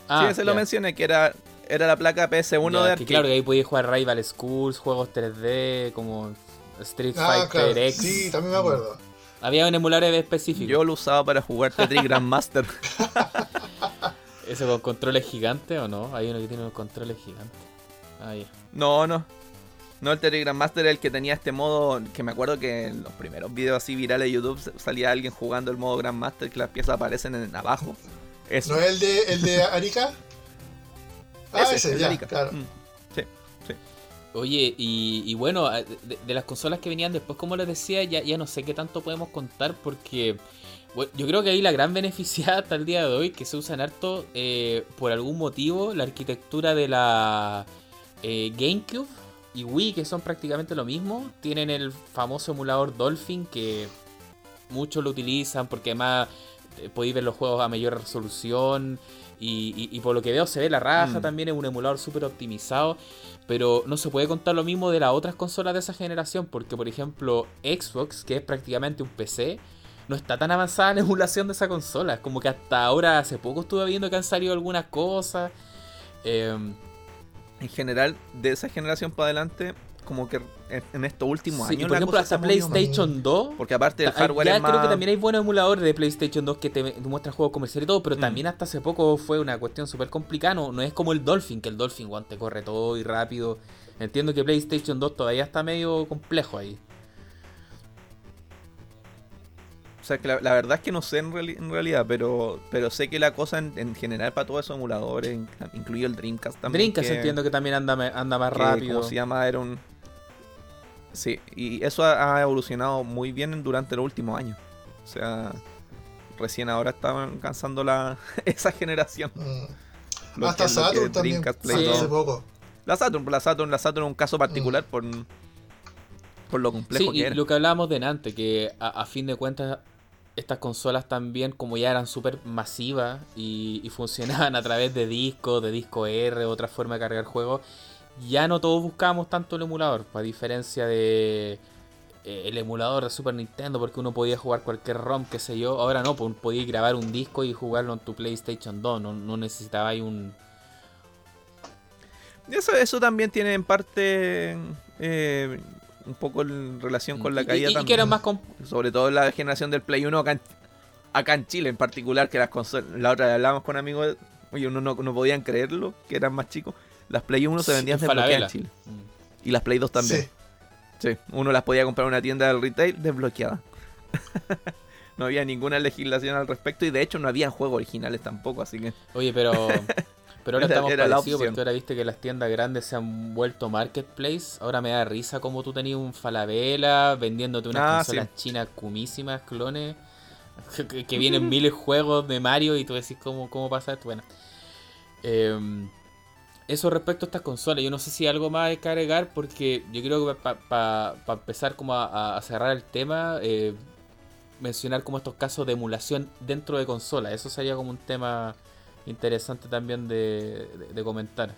Ah, sí, ese lo mencioné, que era, era la placa PS1 de arcade. claro, que ahí podías jugar Rival Schools, juegos 3D, como Street ah, Fighter X. Sí, también me acuerdo. Había un emulador específico. Yo lo usaba para jugar Tetris Grandmaster. ¿Ese con controles gigantes o no? Hay uno que tiene unos controles gigantes. Ah, No, no. No, el Tetris Grandmaster es el que tenía este modo. Que me acuerdo que en los primeros videos así virales de YouTube salía alguien jugando el modo Grandmaster que las piezas aparecen en, abajo. ¿No es el de, el de Arica? ah, ese, ya, claro. Mm. Oye, y, bueno, de, las consolas que venían después, como les decía, ya, ya no sé qué tanto podemos contar porque yo creo que ahí la gran beneficiada hasta el día de hoy, que se usa en harto, eh, por algún motivo, la arquitectura de la eh, GameCube y Wii, que son prácticamente lo mismo, tienen el famoso emulador Dolphin, que muchos lo utilizan porque además eh, podéis ver los juegos a mayor resolución. Y, por lo que veo se ve la raja mm. también, es un emulador súper optimizado. Pero no se puede contar lo mismo de las otras consolas de esa generación, porque por ejemplo Xbox, que es prácticamente un PC, no está tan avanzada la emulación de esa consola. Es como que hasta ahora, hace poco estuve viendo que han salido algunas cosas. Em, en general, de esa generación para adelante, como que en estos últimos años. por ejemplo, hasta PlayStation 2. Porque aparte del hardware. Ya creo que también hay buenos emuladores de PlayStation 2 que te, muestran juegos comerciales y todo, pero mm. también hasta hace poco fue una cuestión súper complicada. No, es como el Dolphin, que el Dolphin one, te corre todo y rápido. Entiendo que PlayStation 2 todavía está medio complejo ahí. O sea, que la, verdad es que no sé en, realidad, pero, pero sé que la cosa en, general para todos esos emuladores, incluido el Dreamcast también. Dreamcast entiendo que también anda, anda más rápido. Como se llama, era un. Sí, y eso ha, evolucionado muy bien durante los últimos años. O sea, recién ahora estaban alcanzando la, esa generación. Mm. Hasta Saturn también. Sí. Hace poco. La Saturn, la Saturn, la Saturn es un caso particular mm. por, por lo complejo que y lo que hablábamos de antes, que a fin de cuentas estas consolas también, como ya eran súper masivas y, funcionaban a través de discos, de disco R, otra forma de cargar juegos, ya no todos buscábamos tanto el emulador, a diferencia de eh, el emulador de Super Nintendo, porque uno podía jugar cualquier ROM, qué sé yo, ahora no, pues podía grabar un disco y jugarlo en tu PlayStation 2, no, no necesitaba un... Eso, eso también tiene en parte... Eh, un poco en relación con la caída y, que más Sobre todo la generación del Play 1 acá en, Chile en particular, que las consolas, la otra hablábamos con amigos, oye, uno no, no podían creerlo, que eran más chicos. Las Play 1 se vendían desbloqueadas en Chile. Mm. Y las Play 2 también. Sí. Uno las podía comprar en una tienda del retail desbloqueada. no había ninguna legislación al respecto y de hecho no había juegos originales tampoco, así que... Oye, pero Pero ahora estamos parecidos porque ahora viste que las tiendas grandes se han vuelto marketplace. Ahora me da risa como tú tenías un Falabella vendiéndote unas ah, consolas chinas cumísimas, clones. Que, vienen miles de juegos de Mario y tú decís cómo, cómo pasa esto. Bueno. Em, eso respecto a estas consolas. Yo no sé si hay algo más que agregar porque yo creo que para empezar como a, cerrar el tema, eh, mencionar como estos casos de emulación dentro de consolas. Eso sería como un tema interesante también de, comentar.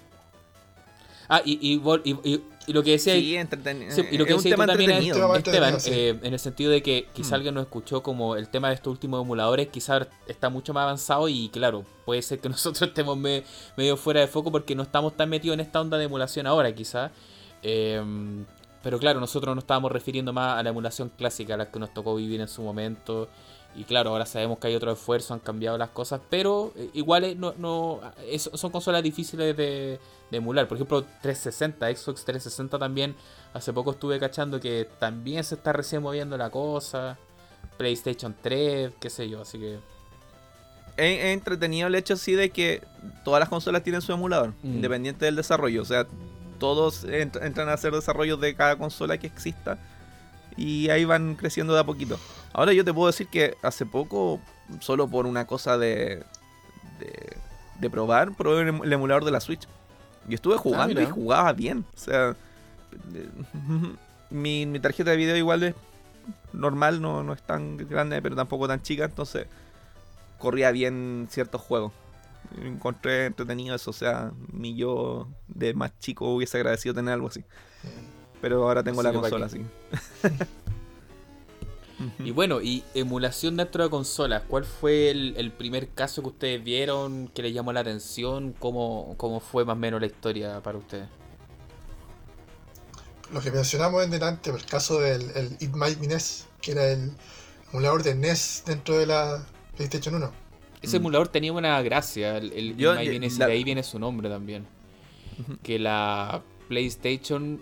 Ah, y, y, lo que decía. Sí, entretenido. y lo que decía también, Esteban, eh, en el sentido de que quizá mm. alguien nos escuchó como el tema de estos últimos emuladores, quizá está mucho más avanzado y claro, puede ser que nosotros estemos medio fuera de foco porque no estamos tan metidos en esta onda de emulación ahora, quizá. Em, pero claro, nosotros nos estábamos refiriendo más a la emulación clásica, a la que nos tocó vivir en su momento. Y claro, ahora sabemos que hay otro esfuerzo, han cambiado las cosas, pero eh, igual no, no es- son consolas difíciles de, de emular. Por ejemplo, 360, Xbox 360 también, hace poco estuve cachando que también se está recién moviendo la cosa. PlayStation 3, qué sé yo, así que... Es, es entretenido el hecho sí de que todas las consolas tienen su emulador, Mm. independiente del desarrollo. O sea, todos ent- entran a hacer desarrollos de cada consola que exista y ahí van creciendo de a poquito. Ahora yo te puedo decir que hace poco, solo por una cosa de, de, de probar, probé el em- emulador de la Switch. Y estuve jugando y jugaba bien. O sea, mi, mi tarjeta de video igual es normal, no, no es tan grande, pero tampoco tan chica, entonces corría bien ciertos juegos. Encontré entretenido eso, o sea, mi yo de más chico hubiese agradecido tener algo así. Pero ahora tengo Así la que pa' Y bueno, y emulación dentro de consolas, ¿cuál fue el, el primer caso que ustedes vieron que les llamó la atención? ¿Cómo, ¿Cómo fue más o menos la historia para ustedes? Lo que mencionamos en delante, el caso del el It Might Be NES, que era el emulador de NES dentro de la PlayStation 1. Ese Mm. emulador tenía una gracia, el, el Yo- It Might Be NES, y la- de ahí viene su nombre también. Que la PlayStation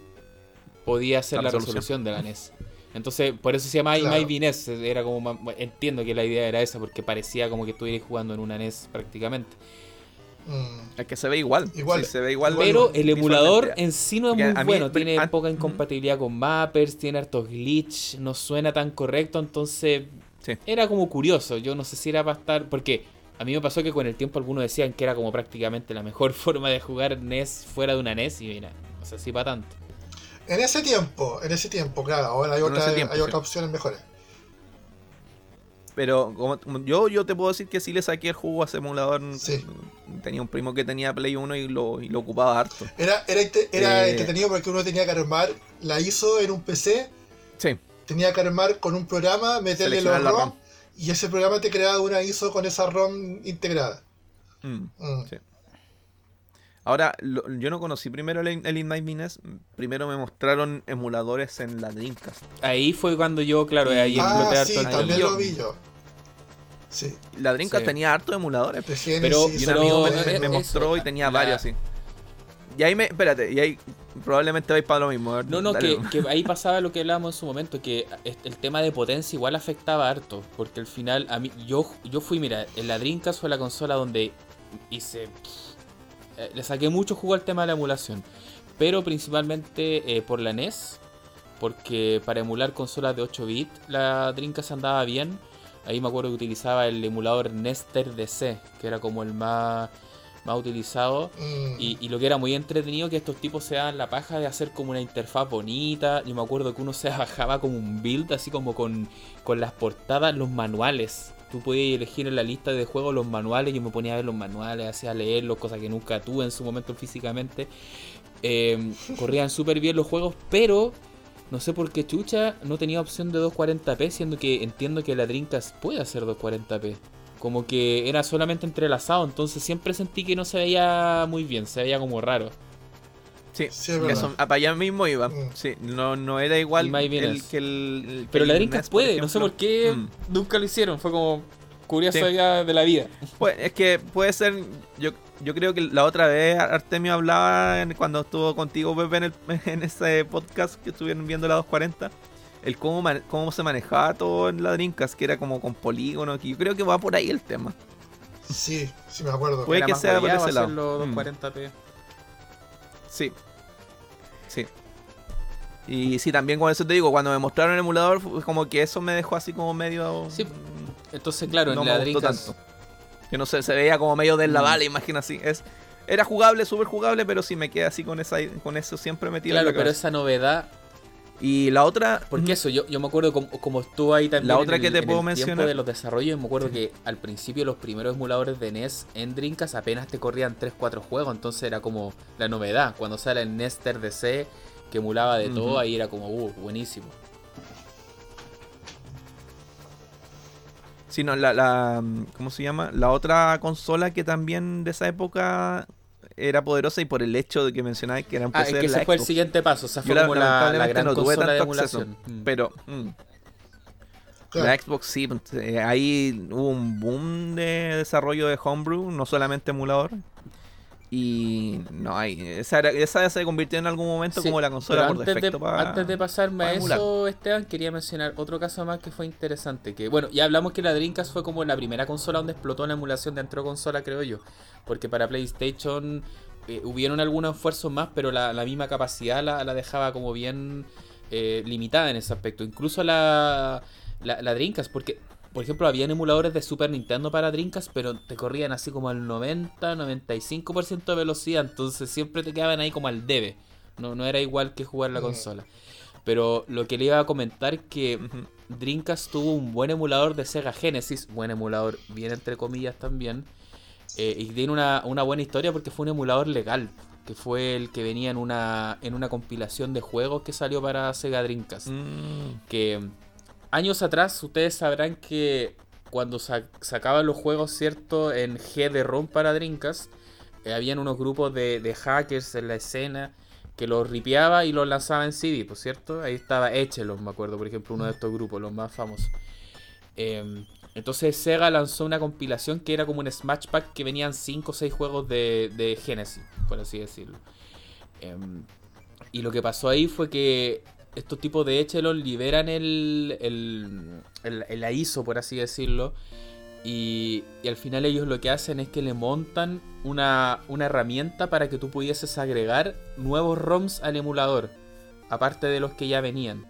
podía hacer La la, resolución. resolución de la NES. Entonces, por eso se llama Claro. NES. Era como más- entiendo que la idea era esa, porque parecía como que estuvierais jugando en una NES prácticamente. Mm, Es que se ve igual. Igual. sí, se ve igual. Pero el emulador en sí no es Porque muy bueno, tiene an- poca Ujú. incompatibilidad con mappers, tiene hartos glitch, no suena tan correcto, entonces Sí. era como curioso, yo no sé si era para estar, porque a mí me pasó que con el tiempo algunos decían que era como prácticamente la mejor forma de jugar NES fuera de una NES y mira, no sé si para tanto. En ese tiempo, en ese tiempo, claro, ahora hay, otra, tiempo, hay sí. otras opciones mejores. Pero como, como yo, yo te puedo decir que sí le saqué el jugo a ese emulador. Sí. Tenía un primo que tenía Play 1 y lo, y lo ocupaba harto. Era, era, era Eh. entretenido porque uno tenía que armar la ISO en un PC, Sí. tenía que armar con un programa, meterle los Seleccionar la ROM, ROM. y ese programa te creaba una ISO con esa ROM integrada. Mm. Mm. Sí. Ahora, lo- yo no conocí primero el, el Business, Primero me mostraron emuladores en la Dreamcast. Ahí fue cuando yo, claro, ahí Ah, exploté harto sí, el también yo. lo vi yo. Sí, La Dreamcast Sí. tenía harto emuladores. Genesis, Pero- Y un amigo me, pero me- es- me mostró eso, y tenía la- varios así. Y ahí me. Espérate, y ahí probablemente vais para lo mismo. ver, No, no, que, que ahí pasaba lo que hablábamos en su momento, que el tema de potencia igual afectaba harto, porque al final a mí yo yo fui, mira, en la Dreamcast fue la consola donde hice eh, le saqué mucho jugo al tema de la emulación, pero principalmente eh, por la NES, porque para emular consolas de 8 bits la Dreamcast andaba bien. Ahí me acuerdo que utilizaba el emulador Nester DC, que era como el más más utilizado. Mm. Y, y lo que era muy entretenido que estos tipos se daban la paja de hacer como una interfaz bonita. Yo me acuerdo que uno se bajaba como un build, así como con, con las portadas, los manuales. Tú podías elegir en la lista de juegos los manuales. Yo me ponía a ver los manuales, hacía leerlos, cosa que nunca tuve en su momento físicamente. Eh, corrían súper bien los juegos, pero no sé por qué chucha no tenía opción de 240p, siendo que entiendo que la Dreamcast puede hacer 240p. Como que era solamente entrelazado, entonces siempre sentí que no se veía muy bien, se veía como raro. Sí, Sí, para allá mismo iba. Mm. Sí, no, no era igual el, que el, el- que Pero el la por puede, no sé por qué Mm. nunca lo hicieron, fue como curioso Sí. ya de la vida. Pues, es que puede ser. Yo, yo creo que la otra vez Artemio hablaba en- cuando estuvo contigo, Pepe, en, el- en ese podcast que estuvieron viendo la 240. El cómo, man- cómo se manejaba todo en la Dreamcast, que era como con polígonos. Que yo creo que va por ahí el tema. Sí, sí me acuerdo. Puede Era que sea por ese lado. hacerlo Mm. 240p. Sí. Sí. Y sí, también con eso te digo, cuando me mostraron el emulador, fue como que eso me dejó así como medio. Sí. mm, Entonces, claro, no en me la gustó tanto. Que no sé, se veía como medio del Mm. la imagina así. Es, era jugable, súper jugable, pero sí me quedé así con esa con eso siempre metido en Claro, la pero cabeza. esa novedad, Y la otra. porque eso, yo, yo me acuerdo como, como estuvo ahí también. La otra en que te en puedo el mencionar- de los desarrollos, me acuerdo que al principio los primeros emuladores de NES en Dreamcast apenas te corrían 3-4 juegos, entonces era como la novedad. Cuando sale el Nester DC, que emulaba de todo, ahí era como, uh, buenísimo. Sí, no, la, la. ¿Cómo se llama? La otra consola que también de esa época era poderosa y por el hecho de que mencionaba que era un Ah, PC es de que la ese fue el siguiente paso, o sea, fue la- como la, la lamentablemente gran no tuve consola de tanto acceso, emulación. Mm. Pero. mm. La Xbox sí, eh, ahí hubo un boom de desarrollo de homebrew, no solamente emulador. Y no hay. Esa, esa se convirtió en algún momento como la consola por defecto. De, antes de pasarme a eso, Esteban, quería mencionar otro caso más que fue interesante. Que bueno, ya hablamos que la Dreamcast fue como la primera consola donde explotó la emulación dentro de consola, creo yo. Porque para PlayStation eh, hubieron algunos esfuerzos más, pero la, misma capacidad la, dejaba como bien eh, limitada en ese aspecto. Incluso la, la, la Dreamcast, porque por ejemplo, habían emuladores de Super Nintendo para Dreamcast, pero te corrían así como al 90-95% de velocidad, entonces siempre te quedaban ahí como al debe. No, no era igual que jugar la consola. Pero lo que le iba a comentar que Dreamcast tuvo un buen emulador de Sega Genesis, buen emulador, bien entre comillas también, eh, y tiene una, buena historia porque fue un emulador legal, que fue el que venía en una, en una compilación de juegos que salió para Sega Dreamcast. Mm. Que años atrás ustedes sabrán que cuando sacaban los juegos, ¿cierto? En G de ROM para Dreamcast, eh, habían unos grupos de, hackers en la escena que los ripiaba y los lanzaba en CD, ¿por cierto? Ahí estaba Echelon, me acuerdo, por ejemplo, uno de estos grupos, los más famosos. Em, entonces Sega lanzó una compilación que era como un Smash Pack que venían 5 o 6 juegos de, de Genesis, por así decirlo. Em, y lo que pasó ahí fue que estos tipos de Echelon liberan el, el, el, ISO, por así decirlo. Y, al final ellos lo que hacen es que le montan una, herramienta para que tú pudieses agregar nuevos ROMs al emulador, aparte de los que ya venían.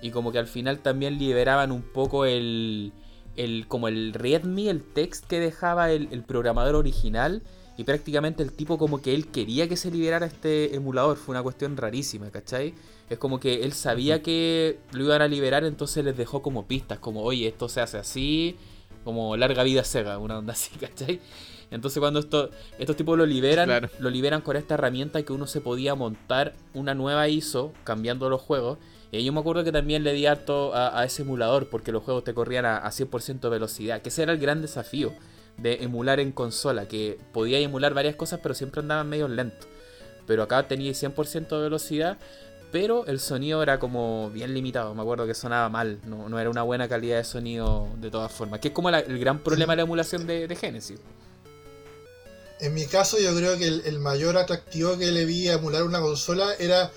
Y como que al final también liberaban un poco el, el como el readme, el text que dejaba el, el programador original y prácticamente el tipo como que él quería que se liberara este emulador. Fue una cuestión rarísima, ¿cachai? Es como que él sabía que lo iban a liberar, entonces les dejó como pistas, como, oye, esto se hace así, como larga vida Sega, una onda así, ¿cachai? Entonces cuando esto, estos tipos lo liberan, lo liberan con esta herramienta que uno se podía montar una nueva ISO cambiando los juegos. Y yo me acuerdo que también le di harto a, ese emulador porque los juegos te corrían a, a 100% de velocidad, que ese era el gran desafío de emular en consola, que podía emular varias cosas, pero siempre andaban medio lento. Pero acá tenía 100% de velocidad, pero el sonido era como bien limitado. Me acuerdo que sonaba mal, no, era una buena calidad de sonido de todas formas. Que es como el gran problema de la emulación de, Genesis. En mi caso, yo creo que el, mayor atractivo que le vi a emular una consola era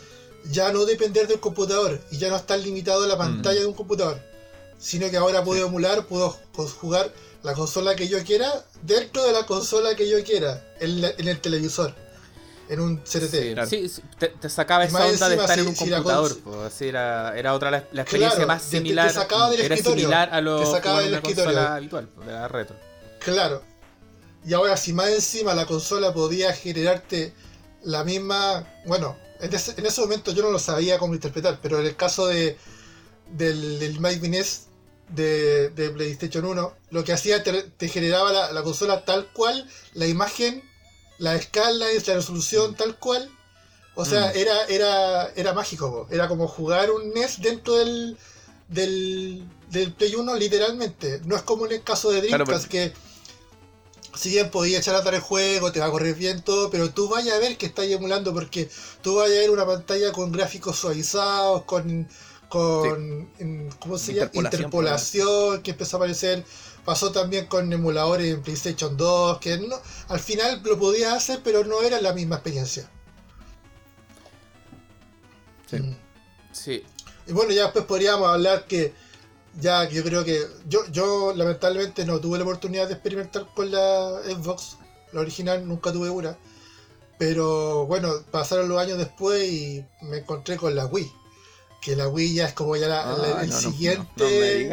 ya no depender del computador y ya no estar limitado a la pantalla mm. de un computador, sino que ahora puedo emular, puedo jugar la consola que yo quiera dentro de la consola que yo quiera en, el televisor. En un CRT. Sí, te, sacaba esa onda de estar en un computador. era, era, otra la, experiencia más similar. Te, sacaba del era escritorio, similar a lo te sacaba del escritorio. habitual, de la retro. Claro. Y ahora, si más encima la consola podía generarte la misma. Bueno, en ese, en ese momento yo no lo sabía cómo interpretar, pero en el caso de del, del Mike Vines de, PlayStation 1, lo que hacía te, generaba la, consola tal cual, la imagen, la escala, la resolución tal cual. O sea, mm. era, era, era mágico, era como jugar un NES dentro del, del, Play 1 literalmente. No es como en el caso de Dreamcast que si bien podía echar a andar el juego, te va a correr bien todo, pero tú vayas a ver que estás emulando porque tú vayas a ver una pantalla con gráficos suavizados, con con ¿cómo se llama? interpolación que empezó a aparecer. Pasó también con emuladores en PlayStation 2, que no, al final lo podía hacer, pero no era la misma experiencia. Sí. Mm. sí. Y bueno, ya después podríamos hablar que ya yo creo que yo, yo lamentablemente no tuve la oportunidad de experimentar con la Xbox, la original, nunca tuve una. Pero bueno, pasaron los años después y me encontré con la Wii que la Wii ya es como ya la, el siguiente.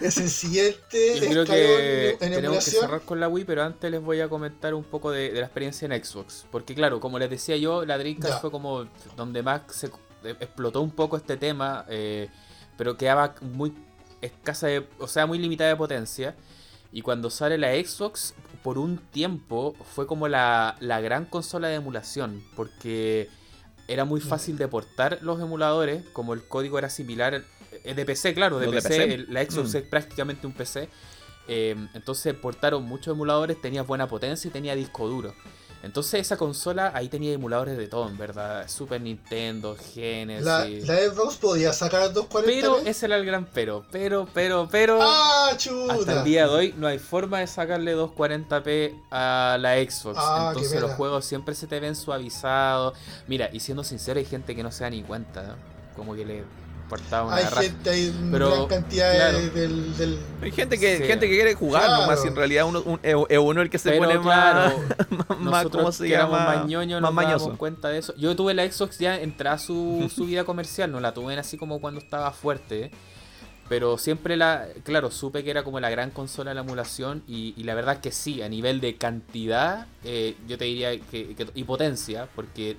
es el siguiente. Yo creo que tenemos que cerrar con la Wii, pero antes les voy a comentar un poco de, la experiencia en Xbox. Porque, claro, como les decía yo, la Dreamcast fue como donde más se eh, explotó un poco este tema, eh, pero quedaba muy escasa, de, o sea, muy limitada de potencia. Y cuando sale la Xbox, por un tiempo fue como la, la gran consola de emulación, porque era muy fácil de portar los emuladores, como el código era similar, es de PC, claro, de, PC, la Xbox mm. es prácticamente un PC. Eh, entonces portaron muchos emuladores, tenía buena potencia y tenía disco duro. Entonces esa consola ahí tenía emuladores de todo, en verdad. Super Nintendo, Genesis. La, la Xbox podía sacar 240p. Pero ese era el gran pero. Pero, pero, pero. ¡Ah, chuta! Hasta el día de hoy no hay forma de sacarle 240p a la Xbox. Ah, Entonces los juegos siempre se te ven suavizados. Mira, y siendo sincero, hay gente que no se da ni cuenta, ¿no? Como que le importaba una Hay gente, hay una Pero, gran cantidad de- del, del- Hay gente que, Sí. gente que quiere jugar Claro. nomás y en realidad uno, un- es es uno el que se Pero pone claro, más, más, nosotros ¿cómo se que éramos llama? más ñoños más nos mañoso. cuenta de eso. Yo tuve la Xbox ya entrada su, su vida comercial, no la tuve así como cuando estaba fuerte. ¿eh? Pero siempre la, claro, supe que era como la gran consola de la emulación y, y la verdad que sí, a nivel de cantidad, eh, yo te diría que, que- y potencia, porque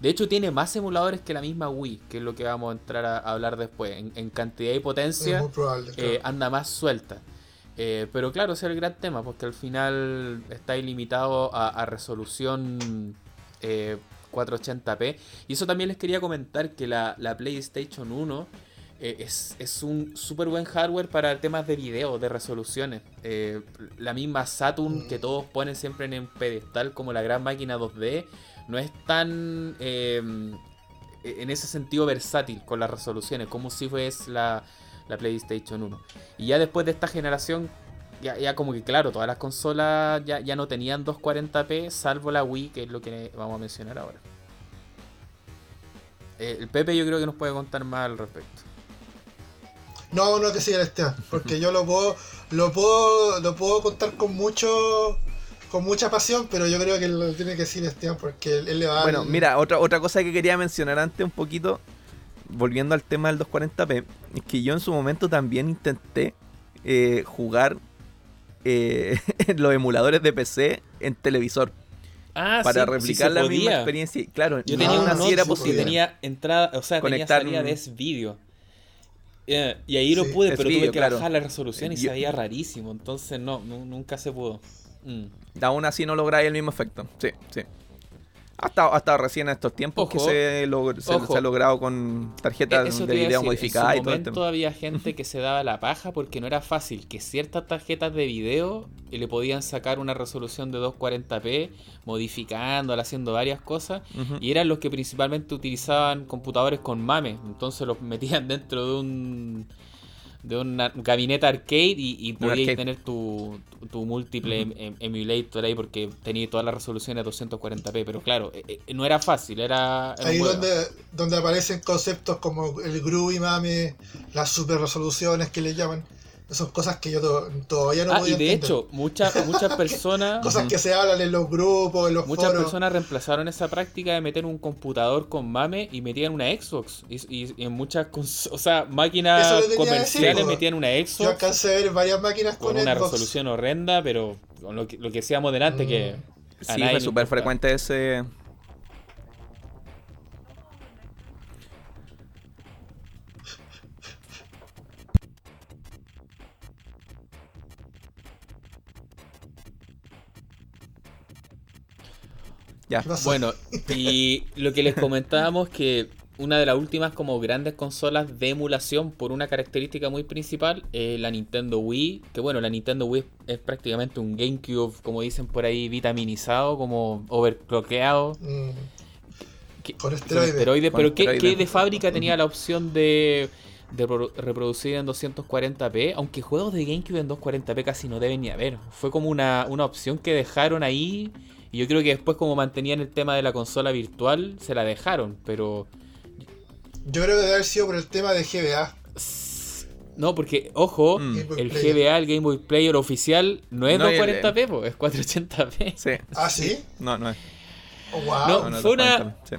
de hecho tiene más emuladores que la misma Wii, que es lo que vamos a entrar a, a hablar después. En, en cantidad y potencia muy probable. claro. eh, anda más suelta. Eh, pero claro, ese es el gran tema, porque al final está ilimitado a, a resolución eh, 480p. Y eso también les quería comentar que la, la PlayStation 1 eh, es, es un súper buen hardware para temas de video, de resoluciones. Eh, la misma Saturn Mm. que todos ponen siempre en pedestal como la gran máquina 2D, no es tan... eh, en ese sentido versátil con las resoluciones, como si fuese la, la PlayStation 1. Y ya después de esta generación, ya, ya como que claro, todas las consolas ya, ya no tenían 240p, salvo la Wii, que es lo que vamos a mencionar ahora. Eh, el Pepe yo creo que nos puede contar más al respecto. No, no que siga el Esteban, porque yo lo puedo, lo puedo, lo puedo contar con mucho, con mucha pasión, pero yo creo que lo tiene que decir Esteban porque él, él le va a dar Bueno, el- mira, otra, otra cosa que quería mencionar antes un poquito, volviendo al tema del 240p, es que yo en su momento también intenté eh, jugar eh, los emuladores de PC en televisor Ah, para sí, replicar la podía. misma experiencia. Claro, Yo tenía aún un así sí, era posible. tenía entrada, o sea, Conectar tenía salida un- de S-Video. Eh, y ahí lo Sí, pude, pero tuve que claro. bajar la resolución y Yo- se veía rarísimo. Entonces no, nu- nunca se pudo. Mm. Aún así no lográis el mismo efecto. Sí, sí. Hasta, hasta recién en estos tiempos que se, log- se- ha logrado con tarjetas Eso de video modificadas En y todo tema. había gente que se daba la paja porque no era fácil que ciertas tarjetas de video le podían sacar una resolución de 240p, modificándola, haciendo varias cosas. Y eran los que principalmente utilizaban computadores con mame. Entonces los metían dentro de un de un gabinete arcade y, y podías arcade. tener tu, tu, tu múltiple em- em- emulator ahí porque tenía todas las resoluciones a 240p. Pero claro, eh, eh, no era fácil, era... ahí donde, donde aparecen conceptos como el groovy mame, las super resoluciones que le llaman, son cosas que yo to- todavía no Ah, podía y de entender. hecho, muchas, muchas personas... cosas Ujú. que se hablan en los grupos, en los Muchas foros. personas reemplazaron esa práctica de meter un computador con mame y metían una Xbox. Y, y- y en muchas o sea, Eso máquinas lo tenía que comerciales decir, po. metían una Yo Xbox alcancé a ver varias máquinas con, con una Xbox. resolución horrenda, pero con lo que, lo que decíamos delante que... a Sí, fue súper frecuente ese. Ya. ¿Qué pasó? Bueno, y lo que les comentábamos que una de las últimas como grandes consolas de emulación por una característica muy principal es la Nintendo Wii, que bueno, la Nintendo Wii es prácticamente un GameCube, como dicen por ahí, vitaminizado, como overclockeado. Mm, que- Con con esteroides. Con pero que, esteroides. que de fábrica tenía la opción de, de pro- reproducir en 240p, aunque juegos de GameCube en 240p casi no deben ni haber. Fue como una, una opción que dejaron ahí y yo creo que después como mantenían el tema de la consola virtual, se la dejaron, pero... Yo creo que debe haber sido por el tema de GBA. No, porque, ojo, Mm. El Player. GBA, el Game Boy Player oficial, no es No, el- 240p, po, es 480p. Sí. ¿Ah, sí? No, no es. Oh, wow. No, no, no, fue una- 240, sí.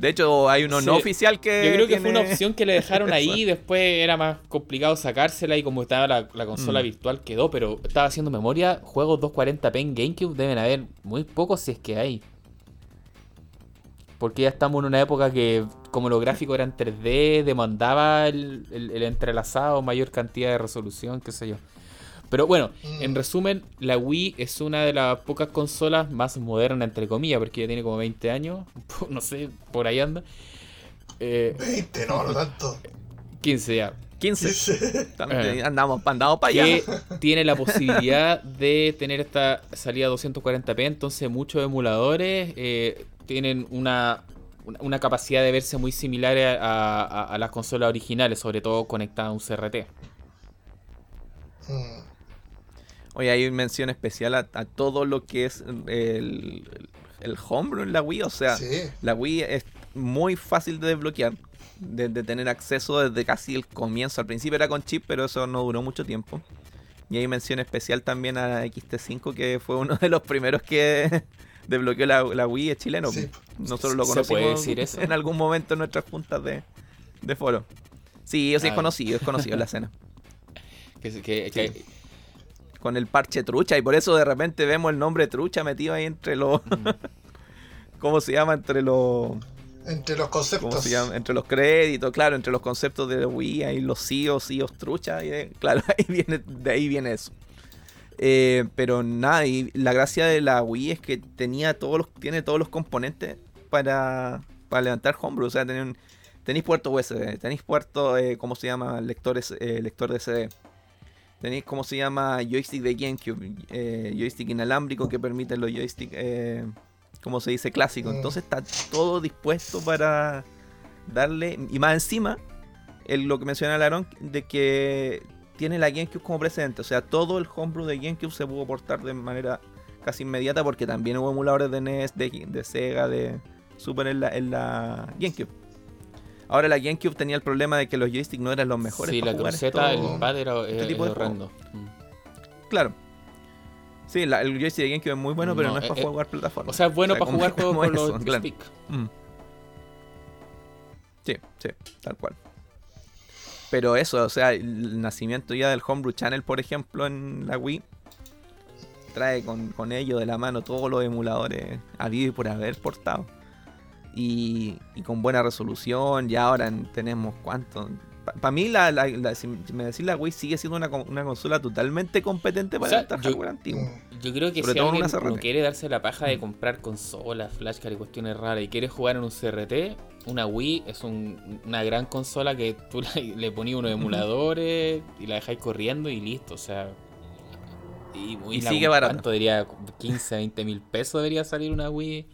De hecho, hay uno no oficial que. Yo creo que fue una opción que le dejaron ahí, después era más complicado sacársela y como estaba la, la consola Mm. virtual quedó, pero estaba haciendo memoria, juegos 240p en GameCube deben haber muy pocos si es que hay. Porque ya estamos en una época que como los gráficos eran 3D, demandaba el, el- el entrelazado, mayor cantidad de resolución, qué sé yo. Pero bueno, Mm. en resumen, la Wii es una de las pocas consolas más modernas, entre comillas, porque ya tiene como 20 años, no sé, por ahí anda. Eh, 20, no, no tanto. 15 ya. 15. También andamos, andamos para allá. que tiene la posibilidad de tener esta salida 240p, entonces muchos emuladores eh, tienen una, una- una capacidad de verse muy similar a, a- a las consolas originales, sobre todo conectadas a un CRT. Mm. Oye, hay mención especial a, a todo lo que es el, el homebrew en la Wii. O sea, Sí. la Wii es muy fácil de desbloquear, de, de tener acceso desde casi el comienzo. Al principio era con chip, pero eso no duró mucho tiempo. Y hay mención especial también a XT5, que fue uno de los primeros que desbloqueó la, la Wii, es chileno. Sí. Nosotros lo ¿Se conocimos puede decir eso? en algún momento en nuestras juntas de, de foro. Sí, yo sí es Ah. conocido, es conocido en la escena. Que, que- que- Con el parche trucha, y por eso de repente vemos el nombre trucha metido ahí entre los. ¿Cómo se llama? Entre los. Entre los ¿Cómo conceptos. se llama? Entre los créditos, claro, entre los conceptos de Wii, ahí los CEOs, CEOs trucha, y de- claro, ahí viene, de ahí viene eso. Eh, pero nada, y la gracia de la Wii es que tenía todos los, tiene todos los componentes para, para levantar Homebrew. O sea, tenéis puerto USB, tenéis puerto, eh, ¿cómo se llama? Lectores, eh, lector de CD. Tenéis, ¿cómo se llama? Joystick de GameCube. eh, joystick inalámbrico que permite los joysticks, eh, ¿cómo se dice? Clásico. Mm. Entonces está todo dispuesto para darle. Y más encima, el- lo que menciona Larón, de que tiene la GameCube como precedente. O sea, todo el homebrew de GameCube se pudo portar de manera casi inmediata porque también hubo emuladores de NES, de, de Sega, de Super en la, en la GameCube. Ahora la GameCube tenía el problema de que los joysticks no eran los mejores. sí, para la jugar cruceta, esto. el pad era este tipo es juego. horrendo. Mm. Claro. Sí, la- el joystick de GameCube es muy bueno, pero No, no es para eh, jugar plataformas. O sea, es bueno O sea, para jugar juegos con los claro. stick. Mm. Sí, sí, tal cual. Pero eso, o sea, el nacimiento ya del Homebrew Channel, por ejemplo, en la Wii, trae con, con ello de la mano todos los emuladores habido y por haber portado. Y, y con buena resolución, ya ahora en- tenemos cuánto. Para mí, la, la- la- si me decís la Wii sigue siendo una, con- una consola totalmente competente para sea, levantar yo- hardware antiguo. Yo creo que Sobre si alguien no quiere darse la paja de Mm. comprar consolas, flashcard y cuestiones raras y quiere jugar en un CRT, una Wii es un- una gran consola que tú le, le ponías unos emuladores y la dejáis corriendo y listo, o sea... Y, Y la- sigue barata. ¿Cuánto diría? 15, 20 mil pesos debería salir una Wii.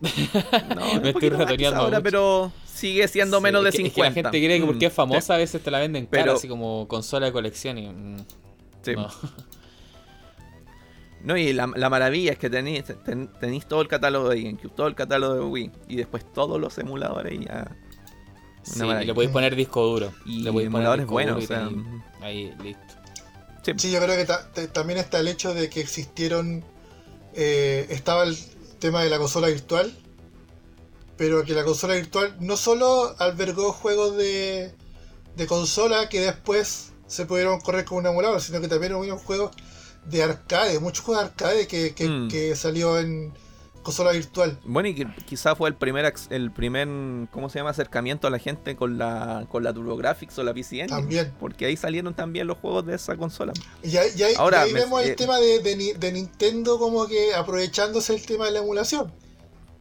No, Me un estoy ratoneando ahora, mucho. pero sigue siendo Sí, menos de es que- 50. Es que la gente cree que porque es Mm, famosa a veces te la venden cara, Pero- así como consola de colección y... mm, sí. no. No, y la, la maravilla es que tenéis, ten- tenéis todo el catálogo de GameCube, todo el catálogo de Wii, y después todos los emuladores y ya. Sí, y maravilla. le podéis poner disco duro. Y le podéis poner emuladores disco buenos, duro y o sea, tenéis- Ahí, listo. Sí, yo creo que ta- te- también está el hecho de que existieron. eh, estaba el tema de la consola virtual, pero que la consola virtual no solo albergó juegos de, de consola que después se pudieron correr con un emulador, sino que también hubo juegos de arcade, muchos juegos de arcade que, que, Mm. que salió en consola virtual. Bueno, y que quizá fue el primer, el primer, ¿cómo se llama? Acercamiento a la gente con la, con la TurboGrafx o la PC Engine. También. Porque ahí salieron también los juegos de esa consola. Y ahí, y ahí- Ahora, y ahí me- vemos el eh, tema de, de Ni- de Nintendo como que aprovechándose el tema de la emulación.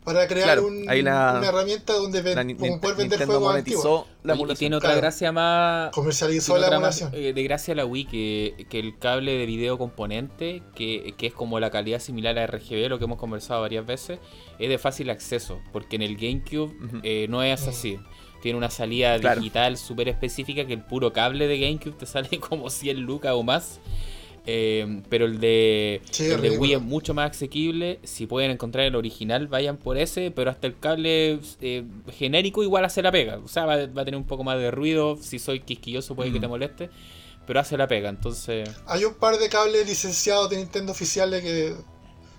Para crear Claro, un- ahí la- una herramienta donde ven- La como poder Nintendo vender juegos antiguos. monetizó la y tiene otra claro. gracia más. Comercializó la más, emulación. eh, de gracia la Wii que, que el cable de video componente, que, que es como la calidad similar a RGB, lo que hemos conversado varias veces, es de fácil acceso. Porque en el GameCube eh, no es así. Tiene una salida Claro. digital súper específica que el puro cable de GameCube te sale como 100 lucas o más. Eh, pero el de, Sí, el de. Wii es mucho más asequible. Si pueden encontrar el original, vayan por ese. Pero hasta el cable eh, genérico igual hace la pega. O sea, va, va a tener un poco más de ruido. Si soy quisquilloso puede que Mm. te moleste. Pero hace la pega. Entonces, Hay un par de cables licenciados de Nintendo oficiales que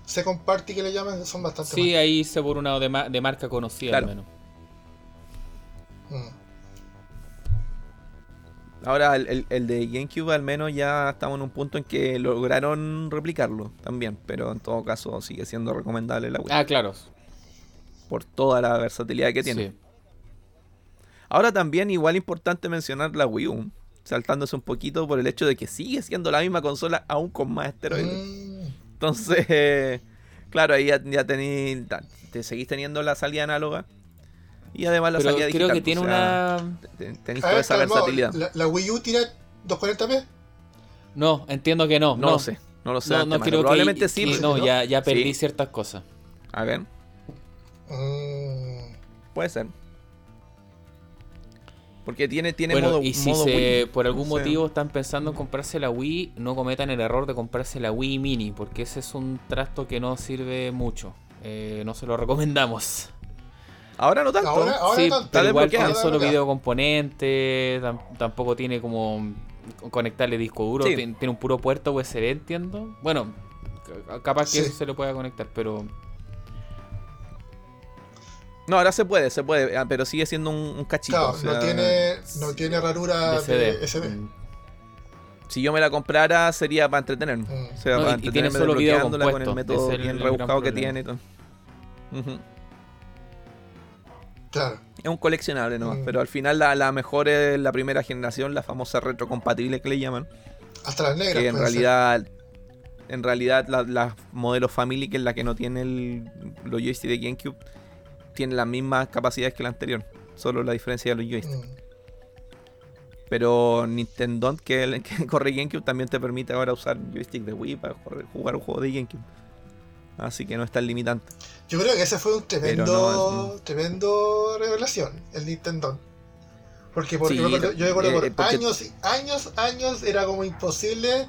se comparte y que le llaman, son bastante sí, ahí se por una de, ma- de marca conocida Claro. al menos. Mm. Ahora, el, el- el de GameCube al menos ya estamos en un punto en que lograron replicarlo también. Pero en todo caso sigue siendo recomendable la Wii. Ah, claro. Por toda la versatilidad que tiene. Sí. Ahora también igual importante mencionar la Wii U, saltándose un poquito por el hecho de que sigue siendo la misma consola aún con más esteroides. Mm. Entonces, claro, ahí ya, ya tení- te seguís teniendo la salida análoga, Y además la Pero salida creo digital, que tiene o sea, una. te- Tenéis toda esa calmado, versatilidad. ¿La, la Wii U tira 240p? No, entiendo que no. No, lo sé, no lo sé. No, no creo que- Probablemente sí. que pues, no, ¿no? ya, ya perdí Sí. ciertas cosas. A ver, Mm, puede ser. Porque tiene, tiene bueno, modo, y si modo se, Wii. por algún No sé. motivo están pensando en comprarse la Wii, no cometan el error de comprarse la Wii Mini, porque ese es un trasto que no sirve mucho. Eh, no se lo recomendamos. Ahora no tanto. Ahora, ahora sí, tanto. pero igual tiene solo video componente, tam- tampoco tiene como conectarle disco duro, Sí. tiene, tiene un puro puerto USB, entiendo. Bueno, ca- capaz que Sí. eso se le pueda conectar, pero No, ahora se puede, se puede, ah, pero sigue siendo un, un cachito. Claro, o sea, no tiene, no tiene rarura de CD. de SD. Mm. Si yo me la comprara sería para entretenerme. Mm. O sea, No, para y- y tiene entretenerme solo video con el método bien rebuscado que tiene y todo. Ujú. Claro. Es un coleccionable nomás, Mm. pero al final la, la mejor es la primera generación, la famosa retrocompatible que le llaman. Hasta las negras. que en ser. realidad en realidad la, la modelo Family que es la que no tiene el, los joysticks de GameCube tiene las mismas capacidades que la anterior solo la diferencia de los joysticks Mm. pero Nintendo que, que corre GameCube también te permite ahora usar joystick de Wii para jugar, jugar un juego de GameCube así que no es tan limitante Yo creo que ese fue un tremendo, no, tremendo revelación, el Nintendo. Porque, porque Sí, yo, recuerdo- yo recuerdo eh, por eh, porque- años, y años, años era como imposible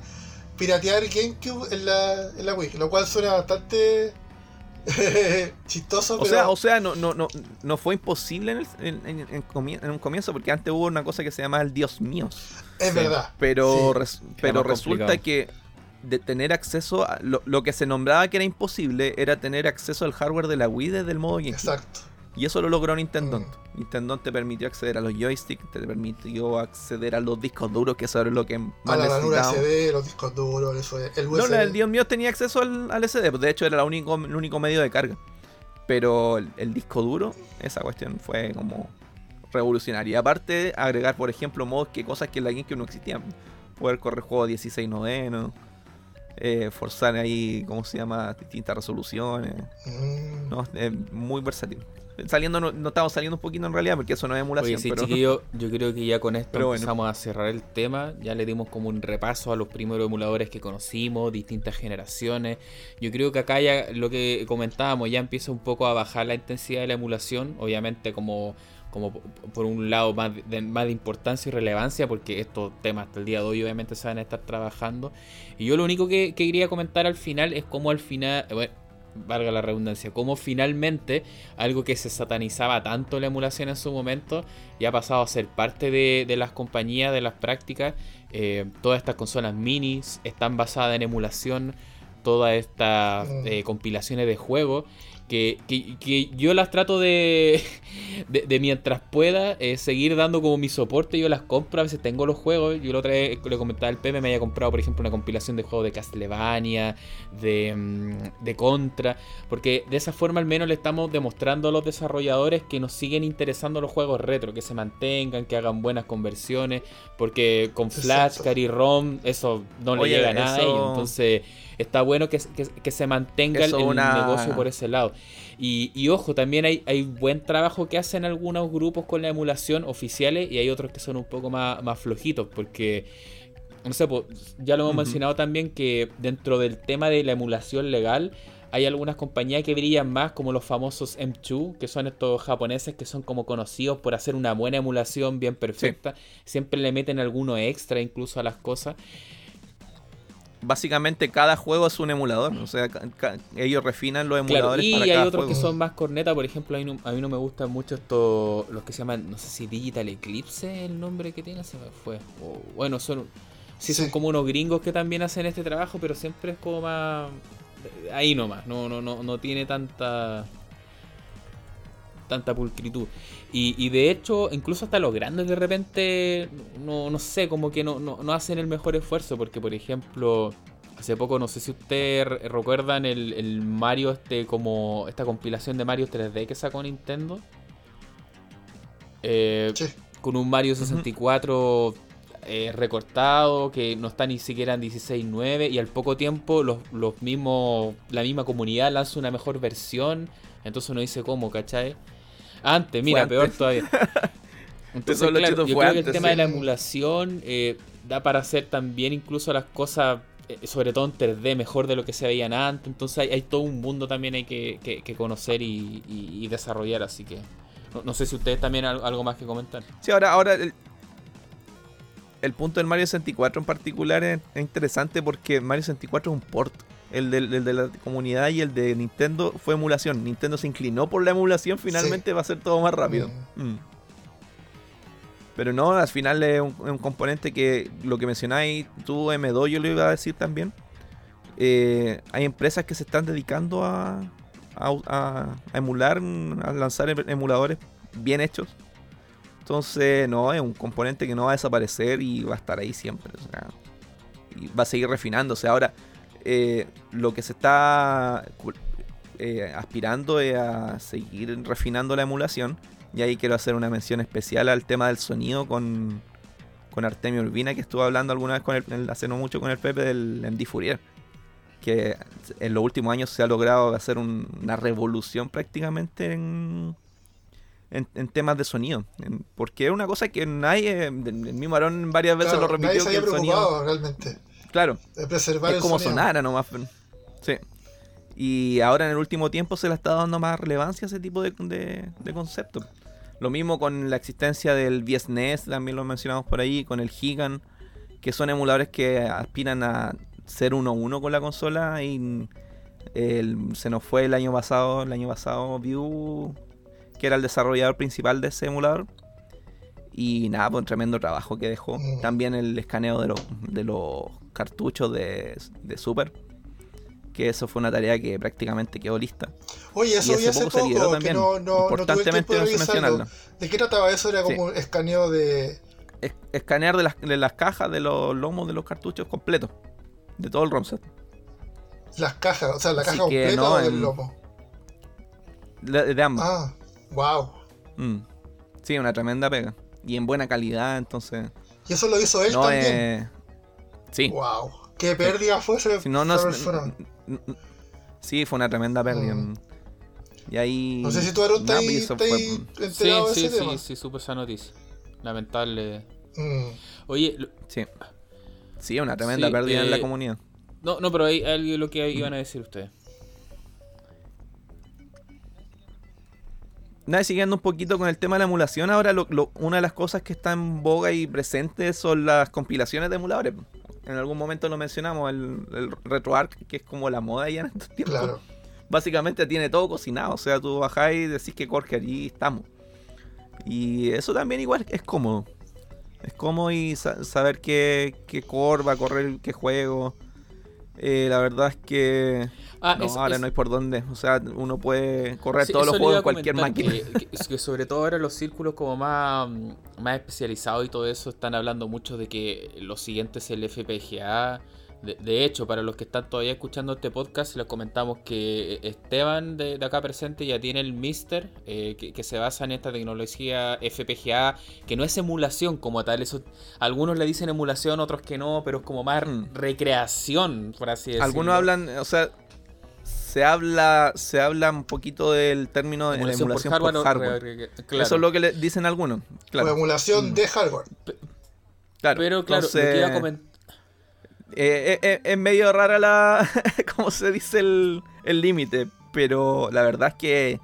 piratear GameCube en la, en la Wii, lo cual suena bastante chistoso, o pero sea, o sea no, no, no, no fue imposible en, el- en- en- en comie- en un comienzo porque antes hubo una cosa que se llama el Dios mío es verdad. Pero, Sí. res- pero resulta complicado. que de tener acceso a lo, lo que se nombraba que era imposible era tener acceso al hardware de la Wii desde el modo GameCube. Exacto. Y eso lo logró Nintendo. Mm. Nintendo te permitió acceder a los joysticks, te permitió acceder a los discos duros, que eso lo que A más la ranura necesitábamos. SD, los discos duros, eso es, el USB. No, la del Dios mío tenía acceso al, al SD, pues, de hecho era el único, el único medio de carga. Pero el, el disco duro, esa cuestión fue como revolucionaria. Y aparte, agregar, por ejemplo, modos que cosas que en la GameCube no existían. Poder correr juegos 16 novenos, eh, forzar ahí, ¿cómo se llama? Distintas resoluciones. Mm. No, es muy versátil. Saliendo, no, no estamos saliendo un poquito en realidad, porque eso no es emulación. Oye, sí, pero... chiquillo, yo creo que ya con esto Pero bueno. empezamos a cerrar el tema. Ya le dimos como un repaso a los primeros emuladores que conocimos, distintas generaciones. Yo creo que acá ya lo que comentábamos ya empieza un poco a bajar la intensidad de la emulación. Obviamente como, como por un lado más de, más de importancia y relevancia, porque estos temas hasta el día de hoy obviamente se van a estar trabajando. Y yo lo único que, que quería comentar al final es cómo al final... bueno, valga la redundancia, cómo finalmente algo que se satanizaba tanto la emulación en su momento ya ha pasado a ser parte de, de las compañías, de las prácticas. Eh, todas estas consolas minis están basadas en emulación, todas estas Mm. eh, compilaciones de juegos. Que, que- que yo las trato de, de, de mientras pueda eh, seguir dando como mi soporte. Yo las compro, a veces tengo los juegos. Yo la otra vez le comentaba al Pepe, me había comprado, por ejemplo, una compilación de juegos de Castlevania, de, mm, de Contra. Porque de esa forma al menos le estamos demostrando a los desarrolladores que nos siguen interesando los juegos retro, que se mantengan, que hagan buenas conversiones. Porque con Flash. Cari ROM, eso no le llega a nada. eso- a ellos. Entonces está bueno que, que- que se mantenga el, Eso el una- negocio por ese lado. Y, y ojo, también hay, hay buen trabajo que hacen algunos grupos con la emulación oficiales y hay otros que son un poco más, más flojitos porque, no sé, pues, ya lo hemos mencionado también que dentro del tema de la emulación legal hay algunas compañías que brillan más como los famosos M2, que son estos japoneses que son como conocidos por hacer una buena emulación bien perfecta. Siempre le meten alguno extra incluso a las cosas. Básicamente cada juego es un emulador. O sea, ellos refinan los Claro, emuladores y para hay cada otros juego. que son más corneta, por ejemplo, a mí, no, a mí no me gustan mucho estos, los que se llaman, no sé si Digital Eclipse, el nombre que tiene, se me fue. O, bueno, son, sí, son Sí. como unos gringos que también hacen este trabajo, pero siempre es como más, ahí nomás, no, no, no, no tiene tanta, tanta pulcritud. Y, y de hecho, incluso hasta los grandes de repente, no, no sé, como que no, no, no hacen el mejor esfuerzo, porque por ejemplo, hace poco, no sé si ustedes re- recuerdan el, el Mario, este como esta compilación de Mario 3D que sacó Nintendo. Eh, Sí. con un Mario 64 eh, recortado, que no está ni siquiera en 16.9 y al poco tiempo los, los mismos, la misma comunidad lanza una mejor versión, entonces uno dice cómo, ¿cachai? Antes, mira, antes. peor todavía. Entonces, claro, yo creo que el tema sí. de la emulación eh, da para hacer también incluso las cosas, eh, sobre todo en 3D, mejor de lo que se veían antes. Entonces hay, hay todo un mundo también hay que, que- que conocer y, y- y desarrollar, así que no, no sé si ustedes también al- algo más que comentar. Sí, ahora, ahora el, el punto del Mario 64 en particular es, es interesante porque Mario 64 es un port. El, el de la comunidad y el de Nintendo fue emulación. Nintendo se inclinó por la emulación, finalmente va a ser todo más rápido. Mm. Pero no, al final es un, componente que lo que mencionáis tú, M2, yo lo iba a decir también. Eh, hay empresas que se están dedicando a, a, a- a emular, a lanzar em- emuladores bien hechos. Entonces, no, es un componente que no va a desaparecer y va a estar ahí siempre. o sea, y va a seguir refinándose. Ahora, eh, lo que se está eh, aspirando es a seguir refinando la emulación. Y ahí quiero hacer una mención especial al tema del sonido con, con Artemio Urbina, que estuvo hablando alguna vez con el, el- hace no mucho con el Pepe del MD Fourier. Que en los últimos años se ha logrado hacer un- una revolución prácticamente en, en, en temas de sonido. En- porque es una cosa que nadie, el mismo Aarón varias veces Claro, lo nadie repitió, se que había el sonido... preocupado realmente Claro, de preservar es el como sonido. sonara nomás. Sí. Y ahora en el último tiempo se le está dando más relevancia a ese tipo de, de, de conceptos. Lo mismo con la existencia del VSNES, también lo mencionamos por ahí, con el Gigan, que son emuladores que aspiran a ser uno a uno con la consola. Y el- se nos fue el año pasado, el año pasado View, que era el desarrollador principal de ese emulador. Y nada, pues un tremendo trabajo que dejó. Mm. También el escaneo de los, de los cartuchos de, de Super. Que eso fue una tarea que prácticamente quedó lista. Oye, eso Y hace hace poco se poco, también. no, no, no tuve el Importantemente tiempo de mencionarlo. ¿De qué trataba eso? Era como un escaneo de... Es- escanear de las, de las cajas, de los lomos de los cartuchos completos. De todo el ROM set. las cajas, o sea, la Así caja que completa no, o del en- lomo. De, de ambos. Ah, wow. Mm. Sí, una tremenda pega. Y en buena calidad, entonces. Y eso lo hizo él no también. eh, Sí. Wow. Qué pérdida fue ese Si no, no, Sí, fue una tremenda pérdida. Mm. Y ahí. No sé si tú, fue- Sí, sí, tema. sí, sí, supe esa noticia. Lamentable. Mm. Oye, lo- Sí. Sí, una tremenda Sí, pérdida en la eh, comunidad. no, no, pero hay algo lo que iban a decir ustedes. Nada, siguiendo un poquito con el tema de la emulación, ahora lo- lo- una de las cosas que está en boga y presente son las compilaciones de emuladores. En algún momento lo mencionamos, el, el RetroArch, que es como la moda ya en estos tiempos. Claro. Básicamente tiene todo cocinado, o sea, tú bajás y decís que corre allí estamos. Y eso también igual es cómodo. Es cómodo y sa- saber qué, qué core va a correr, qué juego. Eh, la verdad es que Ah, no, es- ahora es- no hay por dónde. O sea, uno puede correr Sí, todos los juegos en cualquier máquina. Que, sobre todo ahora los círculos como más, más especializados y todo eso están hablando mucho de que lo siguiente es el FPGA. De, de hecho, para los que están todavía escuchando este podcast, les comentamos que Esteban de, de acá presente ya tiene el Mister, eh, que, que se basa en esta tecnología FPGA, que no es emulación como tal. Eso, algunos le dicen emulación, otros que no, pero es como más Mm. recreación, por así decirlo. Algunos hablan, o sea, se habla, se habla un poquito del término de Emulación emulación por por hardware. hardware. o re- re- claro. Eso es lo que le dicen algunos. O Claro, emulación Mm. de hardware. claro. Pero claro, lo Entonces, que iba a comentar. Eh, eh, eh, es medio rara la, como se dice el el límite, pero la verdad es que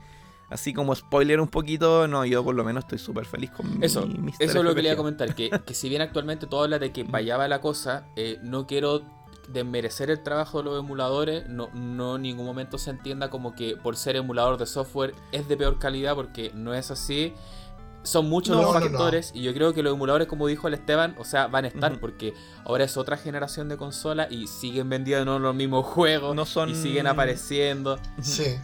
así como spoiler un poquito, no, yo por lo menos estoy súper feliz con Eso, mi Mr. eso es lo que le iba a comentar, que, que si bien actualmente todo habla de que para allá va la cosa, eh, no quiero desmerecer el trabajo de los emuladores, no, no en ningún momento se entienda como que por ser emulador de software es de peor calidad, porque no es así. Son muchos No, los no, no. factores y yo creo que los emuladores, como dijo el Esteban, o sea, van a estar porque ahora es otra generación de consolas y siguen vendiendo los mismos juegos No son- y siguen apareciendo. Sí.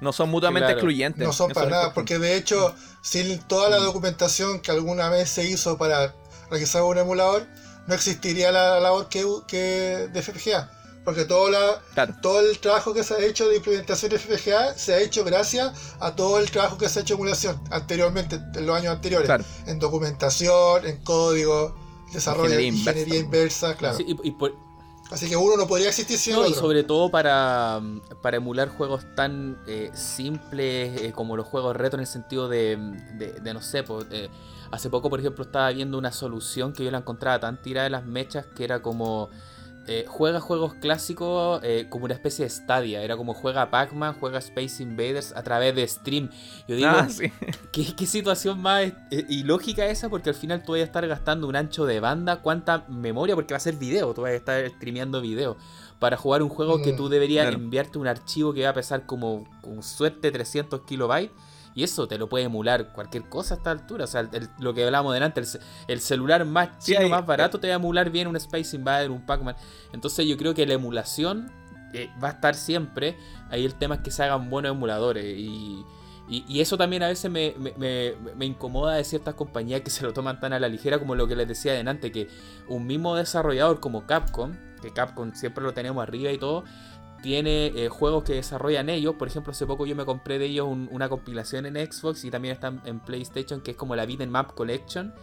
No son mutuamente Claro. excluyentes. No son para nada, porque de hecho, sin toda la documentación que alguna vez se hizo para realizar un emulador, no existiría la labor que, que de FPGA. Porque todo, la, Claro. todo el trabajo que se ha hecho de implementación de FPGA se ha hecho gracias a todo el trabajo que se ha hecho de emulación anteriormente, en los años anteriores. Claro. En documentación, en código, desarrollo de Ingeniería ingeniería inversa, claro. Sí, y- y por- Así que uno no podría existir sin No, el y otro. sobre todo para, para emular juegos tan eh, simples eh, como los juegos retro en el sentido de, de, de, no sé, pues, eh, hace poco por ejemplo estaba viendo una solución que yo la encontraba tan tirada de las mechas que era como eh, juega juegos clásicos eh, como una especie de Stadia, era como juega Pac-Man, juega Space Invaders a través de stream. Yo digo, Ah, sí. ¿Qué, qué situación más eh, ilógica esa? Porque al final tú vas a estar gastando un ancho de banda, cuánta memoria, porque va a ser video, tú vas a estar streameando video. Para jugar un juego que Mm, tú deberías claro. enviarte un archivo que va a pesar como con suerte 300 kilobytes. Y eso te lo puede emular cualquier cosa a esta altura. O sea, el- lo que hablábamos delante, el, ce- el celular más Sí, chino, hay- más barato, te va a emular bien un Space Invader, un Pac-Man. Entonces yo creo que la emulación eh, va a estar siempre. Ahí el tema es que se hagan buenos emuladores. Y, y, y eso también a veces me, me- me- me incomoda de ciertas compañías que se lo toman tan a la ligera como lo que les decía adelante, que un mismo desarrollador como Capcom, que Capcom siempre lo tenemos arriba y todo, tiene eh, juegos que desarrollan ellos. Por ejemplo, hace poco yo me compré de ellos un- una compilación en Xbox y también está en, PlayStation, que es como la Beat'em Map Collection,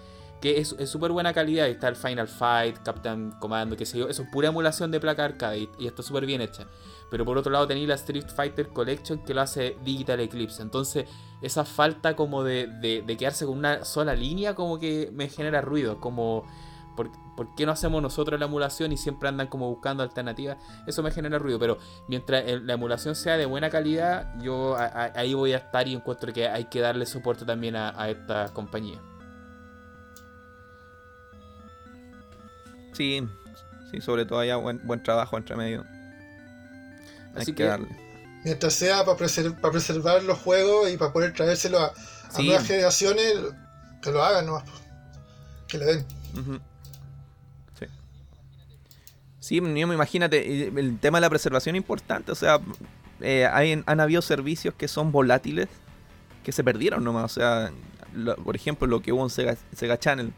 que es súper buena calidad. Está el Final Fight, Captain Commando, qué sé yo. Eso es pura emulación de placa arcade y, y está súper bien hecha. Pero por otro lado tenéis la Street Fighter Collection que lo hace Digital Eclipse. Entonces, esa falta como de, de- quedarse con una sola línea como que me genera ruido. Como, ¿por, por qué no hacemos nosotros la emulación y siempre andan como buscando alternativas? Eso me genera ruido. Pero mientras la emulación sea de buena calidad, yo a- a- ahí voy a estar y encuentro que hay que darle soporte también a, a esta compañía. Sí, sí, sobre todo haya buen, buen trabajo entre medio. Hay Así que que- darle. Mientras sea para preservar, preservar los juegos y para poder traérselos a, a Sí. nuevas generaciones, que lo hagan nomás. Que le den. Sí. Sí, yo me imagínate, el tema de la preservación es importante, o sea, eh, hay, han habido servicios que son volátiles que se perdieron nomás, o sea, lo- por ejemplo, lo que hubo en Sega, Sega Channel,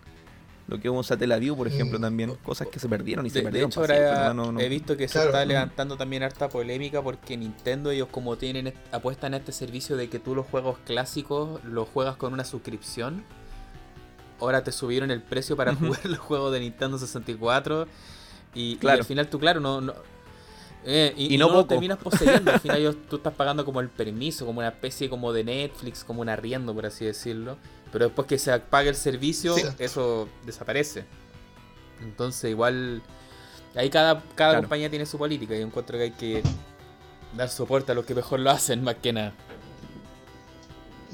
lo que hubo en Satellaview, por ejemplo, Mm. también, cosas que se perdieron y se De, de perdieron. hecho, para ahora siempre, no- no- no- he visto que se está levantando también harta polémica porque Nintendo, ellos como tienen est- apuestan a este servicio de que tú los juegos clásicos los juegas con una suscripción. Ahora te subieron el precio para jugar los juegos de Nintendo 64. Y, al final tú, claro, no. no eh, y, no no poco. terminas poseyendo. al final ellos- tú estás pagando como el permiso, como una especie como de Netflix, como un arriendo, por así decirlo. Pero después que se apague el servicio, Sí. eso desaparece. Entonces, igual. Ahí cada, cada Claro. compañía tiene su política. Y encuentro que hay que dar soporte a los que mejor lo hacen, más que nada.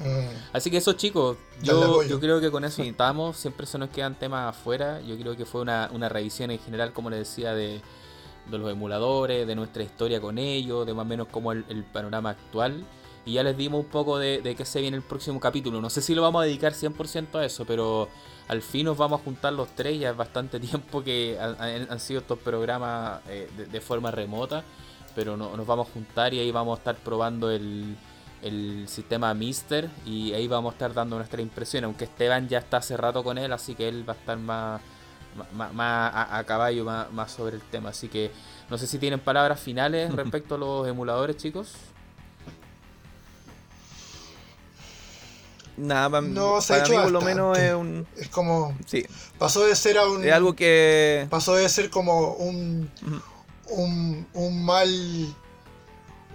Mm. Así que eso, chicos, yo, creo que con eso estamos. Siempre se nos quedan temas afuera. Yo creo que fue una, una revisión en general, como les decía, de, de los emuladores, de nuestra historia con ellos, de más o menos como el, el panorama actual. Y ya les dimos un poco de, de qué se viene el próximo capítulo. No sé si lo vamos a dedicar 100% a eso, pero al fin nos vamos a juntar los tres. Ya es bastante tiempo que han sido estos programas eh, de, de forma remota. Pero no, nos vamos a juntar y ahí vamos a estar probando el, el sistema Mister y ahí vamos a estar dando nuestra impresión, aunque Esteban ya está hace rato con él, así que él va a estar más, más, más a, a caballo, más, más sobre el tema. Así que no sé si tienen palabras finales respecto a los emuladores, chicos. Nada, No, se ha para hecho mí por lo menos es un... Es como. Sí, Pasó de ser a un. es algo que... Pasó de ser como un. Un, un mal.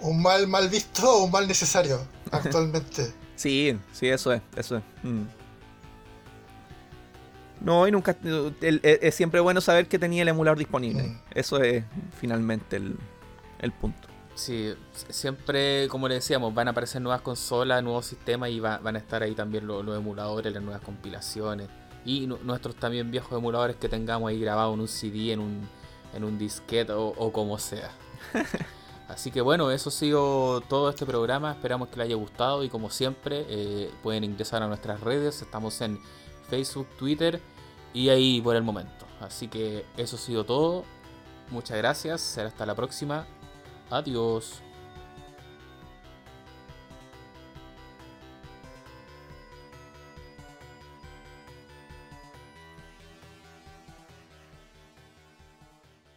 Un mal mal visto o un mal necesario actualmente. Sí, sí, eso es, eso es. Mm. No, y nunca... es, es siempre bueno saber que tenía el emulador disponible. Mm. Eso es finalmente el, el punto. Sí, siempre, como le decíamos, van a aparecer nuevas consolas, nuevos sistemas y va- van a estar ahí también los, los emuladores, las nuevas compilaciones y nu- nuestros también viejos emuladores que tengamos ahí grabados en un CD, en un, en un disquete o, o como sea. Así que bueno, eso ha sido todo este programa. Esperamos que les haya gustado y como siempre eh, pueden ingresar a nuestras redes. Estamos en Facebook, Twitter y ahí por el momento. Así que eso ha sido todo. Muchas gracias. Será hasta la próxima. Adiós.